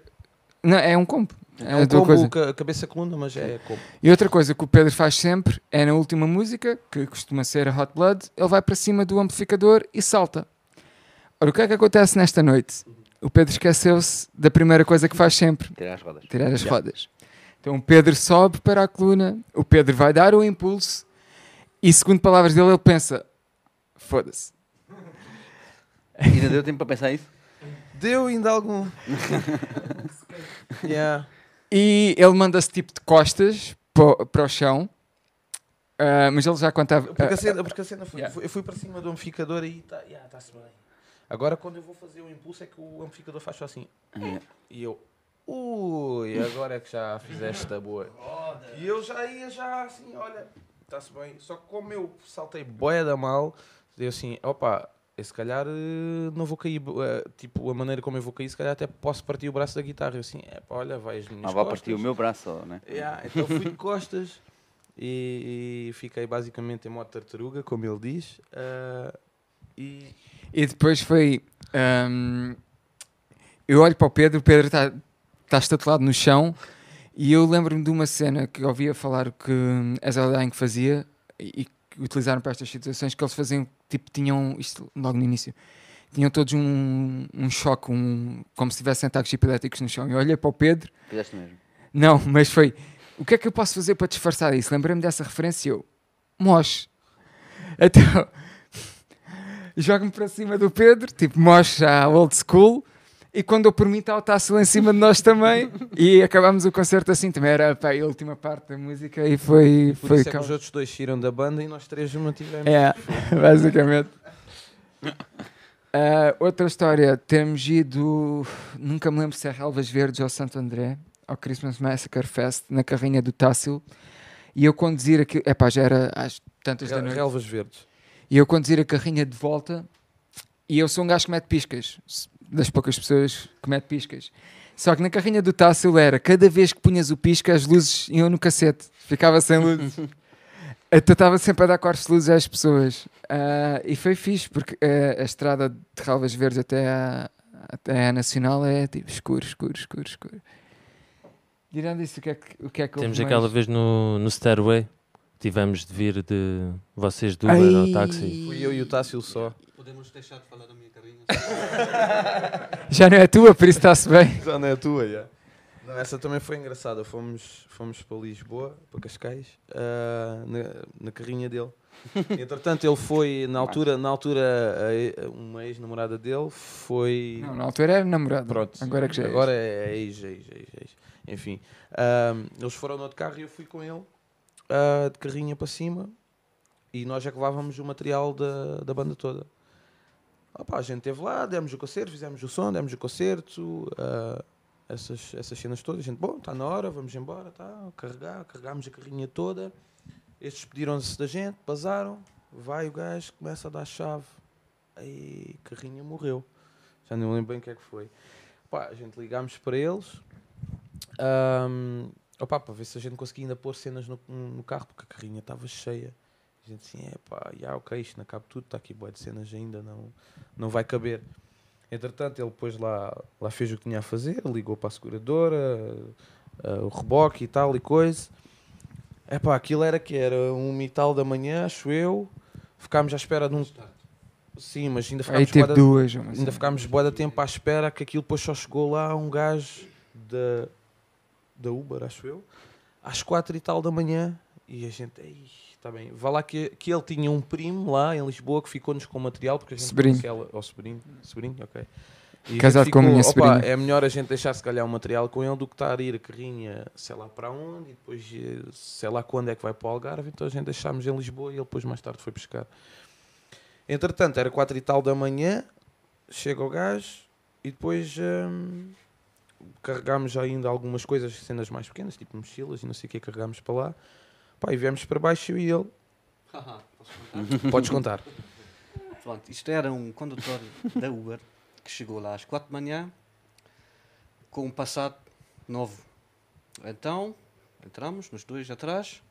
Não, é um combo. É um do combo, coisa. ca- cabeça coluna, mas é combo. E outra coisa que o Pedro faz sempre é na última música, que costuma ser a Hot Blood, ele vai para cima do amplificador e salta. Ora, o que é que acontece nesta noite? O Pedro esqueceu-se da primeira coisa que faz sempre, Tirar as rodas. tirar as rodas. Então o Pedro sobe para a coluna, o Pedro vai dar o impulso e, segundo palavras dele, ele pensa: foda-se. Ainda deu tempo para pensar isso? Deu ainda algum. yeah. E ele manda-se tipo de costas para, o- para o chão, ah, mas ele já contava. Porque a cena, porque a cena foi, Yeah. foi- eu fui para cima do amplificador e está yeah, tá-se bem. Agora quando eu vou fazer o impulso é que o amplificador faz só assim. É. E eu, ui, agora é que já fizeste a boa. E eu já ia já assim, olha, está-se bem. Só que como eu saltei boia da mal, eu assim, opa, eu se calhar eh, não vou cair, eh, tipo, a maneira como eu vou cair, se calhar até posso partir o braço da guitarra. Eu assim, é pá, olha, vai as minhas Ah, vai costas. partir o meu braço, só, né? Yeah, então fui de costas e, e fiquei basicamente em modo tartaruga, como ele diz. ah, e E depois foi. ahm, eu olho para o Pedro, o Pedro está tá estatelado no chão, e eu lembro-me de uma cena que eu ouvia falar que hum, Ezra Dying fazia e, e que utilizaram para estas situações, que eles faziam, tipo, tinham, isto logo no início, tinham todos um, um choque, um, como se tivessem ataques epiléticos no chão. Eu olhei para o Pedro, Fizeste mesmo. não, mas foi. O que é que eu posso fazer para disfarçar isso? Lembrei-me dessa referência e eu. Mosh. Então. Jogo-me para cima do Pedro, tipo Mosh já old school. E quando eu por mim está o Tasso em cima de nós também. E acabámos o concerto assim. Também era pá, a última parte da música e foi. por foi isso é que os outros dois saíram da banda e nós três mantivemos. É, basicamente. Ah, outra história, temos ido, nunca me lembro se é Relvas Verdes ou Santo André, ao Christmas Massacre Fest, na carrinha do Tássilo, e eu conduzir aquilo, epá, já era às tantas da Re- noite, Relvas verdes. e eu conduzir a carrinha de volta, e eu sou um gajo que mete piscas, das poucas pessoas que mete piscas. Só que na carrinha do Tássilo era, cada vez que punhas o pisca, as luzes iam no cacete, ficava sem luzes. Então estava sempre a dar cortes de luzes às pessoas. Ah, e foi fixe, porque ah, a estrada de Relvas Verdes até à, até à Nacional é tipo escuro, escuro, escuro, escuro. Tirando isso, o que é que, o que, é que Temos aquela mais? vez no, no Stairway, tivemos de vir de vocês de Uber ao táxi. Fui eu e o Tássio só. Podemos deixar de falar da minha carrinha? Já não é tua, por isso está-se bem. Já não é a tua, já. Não, essa também foi engraçada. Fomos, fomos para Lisboa, para Cascais, ah, na, na carrinha dele. Entretanto, ele foi, na altura, na altura a- a- uma ex-namorada dele foi. Não, na altura era namorado. Pronto. Agora é que já é. Agora é ex, ex, ex, ex. Enfim, ahm, eles foram no outro carro e eu fui com ele. ah, de carrinha para cima e nós é que levávamos o material da, da banda toda. Opa, a gente esteve lá, demos o concerto, fizemos o som, demos o concerto, ah, essas, essas cenas todas. A gente, bom, está na hora, vamos embora, tá, carregar, carregámos a carrinha toda. Estes despediram-se da gente, basaram, vai o gajo, começa a dar chave. Aí, a carrinha morreu. Já não lembro bem o que é que foi. Pá, a gente ligámos para eles. ahm, opá, para ver se a gente conseguia ainda pôr cenas no, no carro, porque a carrinha estava cheia. A gente assim, é pá, já, ok, isto não cabe tudo, está aqui boa de cenas ainda, não, não vai caber. Entretanto, ele depois lá, lá fez o que tinha a fazer, ligou para a seguradora, ah, o reboque e tal e coisa. É pá, aquilo era que era um e tal da manhã, acho eu. Ficámos à espera de um. Sim, mas ainda Aí ficámos teve bué da- duas. Ainda ficámos boa de tempo à espera que aquilo depois só chegou lá um gajo da, da Uber, acho eu, às quatro e tal da manhã. E a gente, ei, está bem. Vá lá que, que ele tinha um primo lá em Lisboa que ficou-nos com material, porque a gente Sobrinho. Aquela, oh, sobrinho, sobrinho, ok. E Casado com a minha "Opa, sobrinha." É melhor a gente deixar se calhar o material com ele do que estar a ir a carrinha, sei lá para onde, e depois eh, sei lá quando é que vai para o Algarve. Então a gente deixámos em Lisboa e ele depois mais tarde foi pescar. Entretanto, era quatro e tal da manhã, chega o gajo e depois hum, carregámos ainda algumas coisas, cenas mais pequenas, tipo mochilas e não sei o que, carregámos para lá. Pá, e viemos para baixo e ele. Podes contar. Pronto, isto era um condutor da Uber que chegou lá às 4 de manhã com um Passat novo. Então, entramos, nos dois atrás,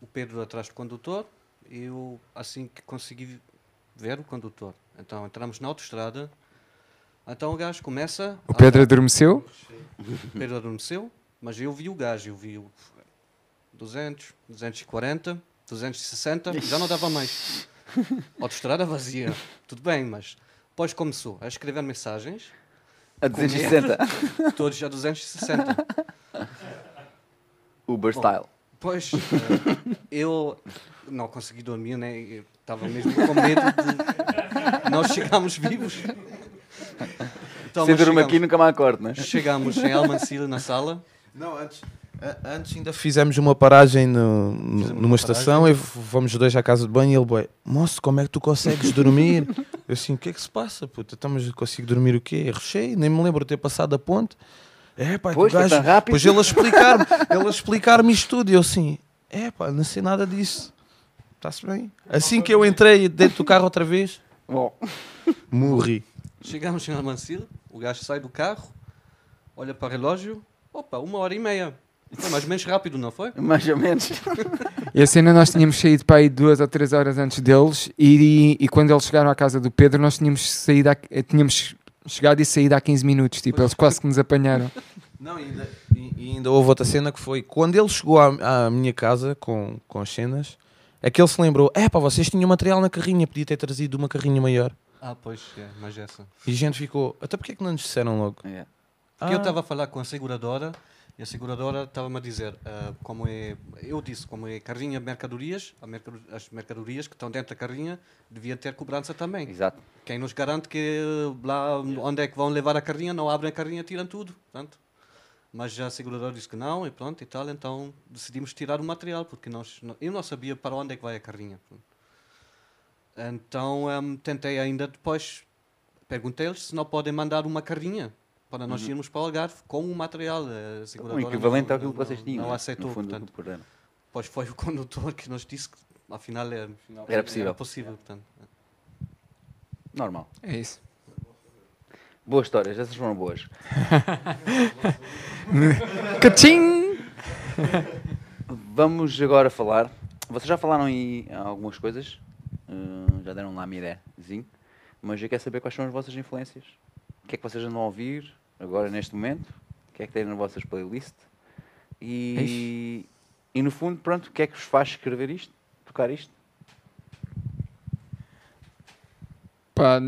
o Pedro atrás do condutor e eu assim que consegui ver o condutor. Então entramos na autoestrada. Então o gajo começa. O a Pedro andar. adormeceu. O Pedro adormeceu, mas eu vi o gajo, eu vi o 200, 240, 260, já não dava mais. Autoestrada vazia, tudo bem, mas depois começou a escrever mensagens, A 260. todos a 260. Uber style. Pois, eh, eu não consegui dormir, né? Estava mesmo com medo de nós chegarmos vivos. Então, Se durmo aqui, nunca mais acordo, né? Chegamos em Almancila na sala. Não, antes, antes ainda fizemos uma paragem no, Fizemos numa uma estação e v- vamos os dois à casa de banho e ele, boy, moço, como é que tu consegues dormir? Eu assim, o que é que se passa, puta? Estamos, consigo dormir o quê? Recheio, nem me lembro de ter passado a ponte. É, pá, Pois, gajo... rápido. Pois ele a explicar-me, ele a explicar-me isto tudo e eu assim, é pá, não sei nada disso. Está-se bem. Assim que eu entrei dentro do carro outra vez, Bom, morri. Chegamos em Almancila, o gajo sai do carro, olha para o relógio, opa, uma hora e meia. Foi mais ou menos rápido, não foi? mais ou menos. E a cena nós tínhamos saído para aí duas ou três horas antes deles e, e quando eles chegaram à casa do Pedro nós tínhamos saído há- eh, tínhamos chegado e saído há 15 minutos, tipo, eles quase que nos apanharam. Não, e ainda, e- e ainda houve outra cena que foi quando ele chegou à, à minha casa com, com as cenas, é que ele se lembrou: é pá, vocês tinham material na carrinha, podia ter trazido uma carrinha maior. Ah, pois, é, mas essa. E a gente ficou: até porque é que não nos disseram logo? É. Porque eu Ah, estava a falar com a seguradora e a seguradora estava-me a dizer ah, como é. Eu disse, como é carrinha de mercadorias, mercado- as mercadorias que estão dentro da carrinha deviam ter cobrança também. Exato. Quem nos garante que lá onde é que vão levar a carrinha, não abrem a carrinha, tiram tudo. Portanto. Mas a seguradora disse que não e pronto e tal, então decidimos tirar o material, porque nós, eu não sabia para onde é que vai a carrinha. Então hum, tentei ainda depois, perguntei-lhes se não podem mandar uma carrinha para nós irmos para o Algarve com o material. A Um seguradora equivalente não- àquilo que vocês tinham. Não né? aceitou, No fundo, portanto. por ano. Depois foi o condutor que nos disse que afinal era, Era possível. Era possível portanto. Normal. É isso. Boas histórias, essas foram boas. Cachim! Vamos agora falar. Vocês já falaram em algumas coisas, eh, já deram lá a minha ideiazinho, mas eu quero saber quais são as vossas influências. O que é que vocês andam a ouvir agora neste momento? O que é que têm nas vossas playlists? E, e no fundo, pronto, o que é que vos faz escrever isto? Tocar isto? Pá,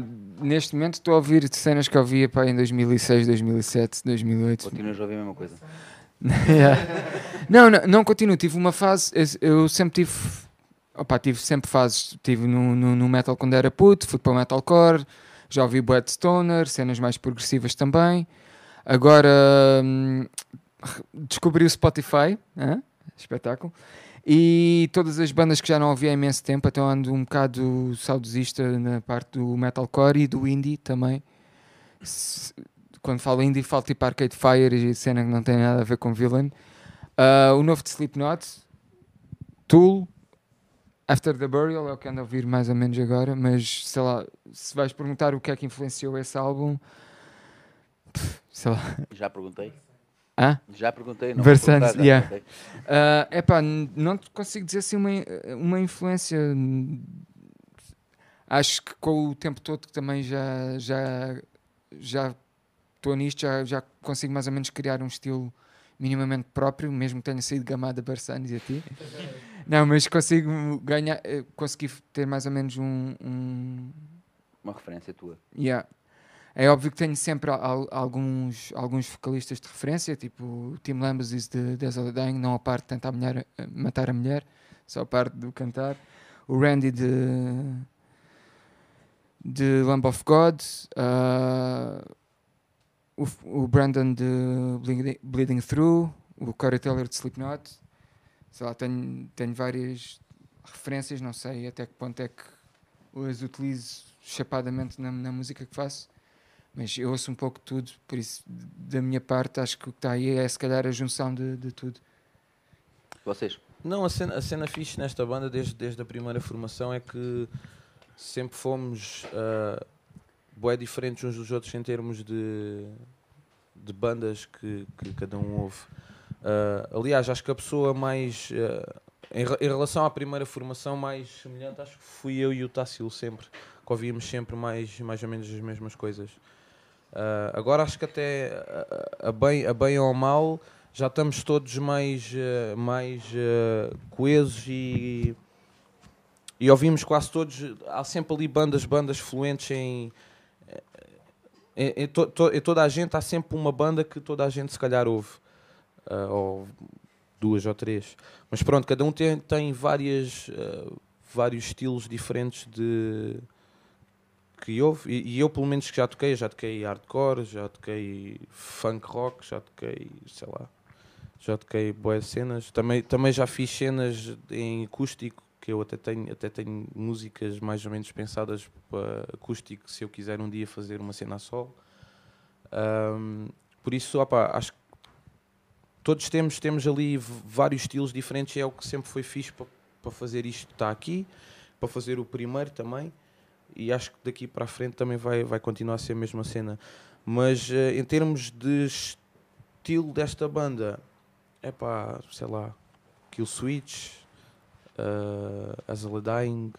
neste momento estou a ouvir cenas que eu ouvia pá, em 2006, 2007, 2008. Continuas a ouvir a mesma coisa? Yeah. não, não, não continuo. Tive uma fase. eu- sempre tive. Opa, tive sempre fases. Tive no, no, no metal quando era puto, fui para o metalcore, já ouvi Bad Stoner, cenas mais progressivas também. Agora hum, descobri o Spotify, espetáculo, E todas as bandas que já não ouvi há imenso tempo, até ando um bocado saudosista na parte do metalcore e do indie também. Se- quando falo indie, falo tipo Arcade Fire e cena que não tem nada a ver com Villain. Ah, o novo de Slipknot, Tool, After the Burial é o que ando a ouvir mais ou menos agora, mas sei lá, se vais perguntar o que é que influenciou esse álbum, pff, sei lá. Já perguntei. Hã? Já perguntei. Não Versantes, perguntar, yeah. Ah, epá, não consigo dizer assim uma, uma influência. Acho que com o tempo todo que também já já já estou nisto, já, já consigo mais ou menos criar um estilo minimamente próprio, mesmo que tenha saído gamada Barçanes e a ti. Não, mas consigo ganhar, eh, consegui ter mais ou menos um- um, Uma referência tua. Yeah. É óbvio que tenho sempre al- alguns, alguns vocalistas de referência, tipo Tim Lambas de Desert Dying, não a parte de tentar mulher- matar a mulher, só a parte do cantar. O Randy de, de Lamb of God, o, F- o Brandon de Bleeding, Bleeding Through, o Corey Taylor de Slipknot. Sei lá, tenho, tenho várias referências, não sei até que ponto é que as utilizo chapadamente na, na música que faço, mas eu ouço um pouco de tudo, por isso, da minha parte, acho que o que está aí é se calhar a junção de, de tudo. Vocês? Não, a cena, a cena fixe nesta banda, desde, desde a primeira formação, é que sempre fomos uh, bué diferentes uns dos outros em termos de, de bandas que, que cada um ouve. Uh, aliás, acho que a pessoa mais. uh, em, em relação à primeira formação, mais semelhante, acho que fui eu e o Tássilo sempre, que ouvíamos sempre mais, mais ou menos as mesmas coisas. Uh, agora acho que até a, a bem, a bem ou mal já estamos todos mais, eh, mais eh, coesos e, e ouvimos quase todos. Há sempre ali bandas, bandas fluentes em. Em, em to- to- em toda a gente há sempre uma banda que toda a gente se calhar ouve. Ah, ou duas ou três. Mas pronto, cada um tem, tem várias, ah, vários estilos diferentes de que ouve. E, e eu pelo menos que já toquei, já toquei hardcore, já toquei funk rock, já toquei, sei lá, já toquei boas cenas. Também, também já fiz cenas em acústico, que eu até tenho, até tenho músicas mais ou menos pensadas para acústico, se eu quiser um dia fazer uma cena a. Ahm, por isso, opa, acho que todos temos, temos ali vários estilos diferentes é o que sempre foi fixe para, para fazer isto que está aqui, para fazer o primeiro também. E acho que daqui para a frente também vai, vai continuar a ser a mesma cena. Mas eh, em termos de estilo desta banda, é pá, sei lá, Kill Switch, uh, Azalea Dying.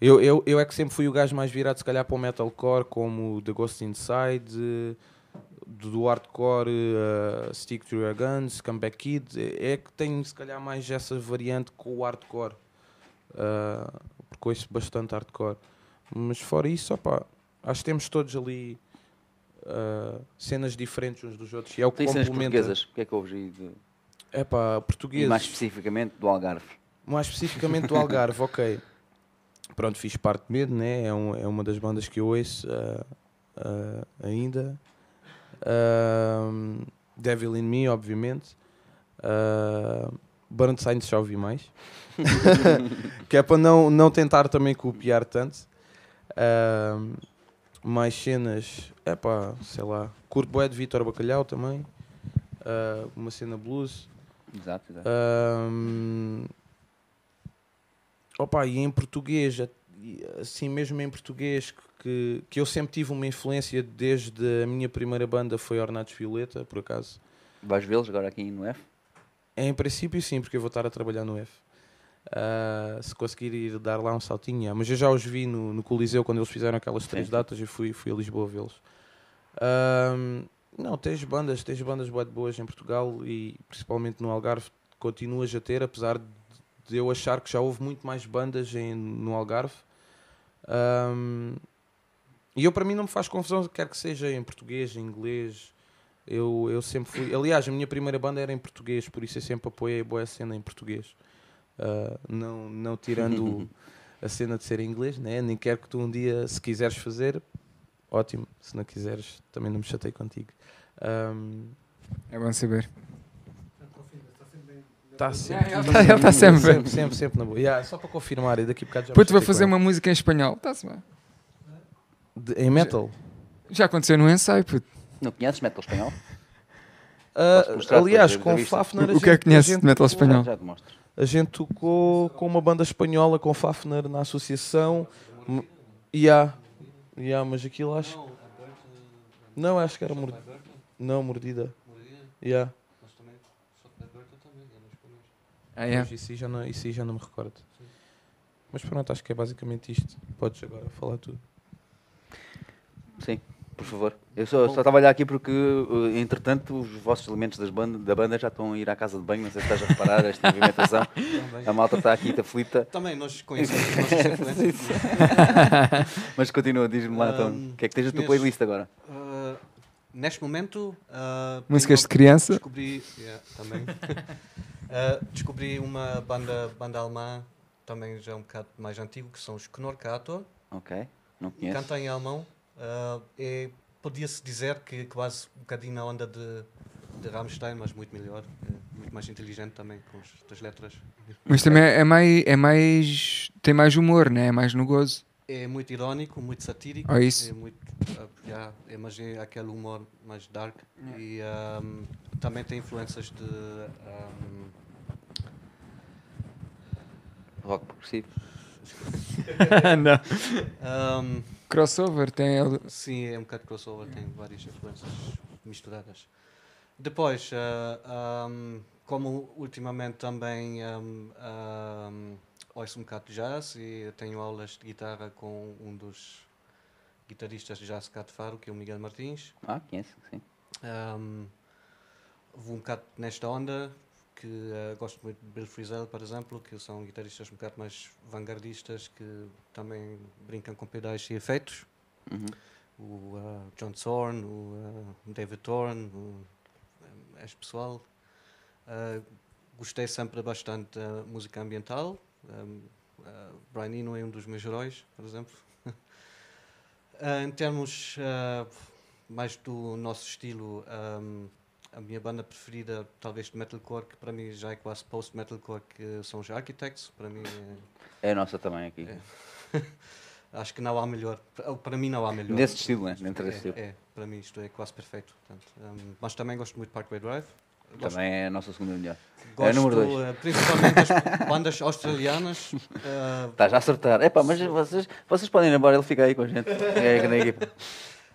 Eu, eu, eu é que sempre fui o gajo mais virado, se calhar, para o metalcore, como The Ghost Inside, eh, do, do hardcore uh, Stick to Your Guns, Comeback Kid. É é que tenho, se calhar, mais essa variante com o hardcore. Uh, porque ouço bastante hardcore. Mas fora isso, opá, acho que temos todos ali uh, cenas diferentes uns dos outros. E é o que Tem cenas portuguesas. O que é que ouves aí de... É pá, português. E mais especificamente do Algarve. Mais especificamente do Algarve, ok. Pronto, fiz parte de Medo, né? é, um- é uma das bandas que eu ouço ah, ah, ainda. Devil in Me, obviamente. Uh, Signs já ouvi mais. que é para não, não tentar também copiar tanto. Ahm, mais cenas, é pá, sei lá. Curto Boé de Vitor Bacalhau também. Ah, uma cena blues. Exato, exato. Ahm, opa, e em português, assim mesmo em português, que, que eu sempre tive uma influência desde a minha primeira banda foi Ornatos Violeta, por acaso. Vais vê-los agora aqui no F? Em princípio sim, porque eu vou estar a trabalhar no F. Ah, se conseguir ir dar lá um saltinho, ah, mas eu já os vi no, no Coliseu quando eles fizeram aquelas três Sim. datas e fui, fui a Lisboa vê-los. Ahm, não, tens bandas, tens bandas de boas em Portugal e principalmente no Algarve continuas a ter, apesar de eu achar que já houve muito mais bandas em, no Algarve. Ahm, e eu para mim não me faz confusão, quer que seja em português, em inglês. Eu, eu sempre fui. Aliás, a minha primeira banda era em português, por isso eu sempre apoiei a boa cena em português. Ah, não, não tirando a cena de ser em inglês, né? nem quero que tu um dia, se quiseres fazer, ótimo. Se não quiseres, também não me chatei contigo. Ahm, É bom saber. Está sempre bem Está sempre. ele ele sempre. Sempre, sempre, sempre na boa. Yeah, só para confirmar, e daqui a bocado já vou mexi com fazer ele. uma música em espanhol. Está-se bem. De- em metal? Já aconteceu no ensaio, puto. Não conheces metal espanhol? Mostrar aliás, depois com entrevista? Fafner. O que é que conhece a gente de metal espanhol? Já te mostro. A gente tocou com uma banda espanhola com Fafner na associação. M- Yeah. Yeah, mas aquilo acho. Não, acho que era mordida. Não, mordida. Yeah. Ah, é. Pois, Isso, aí já não, isso aí já não me recordo. Mas pronto, acho que é basicamente isto. Podes agora falar tudo. Sim, por favor. Eu só só estava a olhar aqui porque, uh, entretanto, os vossos elementos das banda, da banda já estão a ir à casa de banho. Não sei se estás a reparar esta movimentação. A malta está aqui aflita. Também nós conhecemos as nossas influências. Mas continua, diz-me lá então. Um, O que é que tens na tua playlist agora? Uh, neste momento. uh, Músicas de criança. Descobri. yeah, também. Uh, descobri uma banda, banda alemã, também já um bocado mais antigo, que são os Knorkator. Ok, não conheço. Canta em alemão. Uh, é, Podia-se dizer que quase um bocadinho na onda de, de Rammstein, mas muito melhor. é muito mais inteligente também com as, letras. Mas também é mais, é mais. tem mais humor, né? É mais no gozo. É muito irónico, muito satírico. Ah, isso. É muito. ah, yeah, é, mas é aquele humor mais dark. E ahm, também tem influências de. ahm, Rock progressivo. não. ahm, Crossover tem ele. sim, é um bocado crossover, tem várias influências misturadas. Depois, ah, ahm, como ultimamente também ahm, ahm, ouço um bocado de jazz e tenho aulas de guitarra com um dos guitarristas de jazz cá de Faro, que é o Miguel Martins. Ah, conheço, sim. Um, vou um bocado nesta onda, que eh, gosto muito de Bill Frisell, por exemplo, que são guitarristas um bocado mais vanguardistas, que também brincam com pedais e efeitos. Uhum. O eh, John Zorn, o eh, David Thorne, o, este pessoal. Gostei sempre bastante da música ambiental. Um, Brian Eno é um dos meus heróis, por exemplo. Em termos mais do nosso estilo, um, a minha banda preferida, talvez de metalcore, que para mim já é quase post-metalcore, que são os Architects. Para mim, É a nossa também aqui. É. acho que não há melhor. Para- mim, não há melhor. Nesse estilo, né? Dentro desse estilo. É, é, para mim isto é quase perfeito. portanto, um, mas também gosto muito de Parkway Drive. Gosto, Também é a nossa segunda melhor. gosto número dois. eh, principalmente das bandas australianas. eh, Estás a acertar. Epá, mas vocês, vocês podem ir embora, ele fica aí com a gente. É na equipa.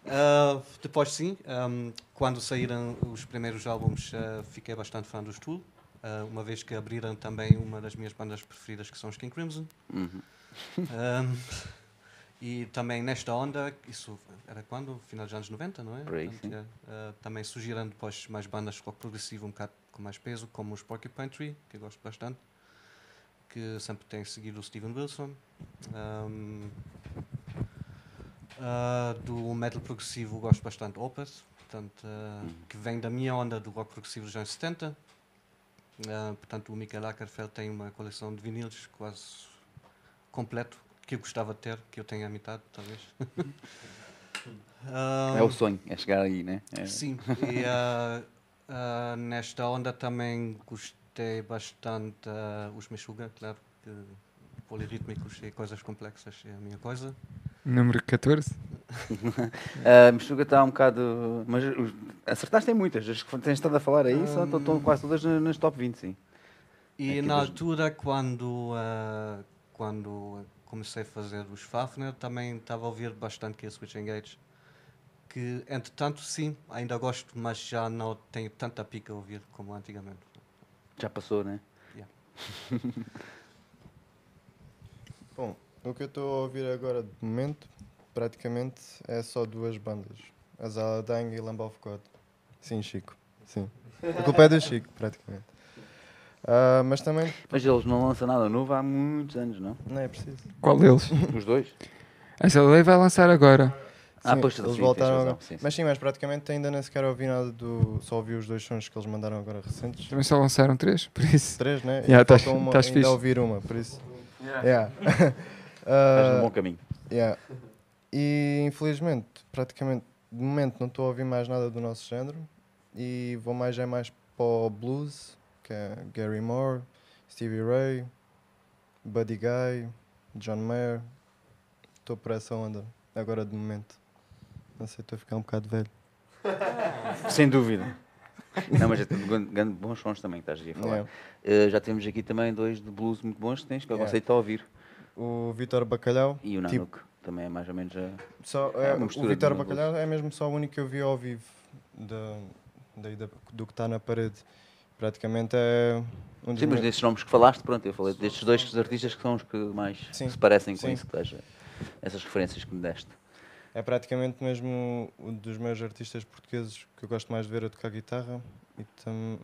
Uh, depois sim, um, quando saíram os primeiros álbuns, uh, fiquei bastante fã dos Tool, uh, uma vez que abriram também uma das minhas bandas preferidas, que são os King Crimson. Uhum. Um, e também nesta onda, isso era quando? Final dos anos 90, não é? Por aí, Portanto, é, também surgiram depois mais bandas rock progressivo um bocado com mais peso, como os Porcupine Tree, que eu gosto bastante, que sempre têm seguido o Steven Wilson. Um, uh, do metal progressivo gosto bastante de Opeth, portanto, uh, que vem da minha onda do rock progressivo dos anos 70. Uh, portanto, o Michael Ackerfeld tem uma coleção de vinilos quase completo que eu gostava de ter, que eu tenho a metade, talvez. Ah, É o sonho, é chegar aí, né? É. Sim, e ah, ah, nesta onda também gostei bastante ah, os Meshuga, claro, que polirrítmicos e coisas complexas é a minha coisa. Número 14. A Mexuga está um bocado. Mas os- acertaste em muitas. As que tens estado a falar aí só estão- estão quase todas na- nas top 20, sim. E É na tipo- altura, quando, ah, quando comecei a fazer os Fafner, também estava a ouvir bastante que a Switch Engage. Que, entretanto, sim, ainda gosto, mas já não tenho tanta pica a ouvir como antigamente. Já passou, né? Bom, o que eu estou a ouvir agora de momento, praticamente, é só duas bandas. As Aladang e Lamb of God. Sim, Chico. Sim. A culpa é do Chico, praticamente. Ah, mas também Mas eles não lançam nada novo há muitos anos, não? não é preciso. Qual deles? Os dois? Essa lei vai lançar agora. Ah, Sim, pois, eles sim, voltaram razão, sim, sim. Mas sim, mas praticamente ainda nem sequer ouvi nada do. Só ouvi os dois sons que eles mandaram agora recentes. Também só lançaram três, por isso. Três, né? Yeah, e tás- uma, tás ainda fixe. a ouvir uma, por isso. Yeah. Estás Ah, no bom caminho. Yeah. E infelizmente, praticamente, de momento não estou a ouvir mais nada do nosso género e vou mais é mais para o blues que é Gary Moore, Stevie Ray, Buddy Guy, John Mayer. Estou por essa onda, agora de momento. Não sei, estou a ficar um bocado velho. Sem dúvida. Não, mas é gan- gan- bons sons também que estás a falar. Yeah. Eh, já temos aqui também dois de blues muito bons que tens, que eu Yeah. aconselho a ouvir. O Vitor Bacalhau, E o Tipo- Nanook também é mais ou menos a... só, É é, o Vitor Bacalhau é mesmo só o único que eu vi ao vivo da, daí da- do que está na parede. Praticamente é um dos Sim, mas meus- desses nomes que falaste, pronto, eu falei destes dois artistas que são os que mais Sim, se parecem com sim. isso essas referências que me deste. É praticamente mesmo um dos meus artistas portugueses que eu gosto mais de ver a tocar guitarra e, tam...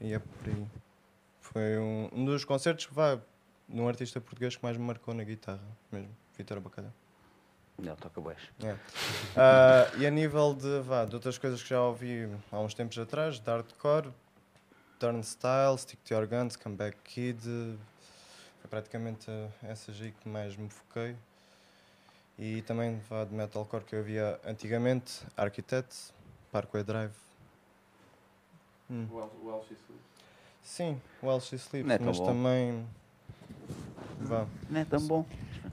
e é por aí. Foi um, um dos concertos que vá de um artista português que mais me marcou na guitarra mesmo, Vitor Bacalhau. Não, toca boas. Ah, e a nível de, vá, de outras coisas que já ouvi há uns tempos atrás, de hardcore, Turnstile, Stick to Your Guns, Comeback Kid, foi praticamente essas aí que mais me foquei. E também vá, de metalcore que eu via antigamente, Architect, Parkway Drive. Hum. Sim, o LX Sleeps, é mas bom. também. Vá. Não é tão bom.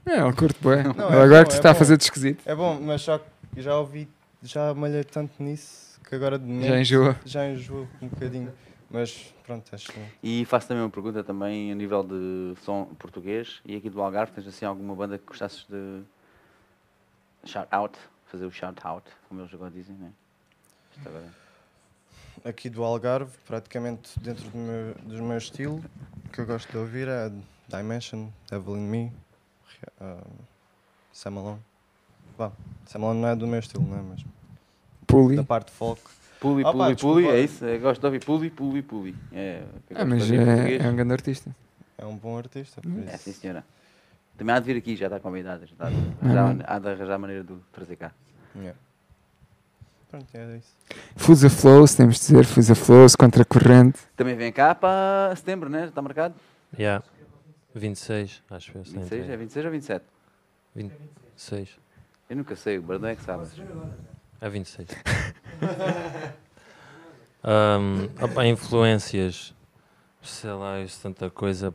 É, ele curte bem. Não, é agora bom, que é está a fazer de esquisito. É bom, mas só que já ouvi, já malhei tanto nisso que agora de momento Já enjoa. já enjoou um bocadinho. Mas pronto, acho que. E faço também uma pergunta também a nível de som português e aqui do Algarve, tens assim alguma banda que gostasses de shout out, fazer o shout out, como eles agora dizem, né? Aqui do Algarve, praticamente dentro do meu, do meu estilo, que eu gosto de ouvir é Dimension, Devil in Me, uh, Sam Alone. Vá, Sam Alone não é do meu estilo, não é? Mas Puli. da parte folk. Puli, pá, puli, puli, é isso? Eu gosto de ouvir puli, puli, puli. É, Ah, de mas é, é um grande artista. É um bom artista, por Hum. isso. É, sim senhora. Também há de vir aqui, já está convidada, já está, já há de arranjar maneira de trazer cá. Yeah. Pronto, é isso. Fusa Flows, temos de dizer, Fusa Flows, contra a corrente. Também vem cá para setembro, né? Está marcado? Yeah. 26, acho eu. se não 26, é tenho. 26 ou 27? 26. Eu nunca sei, o Brandão é que sabe. É 26. um, opa, influências. Sei lá, isso tanta coisa.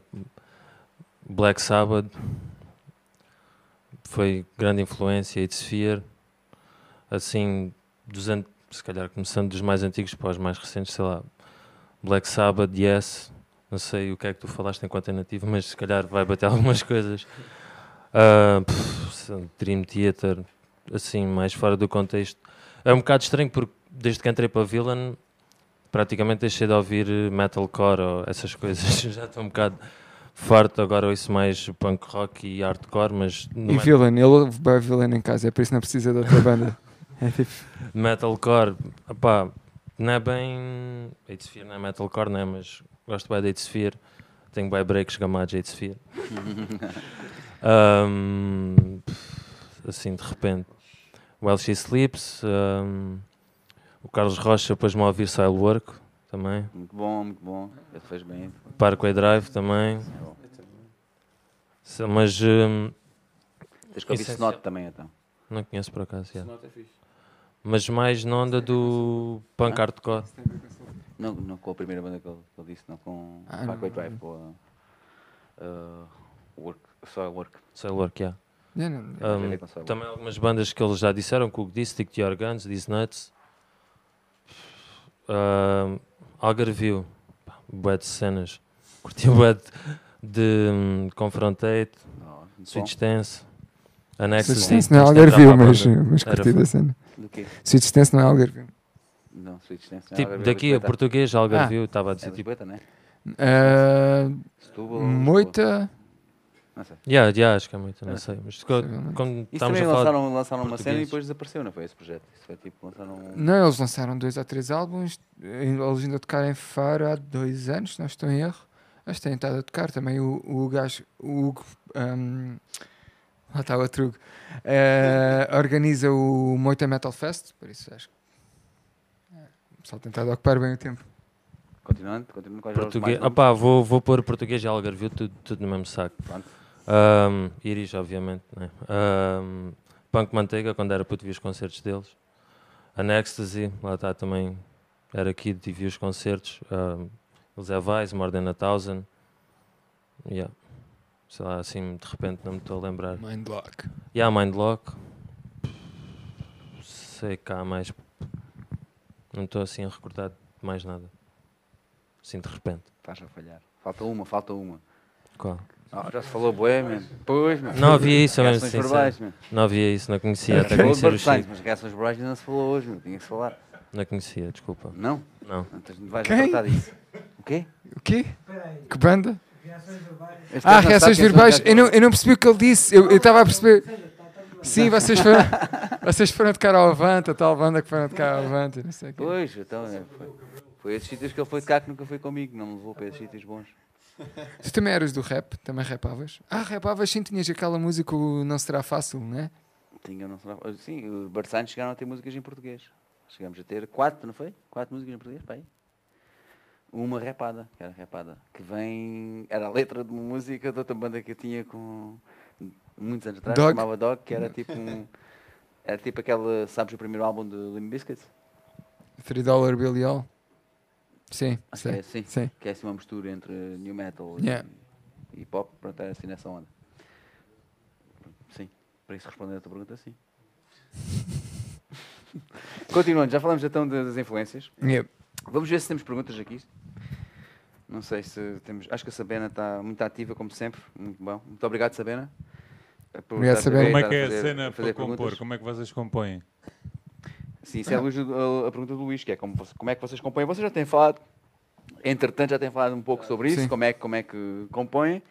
Black Sabbath foi grande influência. It's Fear. Assim, dos se calhar começando dos mais antigos para os mais recentes, sei lá. Black Sabbath, Yes. Não sei o que é que tu falaste enquanto é nativo, mas se calhar vai bater algumas coisas. Ah, pff, Dream Theater, assim, mais fora do contexto. É um bocado estranho porque desde que entrei para Villain praticamente deixei de ouvir metalcore ou essas coisas. Já estou um bocado farto, agora ouço mais punk rock e hardcore, mas E met- Villain, ele bem Villain em casa, é por isso que não precisa de outra banda. É tipo, metalcore, opá, não é bem. Hate Sphere não é metalcore, não é? Mas gosto bem de Sphere. Tenho bem breaks gamados Hate Sphere. Um, assim, de repente. While She Sleeps. um, o Carlos Rocha pôs-me a ouvir também. Muito bom, muito bom. Ele fez bem. Parkway Drive também. É Mas um, Tens que ouvir Essencial. Snot também, então. não conheço por acaso. já. Mas mais na onda do punk hardcore. Não, não com a primeira banda que ele, que ele disse, não com Ah, Parkway não. Drive, com a uh, Work, Soil Work. Soil Work, yeah. é, não- a ver Um, Work. também algumas bandas que eles já disseram, que o que disse, Stick to Your Guns, These Nuts. Um, Algarview, pá, bué de cenas. Curti o bué de, de um, Confrontate, Não, Switch. Dance, Anexus. Não é Antes de Algarvio, entrar para a mas, mas curti da cena. Quê? Substance não é Algarvio. Não, Switch Dance. não é Tipo, daqui a Lisboeta. português, Algarview, estava a É dizer tipo. Lisboeta, não é? Ah, Setúbal, Lisboa. Moita. Não sei. Yeah, yeah, acho que é muito, não É. sei. Mas co- quando Isso estamos também a falar. lançaram, lançaram uma cena e português. depois desapareceu, não foi esse projeto? Isso foi tipo, lançaram um... Não, eles lançaram dois ou três álbuns. Eles ainda tocaram em Faro há dois anos, se não estou em erro. Mas têm estado a tocar também o, o gajo, o Hugo. Um, lá está o outro Hugo. eh, organiza o Moita Metal Fest, por isso acho que. O pessoal tem estado a ocupar bem o tempo. Continuando, continuando, os Português. Opá, vou, vou pôr português e Algarvio, tudo, tudo no mesmo saco. Pronto. Um, Iris, obviamente. Né? Um, Punk Manteiga, quando era puto, vi os concertos deles. A Ecstasy, lá está também. Era kid e vi os concertos. Um, Eles é Vice, More Than a Thousand. Yeah. Sei lá, assim, de repente não me estou a lembrar. Mindlock. Yeah, Mindlock. Sei há mais. Não estou assim a recordar de mais nada. Assim de repente. Estás a falhar. Falta uma, falta uma. Qual? Ah, já se falou man. Pois, man. Não havia isso, eu mesmo Reações verbais, man. Não havia isso, não conhecia. Até conhecer o Bernstein, Chico. mas reações verbais ainda não se falou hoje, meu. Tinha que falar. Não conhecia, desculpa. Não? Não. Então vais Quem? tratar disso. O quê? O quê? Que banda? Este Ah, gajo não reações que verbais. Eu não, eu não percebi o que ele disse. Eu estava a perceber. Sim, vocês foram, vocês foram tocar ao Avante, a tal banda que foram tocar ao Avante. Não sei o quê. Pois, então é, foi. Foi esses sítios que ele foi tocar que nunca foi comigo. Não me levou para esses sítios bons. Tu também eras do rap? Também rapavas? Ah, rapavas sim, tinhas aquela música o Não Será Fácil, não é? Tinha, não será... Sim, os Bernstein chegaram a ter músicas em português. Chegamos a ter quatro, não foi? Quatro músicas em português, pai. Uma rapada, que era rapada, que vem. Era a letra de uma música de outra banda que eu tinha com muitos anos atrás, Dog? chamava Dog, que era tipo um. Era tipo aquela, sabes o primeiro álbum de Limp Bizkit? 3 Dollar Billy All? Sim, Acho que é sim. sim. Que é assim uma mistura entre new metal Yeah. e, e pop, pronto, era assim nessa onda. Sim, para isso responder a tua pergunta, sim. Continuando, já falamos então das influências. Yeah. Vamos ver se temos perguntas aqui. Não sei se temos. Acho que a Sabena está muito ativa, como sempre. Muito bom. Muito obrigado, Sabena. Obrigado, Sabena. Como é que é a cena para compor? perguntas. Como é que vocês compõem? Sim, isso é a, pergunta do Luís, que é como, como é que vocês compõem. Vocês já têm falado, entretanto, já têm falado um pouco sobre isso, Sim. como é, que- como é que compõem.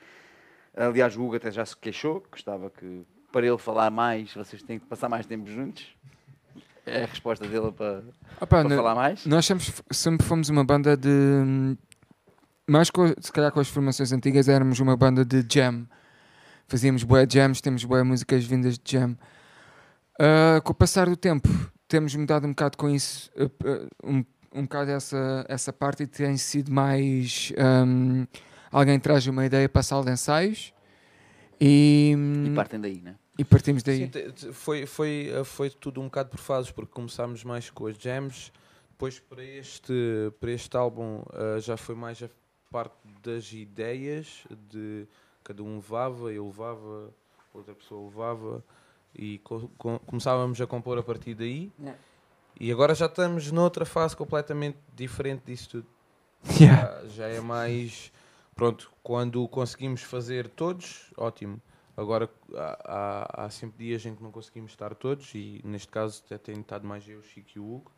Aliás, o Hugo até já se queixou, que gostava que para ele falar mais, vocês têm que passar mais tempo juntos. É a resposta dele para, Opa, para no- falar mais. Nós sempre, sempre fomos uma banda de. Mais com, se calhar com as formações antigas, éramos uma banda de jam. Fazíamos boé jams, temos boé músicas vindas de jam. Ah, com o passar do tempo, temos mudado um bocado com isso, ah, ah, um, um bocado essa, essa parte e tem sido mais. ahm, alguém traz uma ideia para a sala de ensaios e, E partem daí, né? e partimos daí. Sim, foi, foi, eh, foi tudo um bocado por fases, porque começámos mais com as jams, depois para este, para este álbum eh, já foi mais a parte das ideias, de cada um levava, eu levava, outra pessoa levava, e co- co- começávamos a compor a partir daí. Yeah. E agora já estamos noutra fase completamente diferente disso tudo. Yeah. Já, já é mais. Pronto, quando conseguimos fazer todos, ótimo. Agora há, há, há sempre dias em que não conseguimos estar todos, e neste caso até tem estado mais eu, o Chico e o Hugo.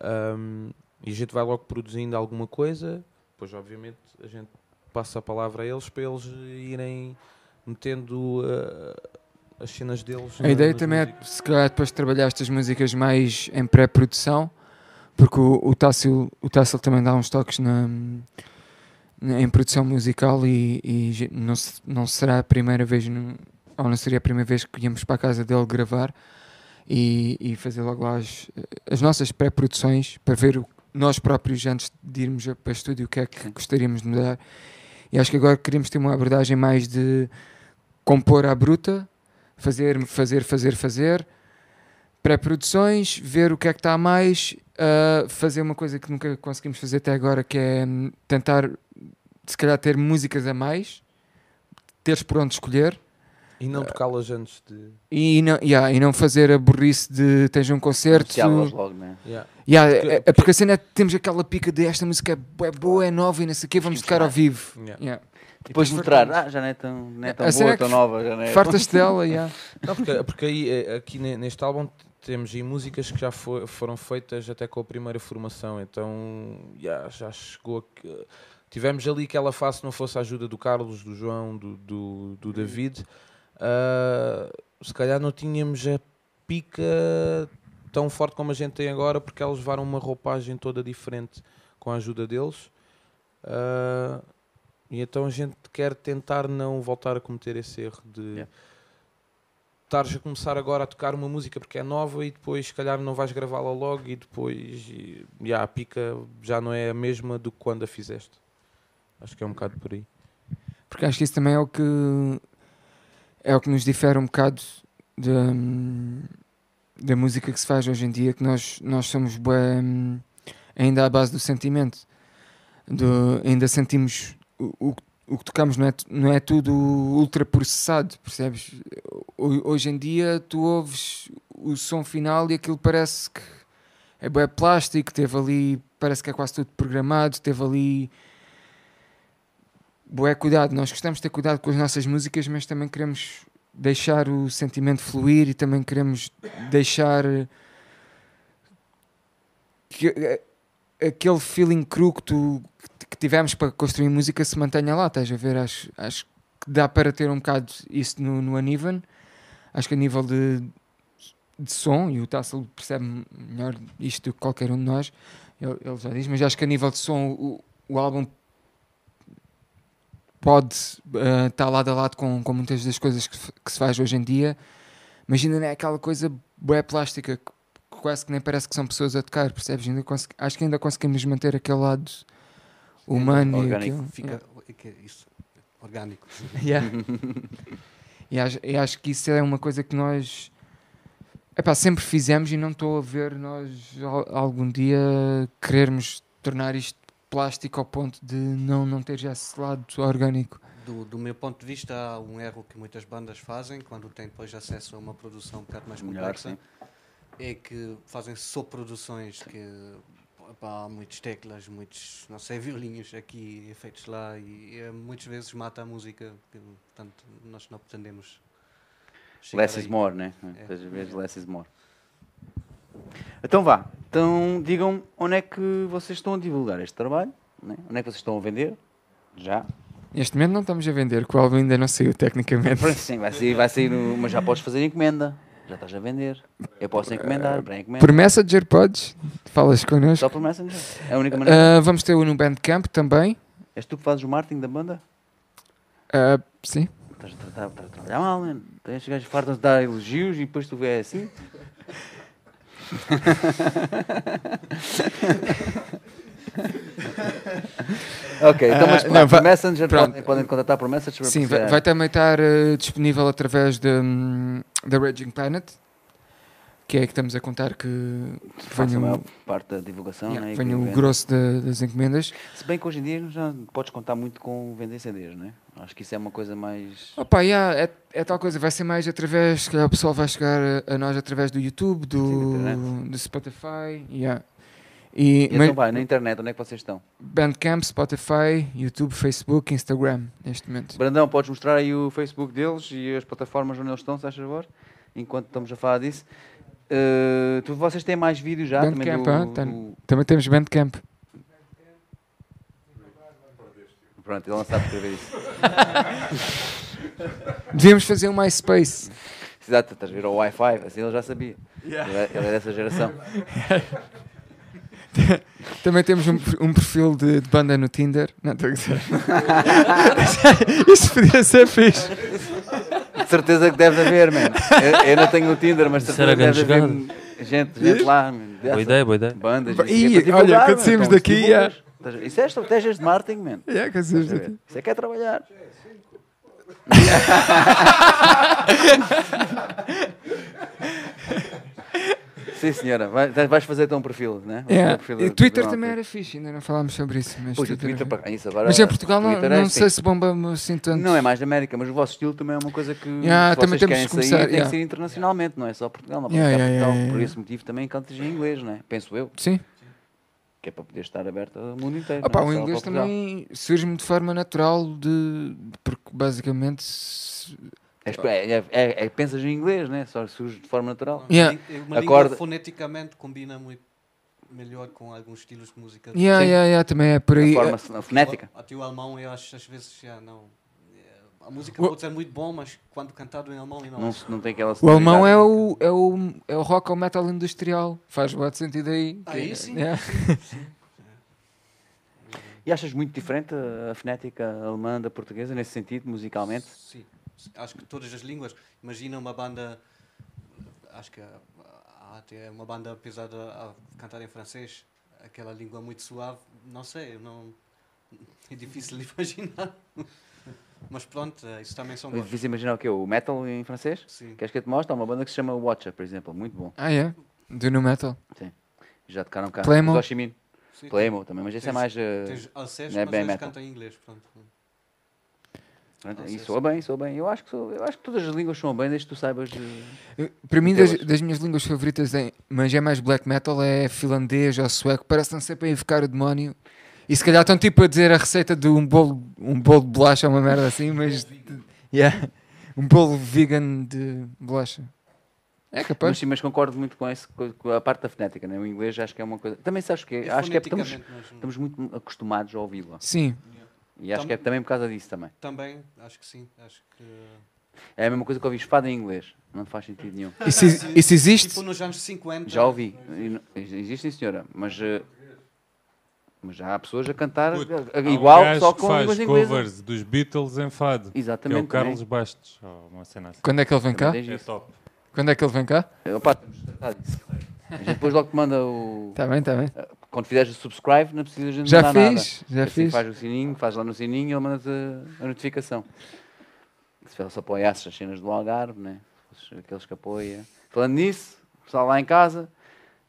Ahm, e a gente vai logo produzindo alguma coisa, depois, obviamente, a gente passa a palavra a eles para eles irem metendo ah, as cenas deles. A ideia também é, músicas. se calhar, depois de trabalhar estas músicas mais em pré-produção, porque o, o, Tássio, o Tássio também dá uns toques na, na- em produção musical e, e não, se- não será a primeira vez, no- ou não seria a primeira vez que íamos para a casa dele gravar e, e fazer logo lá as, as nossas pré-produções para ver o, nós próprios antes de irmos para o estúdio o que é que gostaríamos de mudar. E acho que agora queríamos ter uma abordagem mais de compor à bruta, fazer, fazer, fazer, fazer, pré-produções, ver o que é que está a mais, ah, fazer uma coisa que nunca conseguimos fazer até agora, que é hum, tentar, se calhar, ter músicas a mais, teres por onde escolher. E não tocá-las antes de. E não, yeah, e não fazer a burrice de tens um concerto. Logo, né? Yeah. Yeah, Porque- é- é porque assim é, temos aquela pica de esta música é bué boa, é nova e não sei o quê, vamos tocar ao vivo. Yeah. Yeah. Depois Tipo, mostrar, ah, já não é tão, não é A tão cena boa, é tão nova, já não é. Fartas dela, yeah. Não, porque, porque aí, eh, aqui ne- neste álbum temos aí músicas que já fo- foram feitas até com a primeira formação, então já, já chegou a que- Tivemos ali aquela fase, se não fosse a ajuda do Carlos, do João, do, do, do David, ah, se calhar não tínhamos a pica tão forte como a gente tem agora, porque eles levaram uma roupagem toda diferente com a ajuda deles. Ah, e então a gente quer tentar não voltar a cometer esse erro de Yeah. estares a começar agora a tocar uma música porque é nova e depois se calhar não vais gravá-la logo e depois e, yeah, a pica já não é a mesma do que quando a fizeste. Acho que é um bocado por aí. Porque acho que isso também é o que é o que nos difere um bocado da, da música que se faz hoje em dia, que nós, nós somos bué, hum, ainda à base do sentimento. do- ainda sentimos o, o, o que tocamos não é, não é tudo ultra processado, percebes? Ho- Hoje em dia tu ouves o som final e aquilo parece que é bem plástico, teve ali, parece que é quase tudo programado, teve ali bué cuidado. Nós gostamos de ter cuidado com as nossas músicas, mas também queremos deixar o sentimento fluir e também queremos deixar que eh, aquele feeling cru que, tu, que tivemos para construir música se mantenha lá, estás a ver? Acho, acho que dá para ter um bocado isso no, no Uneven. Acho que a nível de, de som, e o Tassel percebe melhor isto do que qualquer um de nós, ele, ele já diz, mas acho que a nível de som o, o álbum pode eh, estar lado a lado com, com muitas das coisas que, se- que se faz hoje em dia. Imagina né, aquela coisa bué plástica que quase que nem parece que são pessoas a tocar, percebes? Ainda acho que ainda conseguimos manter aquele lado humano e orgânico. aquilo- Fica é é isso, orgânico. Yeah. e, acho, e acho que isso é uma coisa que nós epá, sempre fizemos e não estou a ver nós al- algum dia querermos tornar isto plástico ao ponto de não, não ter já esse lado orgânico. Do, do meu ponto de vista, há um erro que muitas bandas fazem quando têm depois acesso a uma produção um bocado mais Melhor, complexa. sim. É que fazem só produções que pá, há muitas teclas, muitos, não sei, violinhos aqui, efeitos lá, e, é, muitas vezes mata a música. que, Portanto, nós não pretendemos. Less is aí. more, né? É. Às vezes less is more. Então vá. Então digam onde é que vocês estão a divulgar este trabalho, né? onde é que vocês estão a vender? Já. Neste momento não estamos a vender, que o álbum ainda não saiu tecnicamente. Sim, vai sair, vai sair no- mas já podes fazer encomenda. Já estás a vender. Eu posso encomendar, para encomenda. Por Messenger podes, falas connosco. Só por Messenger. É a única maneira. Ah, vamos ter o no Bandcamp também. És tu que fazes o marketing da banda? Ah, sim. Estás a, tratar, estás a trabalhar mal, mano. Então Estes gajos fartam de dar elogios e depois tu vês assim. ok, então mas Ah, pá, não, vai- Messenger pronto. podem, podem contatar por Messenger. Sim, vai, vai também estar eh, disponível através da, hum, da Raging Planet, que é que estamos a contar que, a venha, o- parte da divulgação. yeah, né, venha o grosso da- das encomendas. Se bem que hoje em dia já podes contar muito com vender CDs, não é? Acho que isso é uma coisa mais. Opa, yeah, é, é tal coisa, vai ser mais através, se calhar o pessoal vai chegar a, a nós através do YouTube, do, do Spotify, yeah. e, E mas então vai, na internet, onde é que vocês estão? Bandcamp, Spotify, YouTube, Facebook, Instagram, neste momento. Brandão, podes mostrar aí o Facebook deles e as plataformas onde eles estão, se achas favor? Enquanto estamos a falar disso. Eh, tu, vocês têm mais vídeos já também Bandcamp, do, ah, do- Também temos Bandcamp. Pronto, ele não sabe escrever isso. Devíamos fazer um MySpace. Exato, estás a ver o Wi-Fi, assim ele já sabia. Ele, é, ele é dessa geração. Também temos um, um perfil de, de banda no Tinder. Não, estou a dizer. Isso podia ser fixe. De certeza que deve haver, mano. Eu, eu não tenho o Tinder, mas de certeza que deve haver gente, gente lá. man, Boa ideia, boa ideia. Bandas. Para olha, quando saímos daqui, divulgas. Isso é estratégias de marketing, man. Yeah, que? Isso é que é trabalhar. Sim, senhora. Vai- vais fazer então um perfil, né? Yeah. um perfil E Twitter também era fixe, ainda não falámos sobre isso. Mas, Twitter Twitter, para isso agora. mas em Portugal não, é não sei se bomba assim tanto. Não é mais da América, mas o vosso estilo também é uma coisa que Yeah, vocês temos querem que começar, sair, tem yeah. que ser internacionalmente, não é só Portugal, não Yeah, Portugal. Por esse motivo também cantas em inglês, não é? Penso eu, Sim. Que é para poder estar aberto ao mundo inteiro. Opa, não é o inglês também surge-me de forma natural, de, porque basicamente. se- É, é, é, é- pensas em inglês, né? Só surge de forma natural. Yeah. Uma Acorda- língua foneticamente combina muito melhor com alguns estilos de música. Yeah, yeah, yeah, também é por aí. A forma a fonética. Até o alemão, eu acho às vezes já não. É, A música O- pode ser muito bom, mas quando cantado em alemão, não, Não, não tem aquela O alemão é o, é, o, é o rock ou metal industrial. Faz bastante sentido aí. Aí Que- sim. yeah. E achas muito diferente a fonética alemã da portuguesa, nesse sentido, musicalmente? Sim, acho que todas as línguas. Imagina uma banda, acho que há até uma banda pesada a cantar em francês, aquela língua muito suave, não sei, não, é difícil de imaginar. Mas pronto, eh, isso também são É gostos. difícil imaginar o quê? O metal em francês? Sim. Queres que eu te mostre? Há uma banda que se chama Watcher, por exemplo, muito bom. Ah, é? Do no metal. Já tocaram cá. Claymore. Os Oshimin. Sim, Playmo também, mas esse é mais. eh, Tens Alceste, não é mas bem eles metal. cantam em inglês, pronto. pronto, não e soa bem, soa bem. Eu acho que, sou, eu acho que todas as línguas soam bem, desde que tu saibas. Eu- Para mim, das, das minhas línguas favoritas, em, mas é mais black metal, é finlandês ou sueco. Parece que estão sempre a invocar o demónio. E se calhar estão tipo a dizer a receita de um bolo, um bolo de bolacha uma merda assim, mas. Yeah. Um bolo vegan de bolacha. É Mas, capaz. sim, mas concordo muito com, esse, com- a parte da fonética, né? o inglês acho que é uma coisa. Também sabes que acho que é porque estamos, mas- estamos muito acostumados a ouvi-la. Sim. E acho Tam- que é também por causa disso também. Também, acho que sim. Acho que. É a mesma coisa que ouvir espada em inglês. Não faz sentido nenhum. Isso, isso existe? Tipo nos anos 50. Já ouvi. Existe, sim, senhora. Mas, eh, mas já há pessoas a cantar Puto, um igual, gajo só que com faz línguas inglesas. covers dos Beatles em fado. Que é Exatamente. o Carlos também. Bastos. ou uma cena assim. Quando é que ele vem cá? Também tens É top. Quando é que ele vem cá? Eh, Opa, temos de tratar disso. A gente depois logo te manda o. Está bem, está bem. Quando fizeres o subscribe, não precisas de Já mandar nada. fiz, já Assim fiz. Faz o sininho, faz lá no sininho e ele manda-te a notificação. Se se apoiasse as cenas do Algarve, né? Aqueles que apoia. Falando nisso, pessoal lá em casa,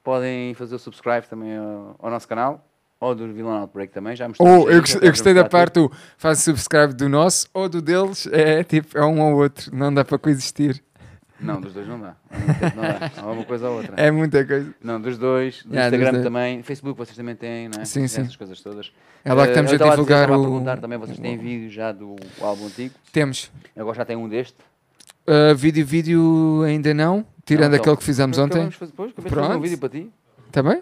podem fazer o subscribe também ao, ao nosso canal. Ou do Villain Outbreak também, já mostrei. Ou eu, gost- eu gostei da parte do faz subscribe do nosso ou do deles. É tipo, é um ou outro. Não dá para coexistir. Não, dos dois não dá. Não dá. Ou uma coisa ou outra. É muita coisa. Não, dos dois. Do Yeah, Instagram dois. também. Facebook vocês também têm, não é? Sim, sim. Essas coisas todas. É lá que estamos eu a divulgar dizer, estava o. perguntar também, vocês têm vídeo já do álbum antigo. Temos. Agora já tem um deste. Uh, vídeo, vídeo ainda não. Tirando Não, então, aquele que fizemos Então, ontem. Fazer, depois, fazer um Pronto. vídeo para ti. Está bem?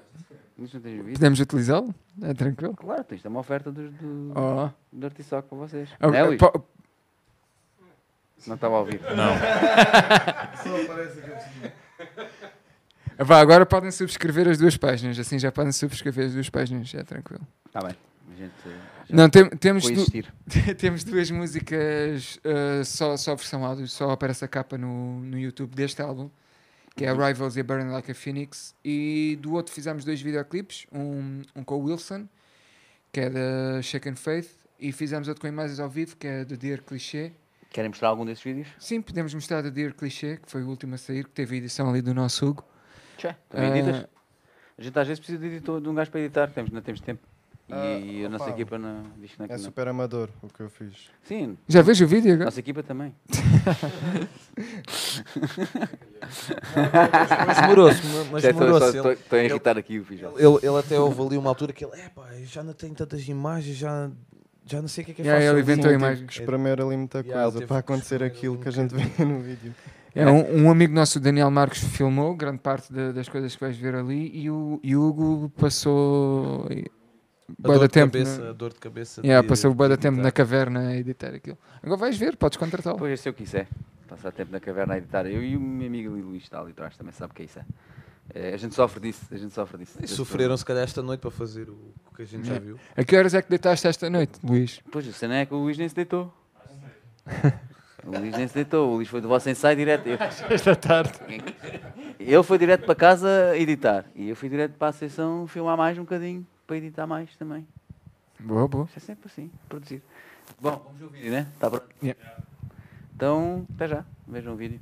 Podemos utilizá-lo? É tranquilo. Claro, tens uma oferta do, do, Oh. do Artisoc para vocês. Ah, Não é, po- Não estava a ouvir. Não. Vá, agora podem subscrever as duas páginas. Assim já podem subscrever as duas páginas. É tranquilo. Está bem. A gente Não, tem- temos, du- temos duas músicas uh, só, só versão áudio, só aparece a capa no, no YouTube deste álbum, que é a Rivals e a Burning Like a Phoenix. E do outro fizemos dois videoclipes, um, um com o Wilson, que é da Shaken Faith, e fizemos outro com imagens ao vivo, que é do Dear Cliché. Querem mostrar algum desses vídeos? Sim, podemos mostrar do Dear Cliché, que foi o último a sair, que teve a edição ali do nosso Hugo. Tchê, também Ah, editas? A gente às vezes precisa de, editor, de um gajo para editar, temos, não temos tempo. E Ah, a nossa opa. equipa não, diz que não. É que não. super amador o que eu fiz. Sim, Já vejo o vídeo a agora? nossa equipa também. Mas demorou-se, mas demorou-se. Estou a irritar aqui o Fijal. Ele, ele até houve ali uma altura que ele, é pá, já não tenho tantas imagens, já, já não sei o que é que é Yeah, fácil. ele inventou a Tive imagem. que espremer ali muita Yeah, coisa para acontecer aquilo que a um gente vê no vídeo. É, um, um amigo nosso, o Daniel Marcos, filmou grande parte da- das coisas que vais ver ali e o, e o Hugo passou A bué dor da de tempo. cabeça, na- a dor de cabeça. Yeah, de- passou bué da de tempo na editar. caverna a editar aquilo. Agora vais ver, podes contratá-lo. Pois, se eu quiser. Passar tempo na caverna a editar. Eu e o meu amigo ali, Luís está ali atrás também sabe o que é isso. É. A gente sofre disso, a gente sofre disso. E sofreram se calhar esta noite para fazer o, o que a gente já viu. A que horas é que deitaste esta noite, Luís? Pois, o cena é que o Luís nem se deitou. O Luís nem se deitou. O Luís foi do vosso ensaio direto. Eu- Esta tarde. Ele foi direto para casa editar. E eu fui direto para a sessão filmar mais um bocadinho, para editar mais também. Boa, boa. Isto é sempre assim, produzir. Bom, vamos ver o vídeo, né? Está pronto? Yeah. Então, até já. Vejam o vídeo.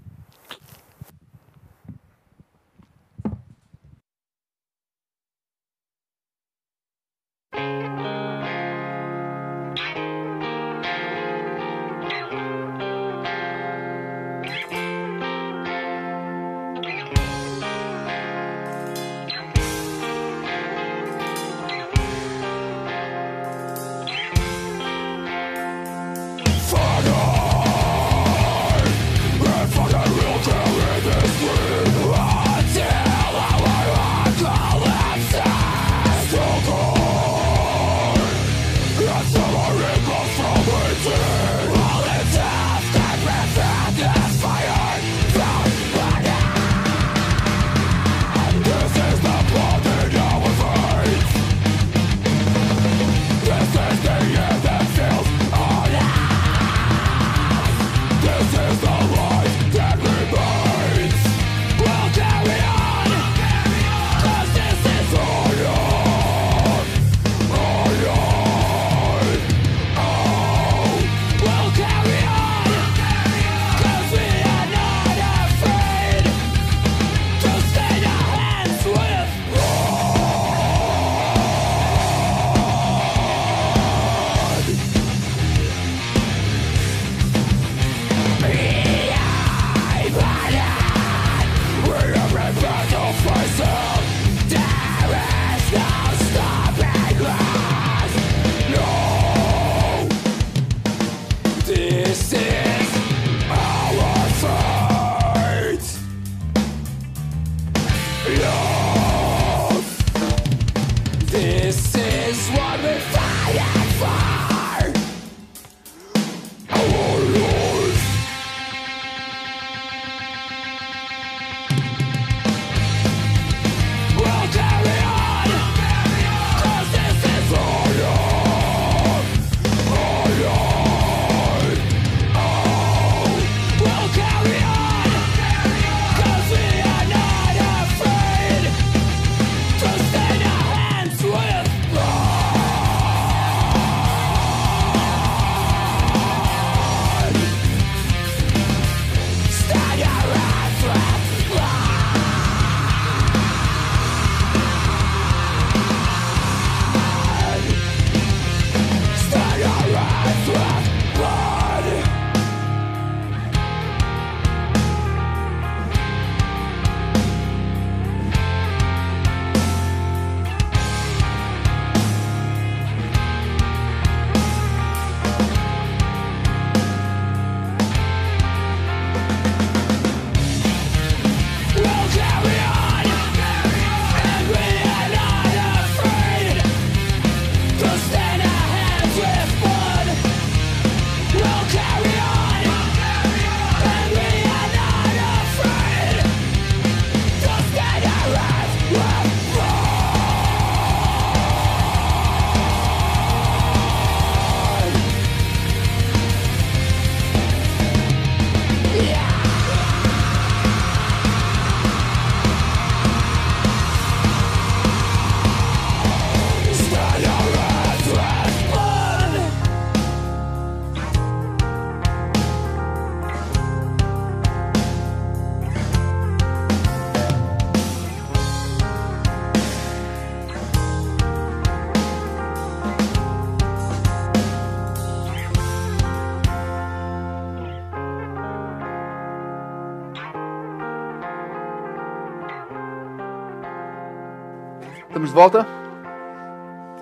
Estamos de volta?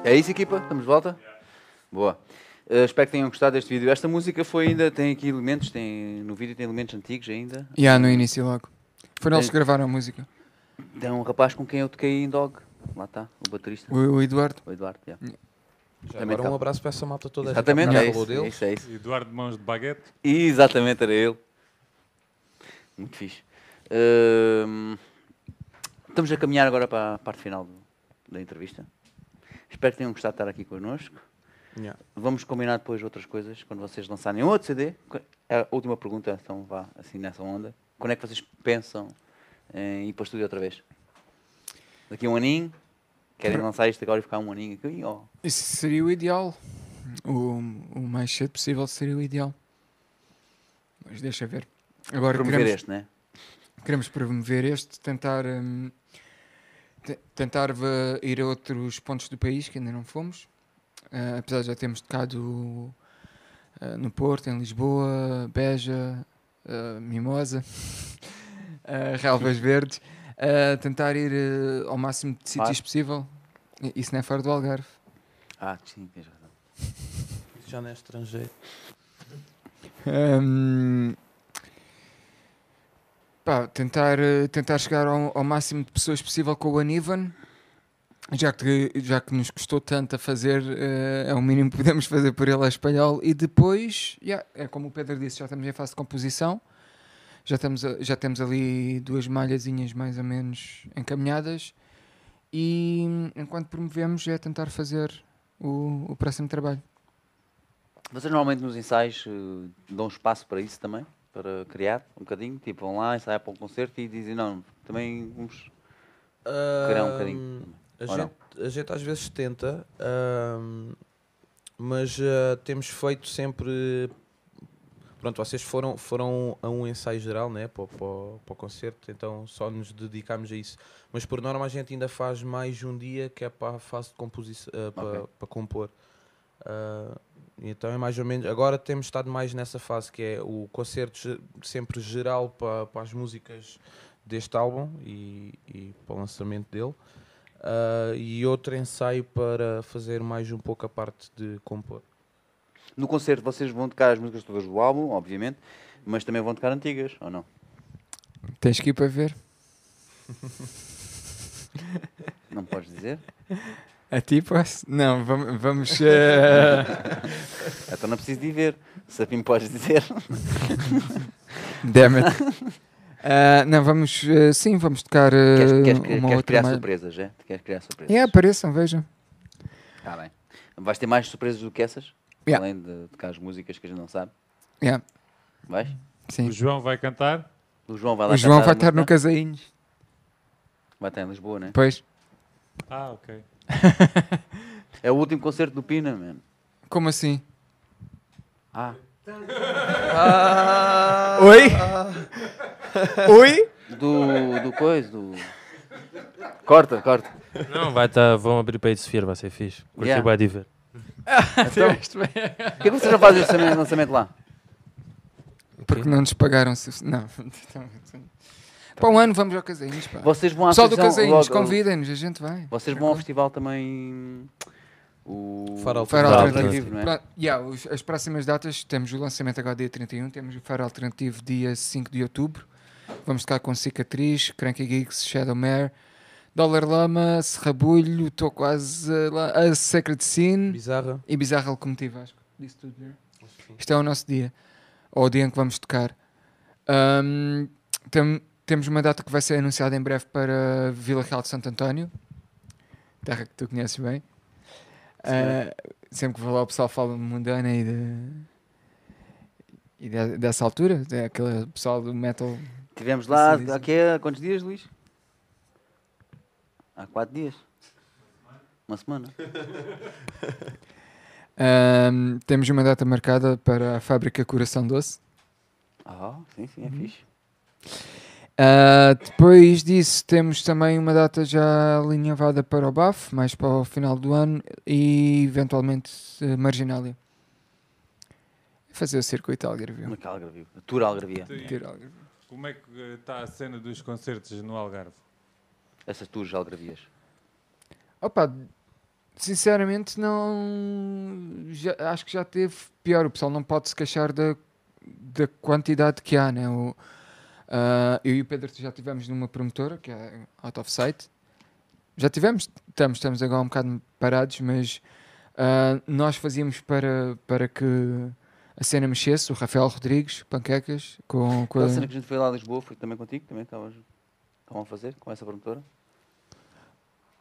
É isso, equipa? Estamos de volta? Boa. Eh, espero que tenham gostado deste vídeo. Esta música foi ainda, tem aqui elementos, tem, no vídeo tem elementos antigos ainda. E há no início logo. Foram eles que gravaram a música. Tem um rapaz com quem eu toquei em Dog. Lá está, o baterista, O, o Eduardo. o Eduardo. yeah. Já Também agora um tá. abraço para essa malta toda. Exatamente, Já é isso, é isso, é isso. Eduardo Mãos de Baguete. Exatamente, era ele. Muito fixe. Hum, estamos a caminhar agora para a parte final do- da entrevista. Espero que tenham gostado de estar aqui connosco. Yeah. Vamos combinar depois outras coisas quando vocês lançarem outro CD. É A última pergunta, então vá assim nessa onda. Quando é que vocês pensam em ir para o estúdio outra vez? Daqui a um aninho? Querem lançar isto agora e ficar um aninho aqui? Ou... Isso seria o ideal. O, o mais cedo possível seria o ideal. Mas deixa ver. Agora Promover queremos, este, né? queremos promover este, tentar, hum, tentar va- ir a outros pontos do país que ainda não fomos. Ah, apesar de já termos tocado ah, no Porto, em Lisboa, Beja, ah, Mimosa, ah, Relvas Verdes. Tentar ir ao máximo de sítios Claro. possível. Isso não é fora do Algarve. Ah, sim, tens razão. Já não é estrangeiro. Hum, pá, tentar, eh, tentar chegar ao, ao máximo de pessoas possível com o Anivan, já que, já que nos custou tanto a fazer, eh, é o mínimo que podemos fazer por ele a espanhol. E depois, yeah, é como o Pedro disse, já estamos em fase de composição, já, estamos já temos ali duas malhazinhas mais ou menos encaminhadas. E enquanto promovemos, é tentar fazer o, o próximo trabalho. Vocês normalmente nos ensaios eh, dão espaço para isso também? Para criar um bocadinho? Tipo, vão lá, ensaiar para um concerto e dizem, não, também vamos criar um bocadinho. A gente, a gente às vezes tenta, mas ah, temos feito sempre. Pronto, vocês foram, foram a um ensaio geral né, para, o- para, para o concerto, então só nos dedicámos a isso. Mas por norma a gente ainda faz mais um dia que é para a fase de composição, ah, para, Ok. para compor. Ah, então é mais ou menos. Agora temos estado mais nessa fase que é o concerto sempre geral para, para as músicas deste álbum e, e para o lançamento dele. Ah, e outro ensaio para fazer mais um pouco a parte de compor. No concerto vocês vão tocar as músicas todas do álbum, obviamente, mas também vão tocar antigas, ou não? Tens que ir para ver. Não podes dizer? A ti posso? Não, vamos. vamos eh, Então não preciso de ir ver. Se a mim podes dizer. Damn it. Ah, não, vamos. eh, sim, vamos tocar queres, queres, queres, uma queres outra. criar mais- surpresas, é? Queres criar surpresas? É, apareçam, vejam. Tá bem. Vais ter mais surpresas do que essas? Yeah. Além de tocar as músicas que a gente não sabe? Yeah, Vais? sim. O João vai cantar. O João vai lá O João cantar vai estar no? Casainhos. Vai estar em Lisboa, né? Pois. Ah, ok. É o último concerto do Pina, mano. Como assim? Ah, Oi? Oi? do, do coisa, do... Corta, corta. Não, vai tá, vão abrir para Sofia, vai ser fixe. Curti Yeah. vai. Então, Por que vocês não fazem esse lançamento- lá? Porque não nos pagaram. Não. Para um ano vamos ao Casainhos. Pá. Vocês vão à Pessoal do Casainhos, convidem-nos, a gente vai. Vocês vão ao festival também... O... Faro Faro Faro Alternativo. não é? Pra- yeah, os- as próximas datas temos o lançamento agora dia 31, temos o Faro Alternativo dia 5 de outubro. Vamos tocar com Cicatriz, Cranky Geeks, Shadow Mare, Dollar Lama, Serrabulho, estou quase lá, a Sacred Scene Bizarra. e Bizarra Locomotiva, acho que disse tudo, né? Isto é o nosso dia, ou o dia em que vamos tocar. Tem- temos uma data que vai ser anunciada em breve para Vila Real de Santo António, terra que tu conheces bem. Ah, sempre que vou lá o pessoal fala de Mundana e, de, e de- dessa altura, é aquele pessoal do metal. Tivemos lá há quantos dias, Luís? Há quatro dias. Uma semana. Temos uma data marcada para a fábrica Coração Doce. Ah, sim, sim, é Uhum. fixe. Ah, depois disso, temos também uma data já alinhavada para o BAF, mais para o final do ano, e eventualmente eh, Marginália. Fazer o circuito Algarvio. Como é que Algarvio? A Tour Algarvia. Algarvio. Como é que está a cena dos concertos no Algarve? Essas tours Algarvias. Opa, sinceramente não. já- acho que já teve pior. O pessoal não pode se queixar da, da quantidade que há, né? O, ah, eu e o Pedro já tivemos numa promotora, que é Out of Sight. Já tivemos, estamos, estamos agora um bocado parados, mas ah, nós fazíamos para, para que a cena mexesse. O Rafael Rodrigues, Panquecas, com, com Aquela a- cena que a gente foi lá a Lisboa foi também contigo? Também estavas estavam a fazer com essa promotora?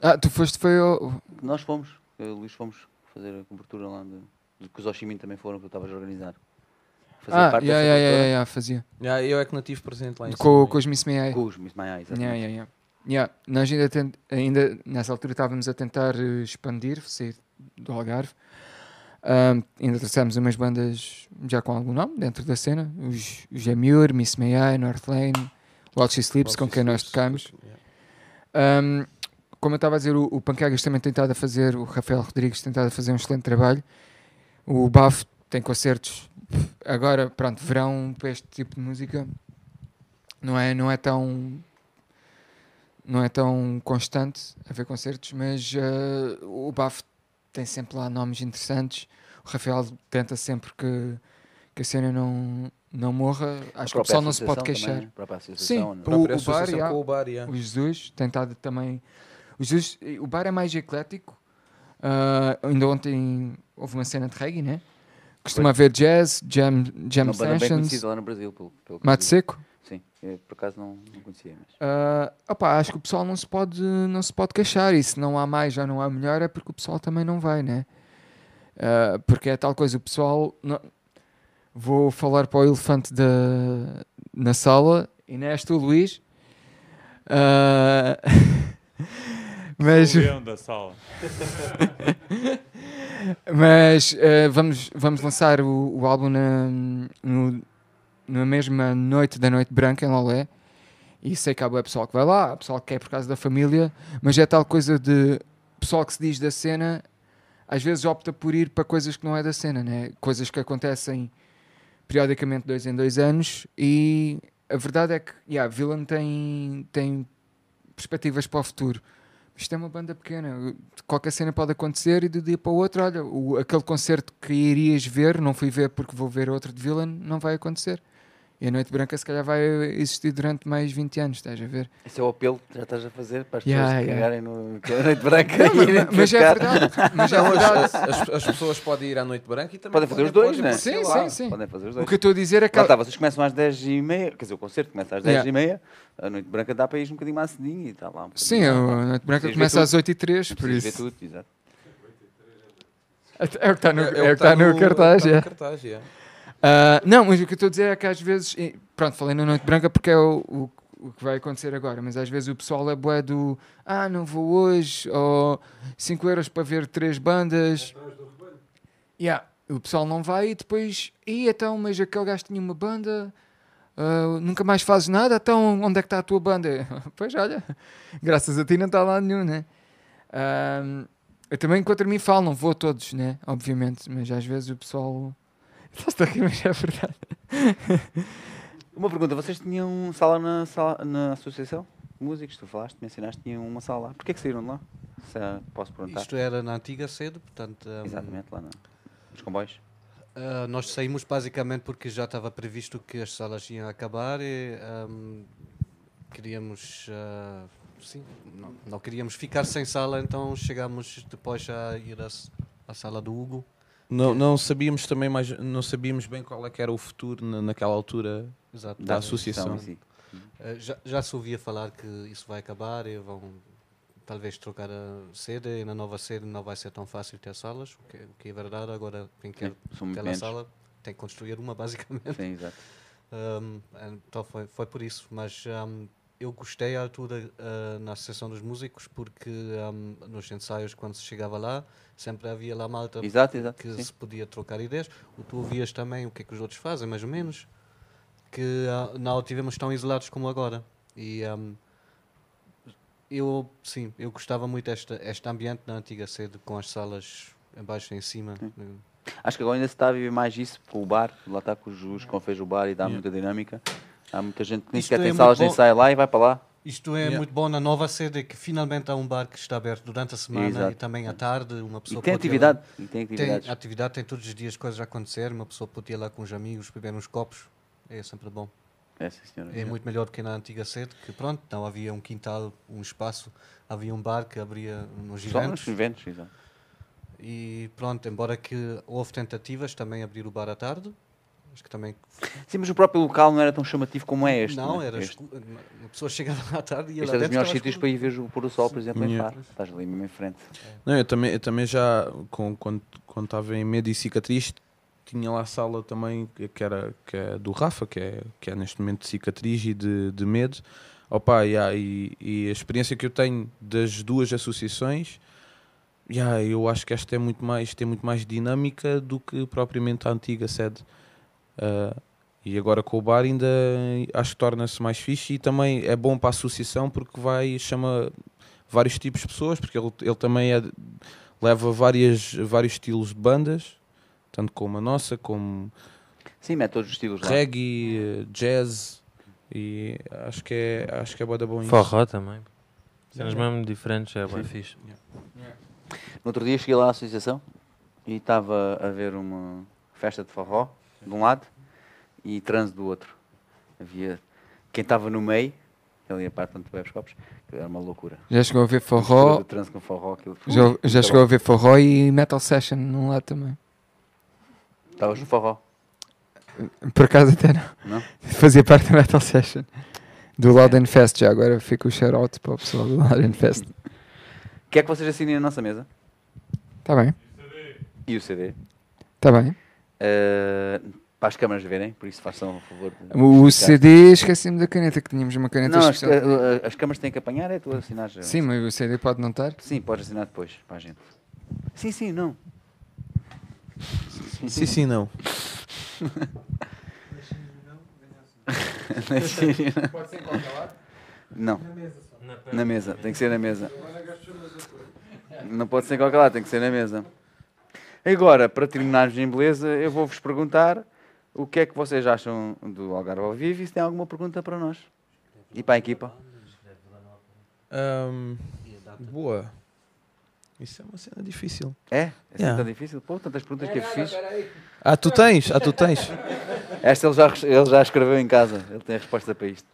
Ah, tu foste, foi ao. Nós fomos, eu e o Luís fomos fazer a cobertura lá de, de que os Oshimin também foram, que eu estavas a organizar. Fazer Ah, parte yeah, dessa yeah, yeah, yeah, fazia. Já, eu é que não tive presente lá em Com, cima. com os Miss May com os Miss Maya, exatamente. Yeah, yeah, yeah. Yeah, Nós ainda, tent- ainda nessa altura estávamos a tentar eh, expandir, sair do Algarve. Ahm, ainda trouxemos umas bandas já com algum nome dentro da cena. Os, os Miss May Northlane, While She Sleeps, com quem nós tocamos. Ahm, como eu estava a dizer, o, o Pancagas também tem estado a fazer, o Rafael Rodrigues tem estado a fazer um excelente trabalho. O Baf tem concertos agora, pronto, verão para este tipo de música não é, não é tão não é tão constante a ver concertos, mas eh, o Baf tem sempre lá nomes interessantes. O Rafael tenta sempre que, que a cena não, não morra. Acho que o pessoal não se pode queixar. também, própria Sim, né? o- o bar, com o bar, yeah. O Jesus tem estado também. O, Jesus, o bar é mais eclético. Ah, ainda ontem houve uma cena de reggae, né? Costuma haver jazz, jam, jam Uma banda bem sessions, conhecida lá no Brasil, pelo, pelo vi. seco. Sim, eu por acaso não, não conhecia, mas... Ah, opá, acho que o pessoal não se pode não se pode queixar e se não há mais já não há melhor é porque o pessoal também não vai né Ah, porque é tal coisa o pessoal não- vou falar para o elefante da na sala e neste o Luís Ah, mas O leão da sala. mas eh, vamos, vamos lançar o, o álbum na, no- na mesma noite da Noite Branca em Lolé. E sei que há bué pessoal que vai lá, há pessoal que quer por causa da família, mas é tal coisa de pessoal que se diz da cena, às vezes opta por ir para coisas que não é da cena, né? coisas que acontecem periodicamente dois em dois anos. E a verdade é que yeah, Villain tem, tem perspectivas para o futuro. Isto é uma banda pequena, qualquer cena pode acontecer e um dia para o outro, olha, o, aquele concerto que irias ver, não fui ver porque vou ver outro de Villain, não vai acontecer. E a Noite Branca se calhar vai existir durante mais 20 anos, estás a ver? Esse é o apelo que já estás a fazer para as Yeah, pessoas yeah. cagarem no na noite branca Não, e irem mas, mas é verdade, mas é verdade. as- as pessoas podem ir à Noite Branca e também Podem fazer os dois, podem né? Sim, sim, sim. Podem fazer os O dois. que eu estou a dizer é que Lá está, vocês começam às 10h30, quer dizer, o concerto começa às Yeah. 10h30, a noite branca dá para ir um bocadinho mais cedinho e está lá. Um Sim, a. Noite Branca começa às 8 e 3 por isso. tudo, exato. É o que está no, É- é é o o que está no cartaz, tá no é. Ah, não, mas o que eu estou a dizer é que às vezes, pronto, falei na Noite Branca porque é o, o, o que vai acontecer agora, mas às vezes o pessoal é bué do ah, não vou hoje, ou 5 euros para ver três bandas. Yeah, o pessoal não vai e depois, e então, mas aquele gajo tinha uma banda, ah, nunca mais fazes nada, então onde é que está a tua banda? pois olha, graças a ti não está lá nenhum, né? Ah, eu também contra mim falo, não vou a todos, né? Obviamente, mas às vezes o pessoal. Estás a rir, mas é verdade. Uma pergunta, vocês tinham sala na, sala, na associação? Músicos, tu falaste, mencionaste, tinham uma sala lá. Porquê que saíram de lá? Se ah, posso perguntar. Isto era na antiga sede, portanto. um, Exatamente, lá na, nos comboios. ah, nós saímos basicamente porque já estava previsto que as salas iam acabar e um, queríamos. ah, sim, não, não queríamos ficar sem sala, então chegámos depois a ir à sala do Hugo. Não, não sabíamos também mais, não sabíamos bem qual é que era o futuro na- naquela altura Exato. da associação. em si. Uh, já, já se ouvia falar que isso vai acabar e vão talvez trocar a sede e na nova sede não vai ser tão fácil ter salas, o que, o que é verdade. Agora, quem quer muito ter a sala tem que construir uma, basicamente. Sim, exato. Um, então foi, foi por isso. Mas um, eu gostei à altura uh, na Associação dos Músicos porque um, nos ensaios, quando se chegava lá, sempre havia lá malta Exato, exato. que sim. se podia trocar ideias. O tu ouvias também o que é que os outros fazem, mais ou menos, que ah, não tivemos tão isolados como agora. E ahm, eu, sim, eu gostava muito desta este ambiente na antiga sede, com as salas embaixo e em cima. Acho que agora ainda se está a viver mais isso com o bar. Lá está com o Jus, com fez o bar e dá muita dinâmica. Há muita gente que nem Isto sequer é tem muito salas bom. ensaio lá e vai para lá. Isto é Yeah. muito bom na nova sede, que finalmente há um bar que está aberto durante a semana Exato. e também à tarde. Uma E pessoa tem pode ir lá- atividade. E tem. Tem atividade, tem todos os dias coisas a acontecer. Uma pessoa pode ir lá com os amigos, beber uns copos. É sempre bom. É, sim, senhora. É muito melhor do que na antiga sede, que pronto, não havia um quintal, um espaço, havia um bar que abria nos Só nos gigantes. eventos, exato. E pronto, embora que houve tentativas também abrir o bar à tarde, acho que também Sim, mas o próprio local não era tão chamativo como é este. não, né? era Este, uma pessoa chegava à tarde e ia este lá é dos melhores sítios escuro. para ir ver o pôr do sol, por exemplo, em Yeah. Faro. Estás ali mesmo em frente. Não, eu também, eu também já, com, quando quando estava em Medo e Cicatriz, tinha lá a sala também que que era que é do Rafa, que é, que é neste momento de Cicatriz e de, de Medo. Opa, yeah, e, e a experiência que eu tenho das duas associações, yeah, eu acho que esta é muito mais, tem muito mais dinâmica do que propriamente a antiga sede. Ah, e agora com o bar ainda acho que torna-se mais fixe e também é bom para a associação porque vai, chama vários tipos de pessoas, porque ele, ele também é, leva várias, vários estilos de bandas, tanto como a nossa, como Sim, mete todos os estilos lá. reggae, eh, jazz, e acho que é, acho que é da bom isso. Forró também. Cenas mesmo diferentes, é bem fixe. No outro dia cheguei lá à associação e estava a ver uma festa de forró de um lado e trans do outro. Havia quem estava no meio, ali a parte onde tu bebes copos, que era uma loucura. Já chegou a ver forró, com forró, aquilo. já, já chegou a ver forró e metal session num lado também. Estavas no forró, Por acaso até não. não? Fazia parte da metal session. Do Louden Fest, já agora fica o shout-out para o pessoal do Louden Fest. Quer que vocês assinem a nossa mesa? Está bem, E o CD? está bem. Eh, para as câmaras verem, por isso façam um favor. O. CD, esqueci-me da caneta, que tínhamos uma caneta Não, as, especial. eh, as câmaras têm que apanhar, é tu assinares. eh, Sim, mas o CD pode não estar. Sim, podes assinar depois, para a gente. Sim, sim, não. Sim, sim, não. Pode ser em qualquer lado? Não. Na mesa, tem que ser na mesa. Não pode ser em qualquer lado, tem que ser na mesa. Agora, para terminarmos em beleza, eu vou-vos perguntar o que é que vocês acham do Algarve ao vivo e se têm alguma pergunta para nós. E para a equipa. Ahm, boa. Isso é uma cena difícil. É? É Yeah. tão difícil? Pô, tantas perguntas que eu fiz. Ah, tu tens? Ah, tu tens? Esta ele já, ele já escreveu em casa. Ele tem a resposta para isto.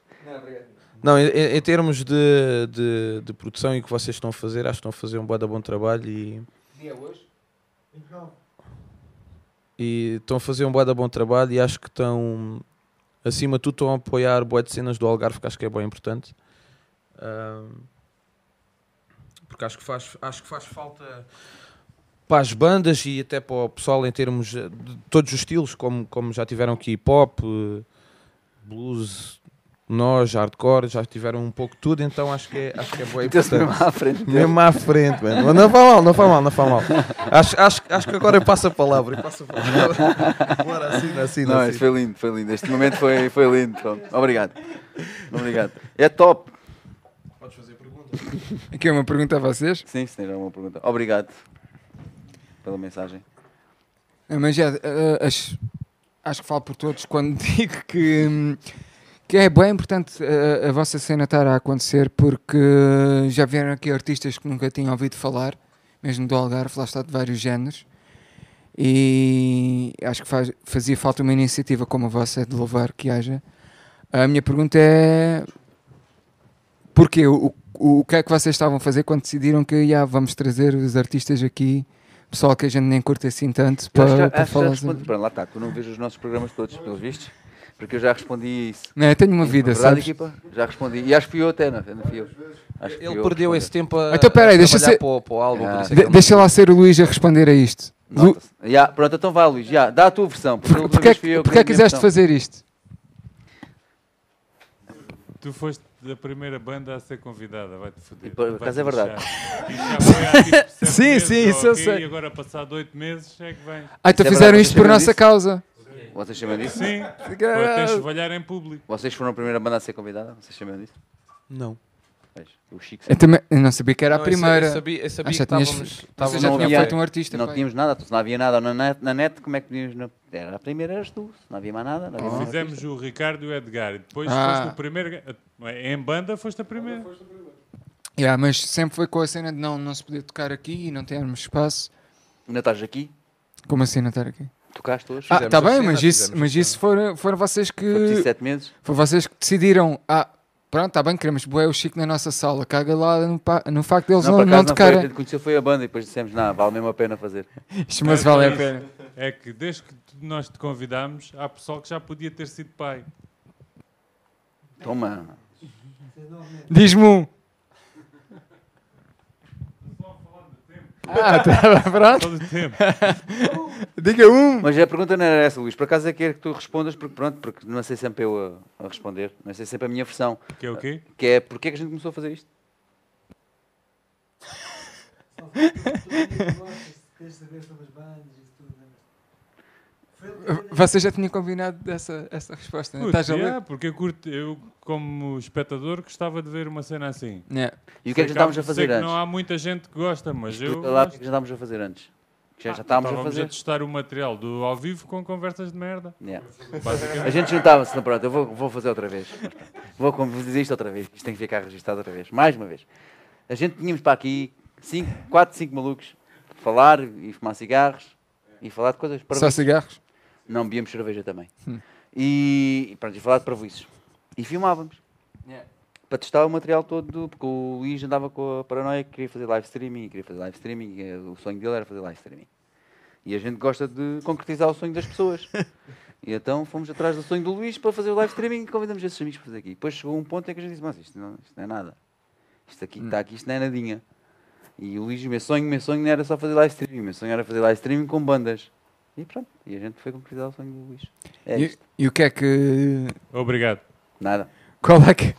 Não, em, em- em termos de, de, de produção e o que vocês estão a fazer, acho que estão a fazer um bom trabalho e, Dia hoje? E estão a fazer um bué bom trabalho e acho que estão, acima de tudo, estão a apoiar bué de cenas do Algarve, que acho que é bem importante. Ahm, porque acho que, faz, acho que faz falta para as bandas e até para o pessoal em termos de todos os estilos, como, como já tiveram aqui pop, eh, blues, nós, hardcore, já tiveram um pouco de tudo, então acho que é, acho que é Meteu-se importante. mesmo à frente. Mesmo à frente, mano. Mas não faz mal, não faz mal, não faz mal. Acho, acho, acho que agora eu passo a palavra. Eu passo a palavra. Bora, assim, assim, Não, assim. isto foi lindo, foi lindo. Este momento foi, foi lindo. Pronto. Obrigado. Obrigado. É top. Podes fazer perguntas. Aqui é uma pergunta a vocês. Sim, se tem alguma pergunta. Obrigado pela mensagem. Mas já, ah, acho, acho que falo por todos quando digo que, hum, que é bem importante ah, a vossa cena estar a acontecer porque já vieram aqui artistas que nunca tinham ouvido falar, mesmo do Algarve, lá está de vários géneros. E acho que faz- fazia falta uma iniciativa como a vossa de louvar que haja. A minha pergunta é porquê? O, o, o que é que vocês estavam a fazer quando decidiram que já, vamos trazer os artistas aqui, pessoal que a gente nem curte assim tanto, para, acho para acho falar sobre... Pronto, lá está. Tu não vês os nossos programas todos, pelos vistos? Porque eu já respondi isso. Não, eu tenho uma vida, Verdade, sabes? equipa? Já respondi. E acho que fui eu até, não, não fui eu. Acho que Ele eu perdeu responder. esse tempo a, Então, peraí, a deixa trabalhar ser- para, o- para o álbum. Ah. por isso é que De- ele deixa não- lá ser o Luís a responder a isto. Lu, Nota-se. Ya, pronto, então vá, Luís. Já, dá a tua versão. Porque, a por, última porque, é que- porque é que quiseste versão. fazer isto? Tu foste a primeira banda a ser convidada, vai-te foder. E por acaso é verdade. tipo Sim, sim, isso eu sei. E agora, passado oito meses, é que vem. Ah, então é fizeram isto por nossa causa. Vocês chamam disso? Sim, foi até enxovalhar em público. Vocês foram a primeira banda a ser convidada? Vocês chamam disso? Não. O Chico Eu sempre também eu não sabia que era Não, a eu sa- primeira. Eu sabia, eu sabia Ah, que já tinhas- estávamos. Você já não tinha havia- feito um artista. não pai. tínhamos nada, se não havia nada na net, na net como é que podíamos. Não, era a primeira eras tu, se não havia mais nada. Não havia Oh. mais Fizemos artista. o Ricardo e o Edgar. E depois Ah. foste o primeiro. Em banda foste a primeira. Yeah, mas sempre foi com a cena de não, não se poder tocar aqui e não termos espaço. Ainda estás aqui? Como assim não estar aqui? Tocaste hoje? Ah, tá a bem, cena, mas isso, mas isso foram, foram vocês Foi que. sete meses? Foi vocês que decidiram. Ah, pronto, está bem, queremos bué o Chico na nossa sala. Caga lá no, pa- no facto deles Não, não, não, acaso não foi, a tocarem. gente conheceu foi a banda e depois dissemos, não, vale mesmo a pena fazer. Isto mas É, vale a foi pena. É que desde que nós te convidámos, há pessoal que já podia ter sido pai. Toma. Diz-me um. Ah, tá, pronto. Todo o tempo. Diga um. Mas a pergunta não era essa, Luís. Por acaso é que é que tu respondas, porque pronto, porque não sei sempre eu a, a responder, não sei sempre a minha versão, Que é o quê? que é porque é que a gente começou a fazer isto? Você já tinha combinado essa, essa resposta, né? Curto, Estás a ler? yeah, porque eu, curto, eu, como espectador, gostava de ver uma cena assim. Yeah. E o que é que já estávamos a fazer que antes? não há muita gente que gosta, mas eu. Explica lá o que é que já estávamos a fazer antes. Que já, já estávamos a fazer. testar o material do ao vivo com conversas de merda. Yeah. Basicamente. A gente juntava-se, não, pronto, eu vou, vou fazer outra vez. Vou dizer isto outra vez, isto tem que ficar registado outra vez, mais uma vez. A gente tínhamos para aqui 4, 5 malucos falar e fumar cigarros e falar de coisas para Só cigarros? Não, bebíamos cerveja também. E, e pronto, e falar de parvoíces. E filmávamos. Para testar o material todo, do- porque o Luís andava com a paranoia que queria fazer live streaming, queria fazer live streaming, e eh, o sonho dele era fazer live streaming. E a gente gosta de concretizar o sonho das pessoas. e então fomos atrás do sonho do Luís para fazer o live streaming e convidamos esses amigos para fazer aqui. Depois chegou um ponto em que a gente disse, mas isto não, isto não é nada. Isto aqui que está aqui, isto não é nadinha. E o Luís, o meu sonho, o meu sonho não era só fazer live streaming, o meu sonho era fazer live streaming com bandas. E pronto, e a gente foi concretizar o sonho do Luís. É E, e o que é que. Obrigado. Nada. Qual é que.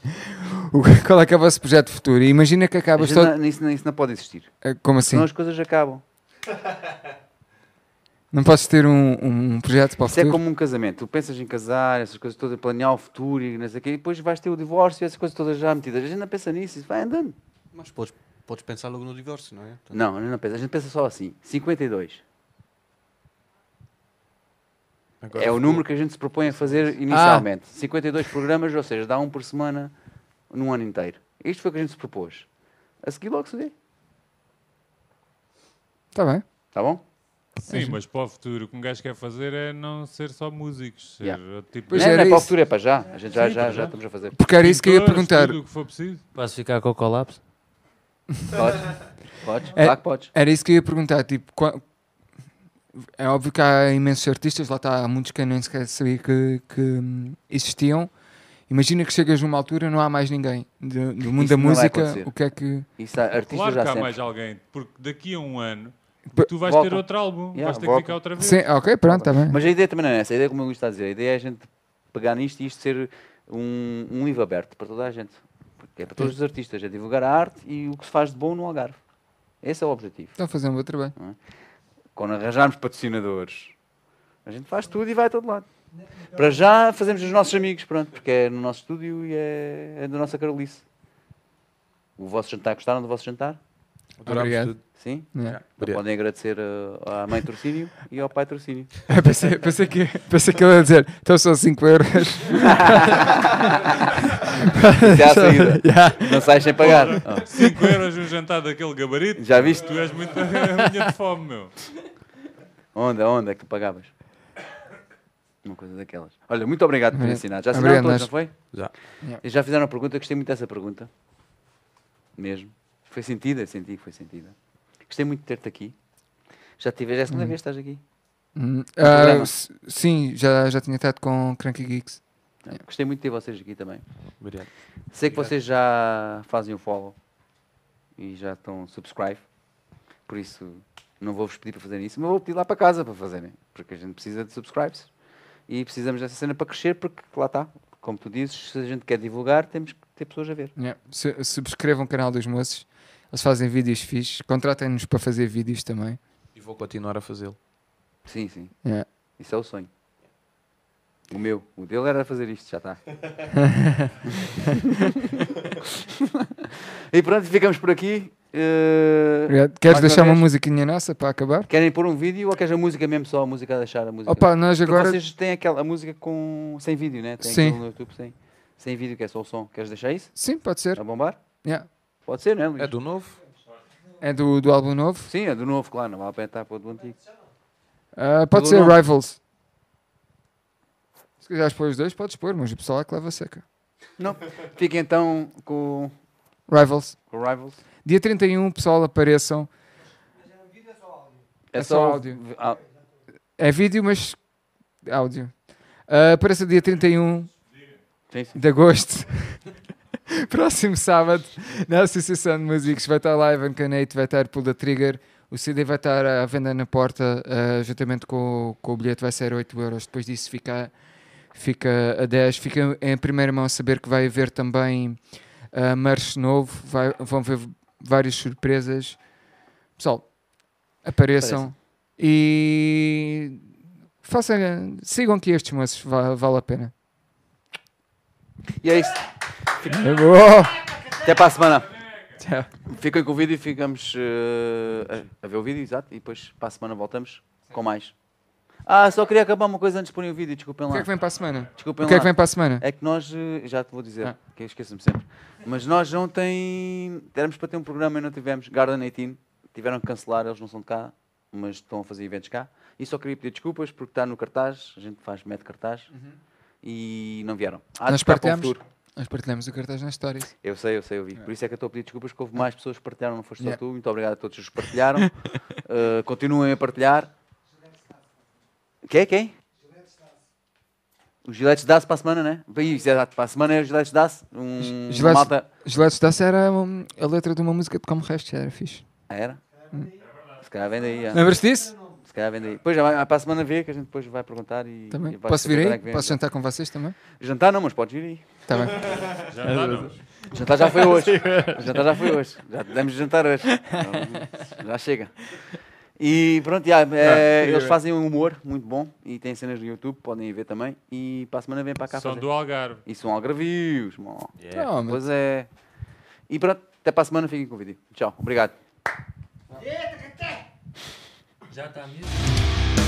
o- Qual é que é o vosso projeto futuro? Imagina que acabas todo. não- isso, não- isso não pode existir. Eh, Como assim? Senão as coisas acabam. Não podes ter um, um projeto para o Isso é futuro? como um casamento. Tu pensas em casar, essas coisas todas, planear o futuro e não sei o quê, e depois vais ter o divórcio e essas coisas todas já metidas. A gente não pensa nisso, isso vai andando. Mas podes, podes pensar logo no divórcio, não é? Portanto, Não, a gente não pensa. A gente pensa só assim. 52. Agora é o número que a gente se propõe a fazer inicialmente. 52 programas, ou seja, dá um por semana num ano inteiro. Isto foi o que a gente se propôs. A seguir logo se vê. Está bem. Tá bom? Sim, mas para o futuro o que um gajo quer fazer é não ser só músicos. Ser Yeah. outro tipo Pois não, de... é, não é para o futuro, é para já. A gente já, Sim, já, já já. estamos a fazer. Porque era isso que eu ia perguntar. Tudo o que for preciso. Posso ficar com o colapso? Podes? Podes? É- Claro que podes. Era isso que eu ia perguntar. Tipo, é óbvio que há imensos artistas, lá está, há muitos que eu nem sequer sabia que, que, existiam. Imagina que chegas numa altura não há mais ninguém do, do mundo Isso da música. O que é que. Isso, há artistas Claro já que há sempre. mais alguém, porque daqui a um ano tu vais volta. ter outro álbum, Yeah, vais ter volta. que ficar outra vez. Sim, ok, pronto, está bem. Mas a ideia também não é essa. A ideia, como o Luís está a dizer, a ideia é a gente pegar nisto e isto ser um, um livro aberto para toda a gente. Porque é para todos os artistas, é divulgar a arte e o que se faz de bom no Algarve. Esse é o objetivo. Estão a fazer um bom trabalho. Quando arranjarmos patrocinadores, a gente faz tudo e vai a todo lado. Para já fazemos os nossos amigos, pronto, porque é no nosso estúdio e é, é da nossa Carolice. O vosso jantar, gostaram do vosso jantar? Obrigado. Sim? Yeah. Então Obrigado. podem agradecer uh, à mãe Torcínio e ao pai Torcínio. Pensei, pensei, que, pensei que ele ia dizer, então são 5 euros. É a saída. Yeah. Não sais sem pagar. Oh. 5 euros um jantar daquele gabarito. Já viste? Tu és muito a minha de fome, meu. Onde, onde é que tu pagavas? Uma coisa daquelas. Olha, muito obrigado por ter Obrigado. ensinado. Já assinaram todos, não foi? Já. E já fizeram a pergunta, gostei muito dessa pergunta. Mesmo. Foi sentida, senti que foi sentida. Gostei muito de ter-te aqui. Já tive, já é a segunda vez que estás aqui. Hum, ah, sim, já, já tinha estado com Cranky Geeks. Gostei muito de ter vocês aqui também. Obrigado. Sei que vocês já fazem o follow e já estão subscribe. Por isso, não vou-vos pedir para fazerem isso, mas vou pedir lá para casa para fazerem. Porque a gente precisa de subscribes. E precisamos dessa cena para crescer, porque lá está. Como tu dizes, se a gente quer divulgar, temos que ter pessoas a ver. Yeah. Se- Subscrevam o canal dos moços. Eles fazem vídeos fixes. Contratem-nos para fazer vídeos também. E vou continuar a fazê-lo. Sim, sim. Yeah. Isso é o sonho. O meu. O dele era fazer isto, já está. e pronto, ficamos por aqui. Obrigado. Queres mais deixar uma musiquinha nossa para acabar? Querem pôr um vídeo ou queres a música mesmo só? A música a deixar a música? Opa, nós Porque agora. vocês têm aquela a música com, sem vídeo, né? Tem Sim. aquilo no YouTube sem, sem vídeo, que é só o som. Queres deixar isso? Sim, pode ser. A bombar? Yeah. Pode ser, não é, Luís? É do novo? É do, do álbum novo. Sim, é do novo, claro. Não vale a pena estar para o do antigo. Ah, pode Do ser novo. Rivals. Se quiseres pôr os dois, podes pôr, mas o pessoal é que leva seca. Não. Fiquem então com, Rivals. com o Rivals. Dia 31, pessoal, apareçam. É, É só áudio. Ah, É vídeo, mas áudio. Ah, apareça dia 31 sim, sim. de agosto. Próximo sábado, na Associação de Músicos, vai estar lá Ivan Canete, vai estar Pull the Trigger. O CD vai estar à venda na porta, ah, juntamente com, o- com o bilhete, vai ser 8 euros. Depois disso fica, fica a 10. Fica em primeira mão a saber que vai haver também uh, merch novo, vai- vão haver várias surpresas. Pessoal, apareçam e façam, sigam aqui estes moços, va- vale a pena. E é isso. É boa. Até para a semana. Tchau. Fiquem com o vídeo e ficamos eh, a, a ver o vídeo, exato. E depois para a semana voltamos com mais. Ah, só queria acabar uma coisa antes de porem o vídeo. Desculpem O lá. que é que vem para a semana? Desculpem O que é lá. que vem para a semana? É que nós, eh, já te vou dizer, Ah. que esqueço-me sempre. Mas nós ontem éramos para ter um programa e não tivemos. Garden 18 tiveram que cancelar, eles não são de cá, mas estão a fazer eventos cá. E só queria pedir desculpas porque está no cartaz, a gente faz, mete cartaz e não vieram. Há Nós o partilhamos. Nós partilhamos o cartaz nas histórias. Eu sei, eu sei, eu vi. Por isso é que eu estou a pedir desculpas, que houve mais pessoas que partilharam, não foste Yeah. só tu. Muito obrigado a todos os que partilharam. Uh, continuem a partilhar. Quem? Quem? Os giletes dá-se para a semana, né? Exato. Para a semana é os giletes dá-se. Um, Giletes- malta. Gelados Daça era um, a letra de uma música de Como Resto, era fixe. Ah, era? Se calhar vem daí. já. Lembras-te disso? Se calhar vem daí. Depois já vai, para a semana ver que a gente depois vai perguntar e. Também. e Posso vir aí? é. Posso jantar com vocês também? Jantar não, mas podes vir aí. Está bem. Está, não? O jantar já foi hoje. O jantar já foi hoje. Já demos de jantar hoje. Já chega. E pronto, já, é, eles fazem um humor muito bom e têm cenas no YouTube, podem ir ver também. E para a semana vêm para cá São fazer. do Algarve. E são algravios, mo. Não, mas- Pois é. E pronto, até para a semana, fiquem com o vídeo. Tchau, obrigado. Já está mesmo?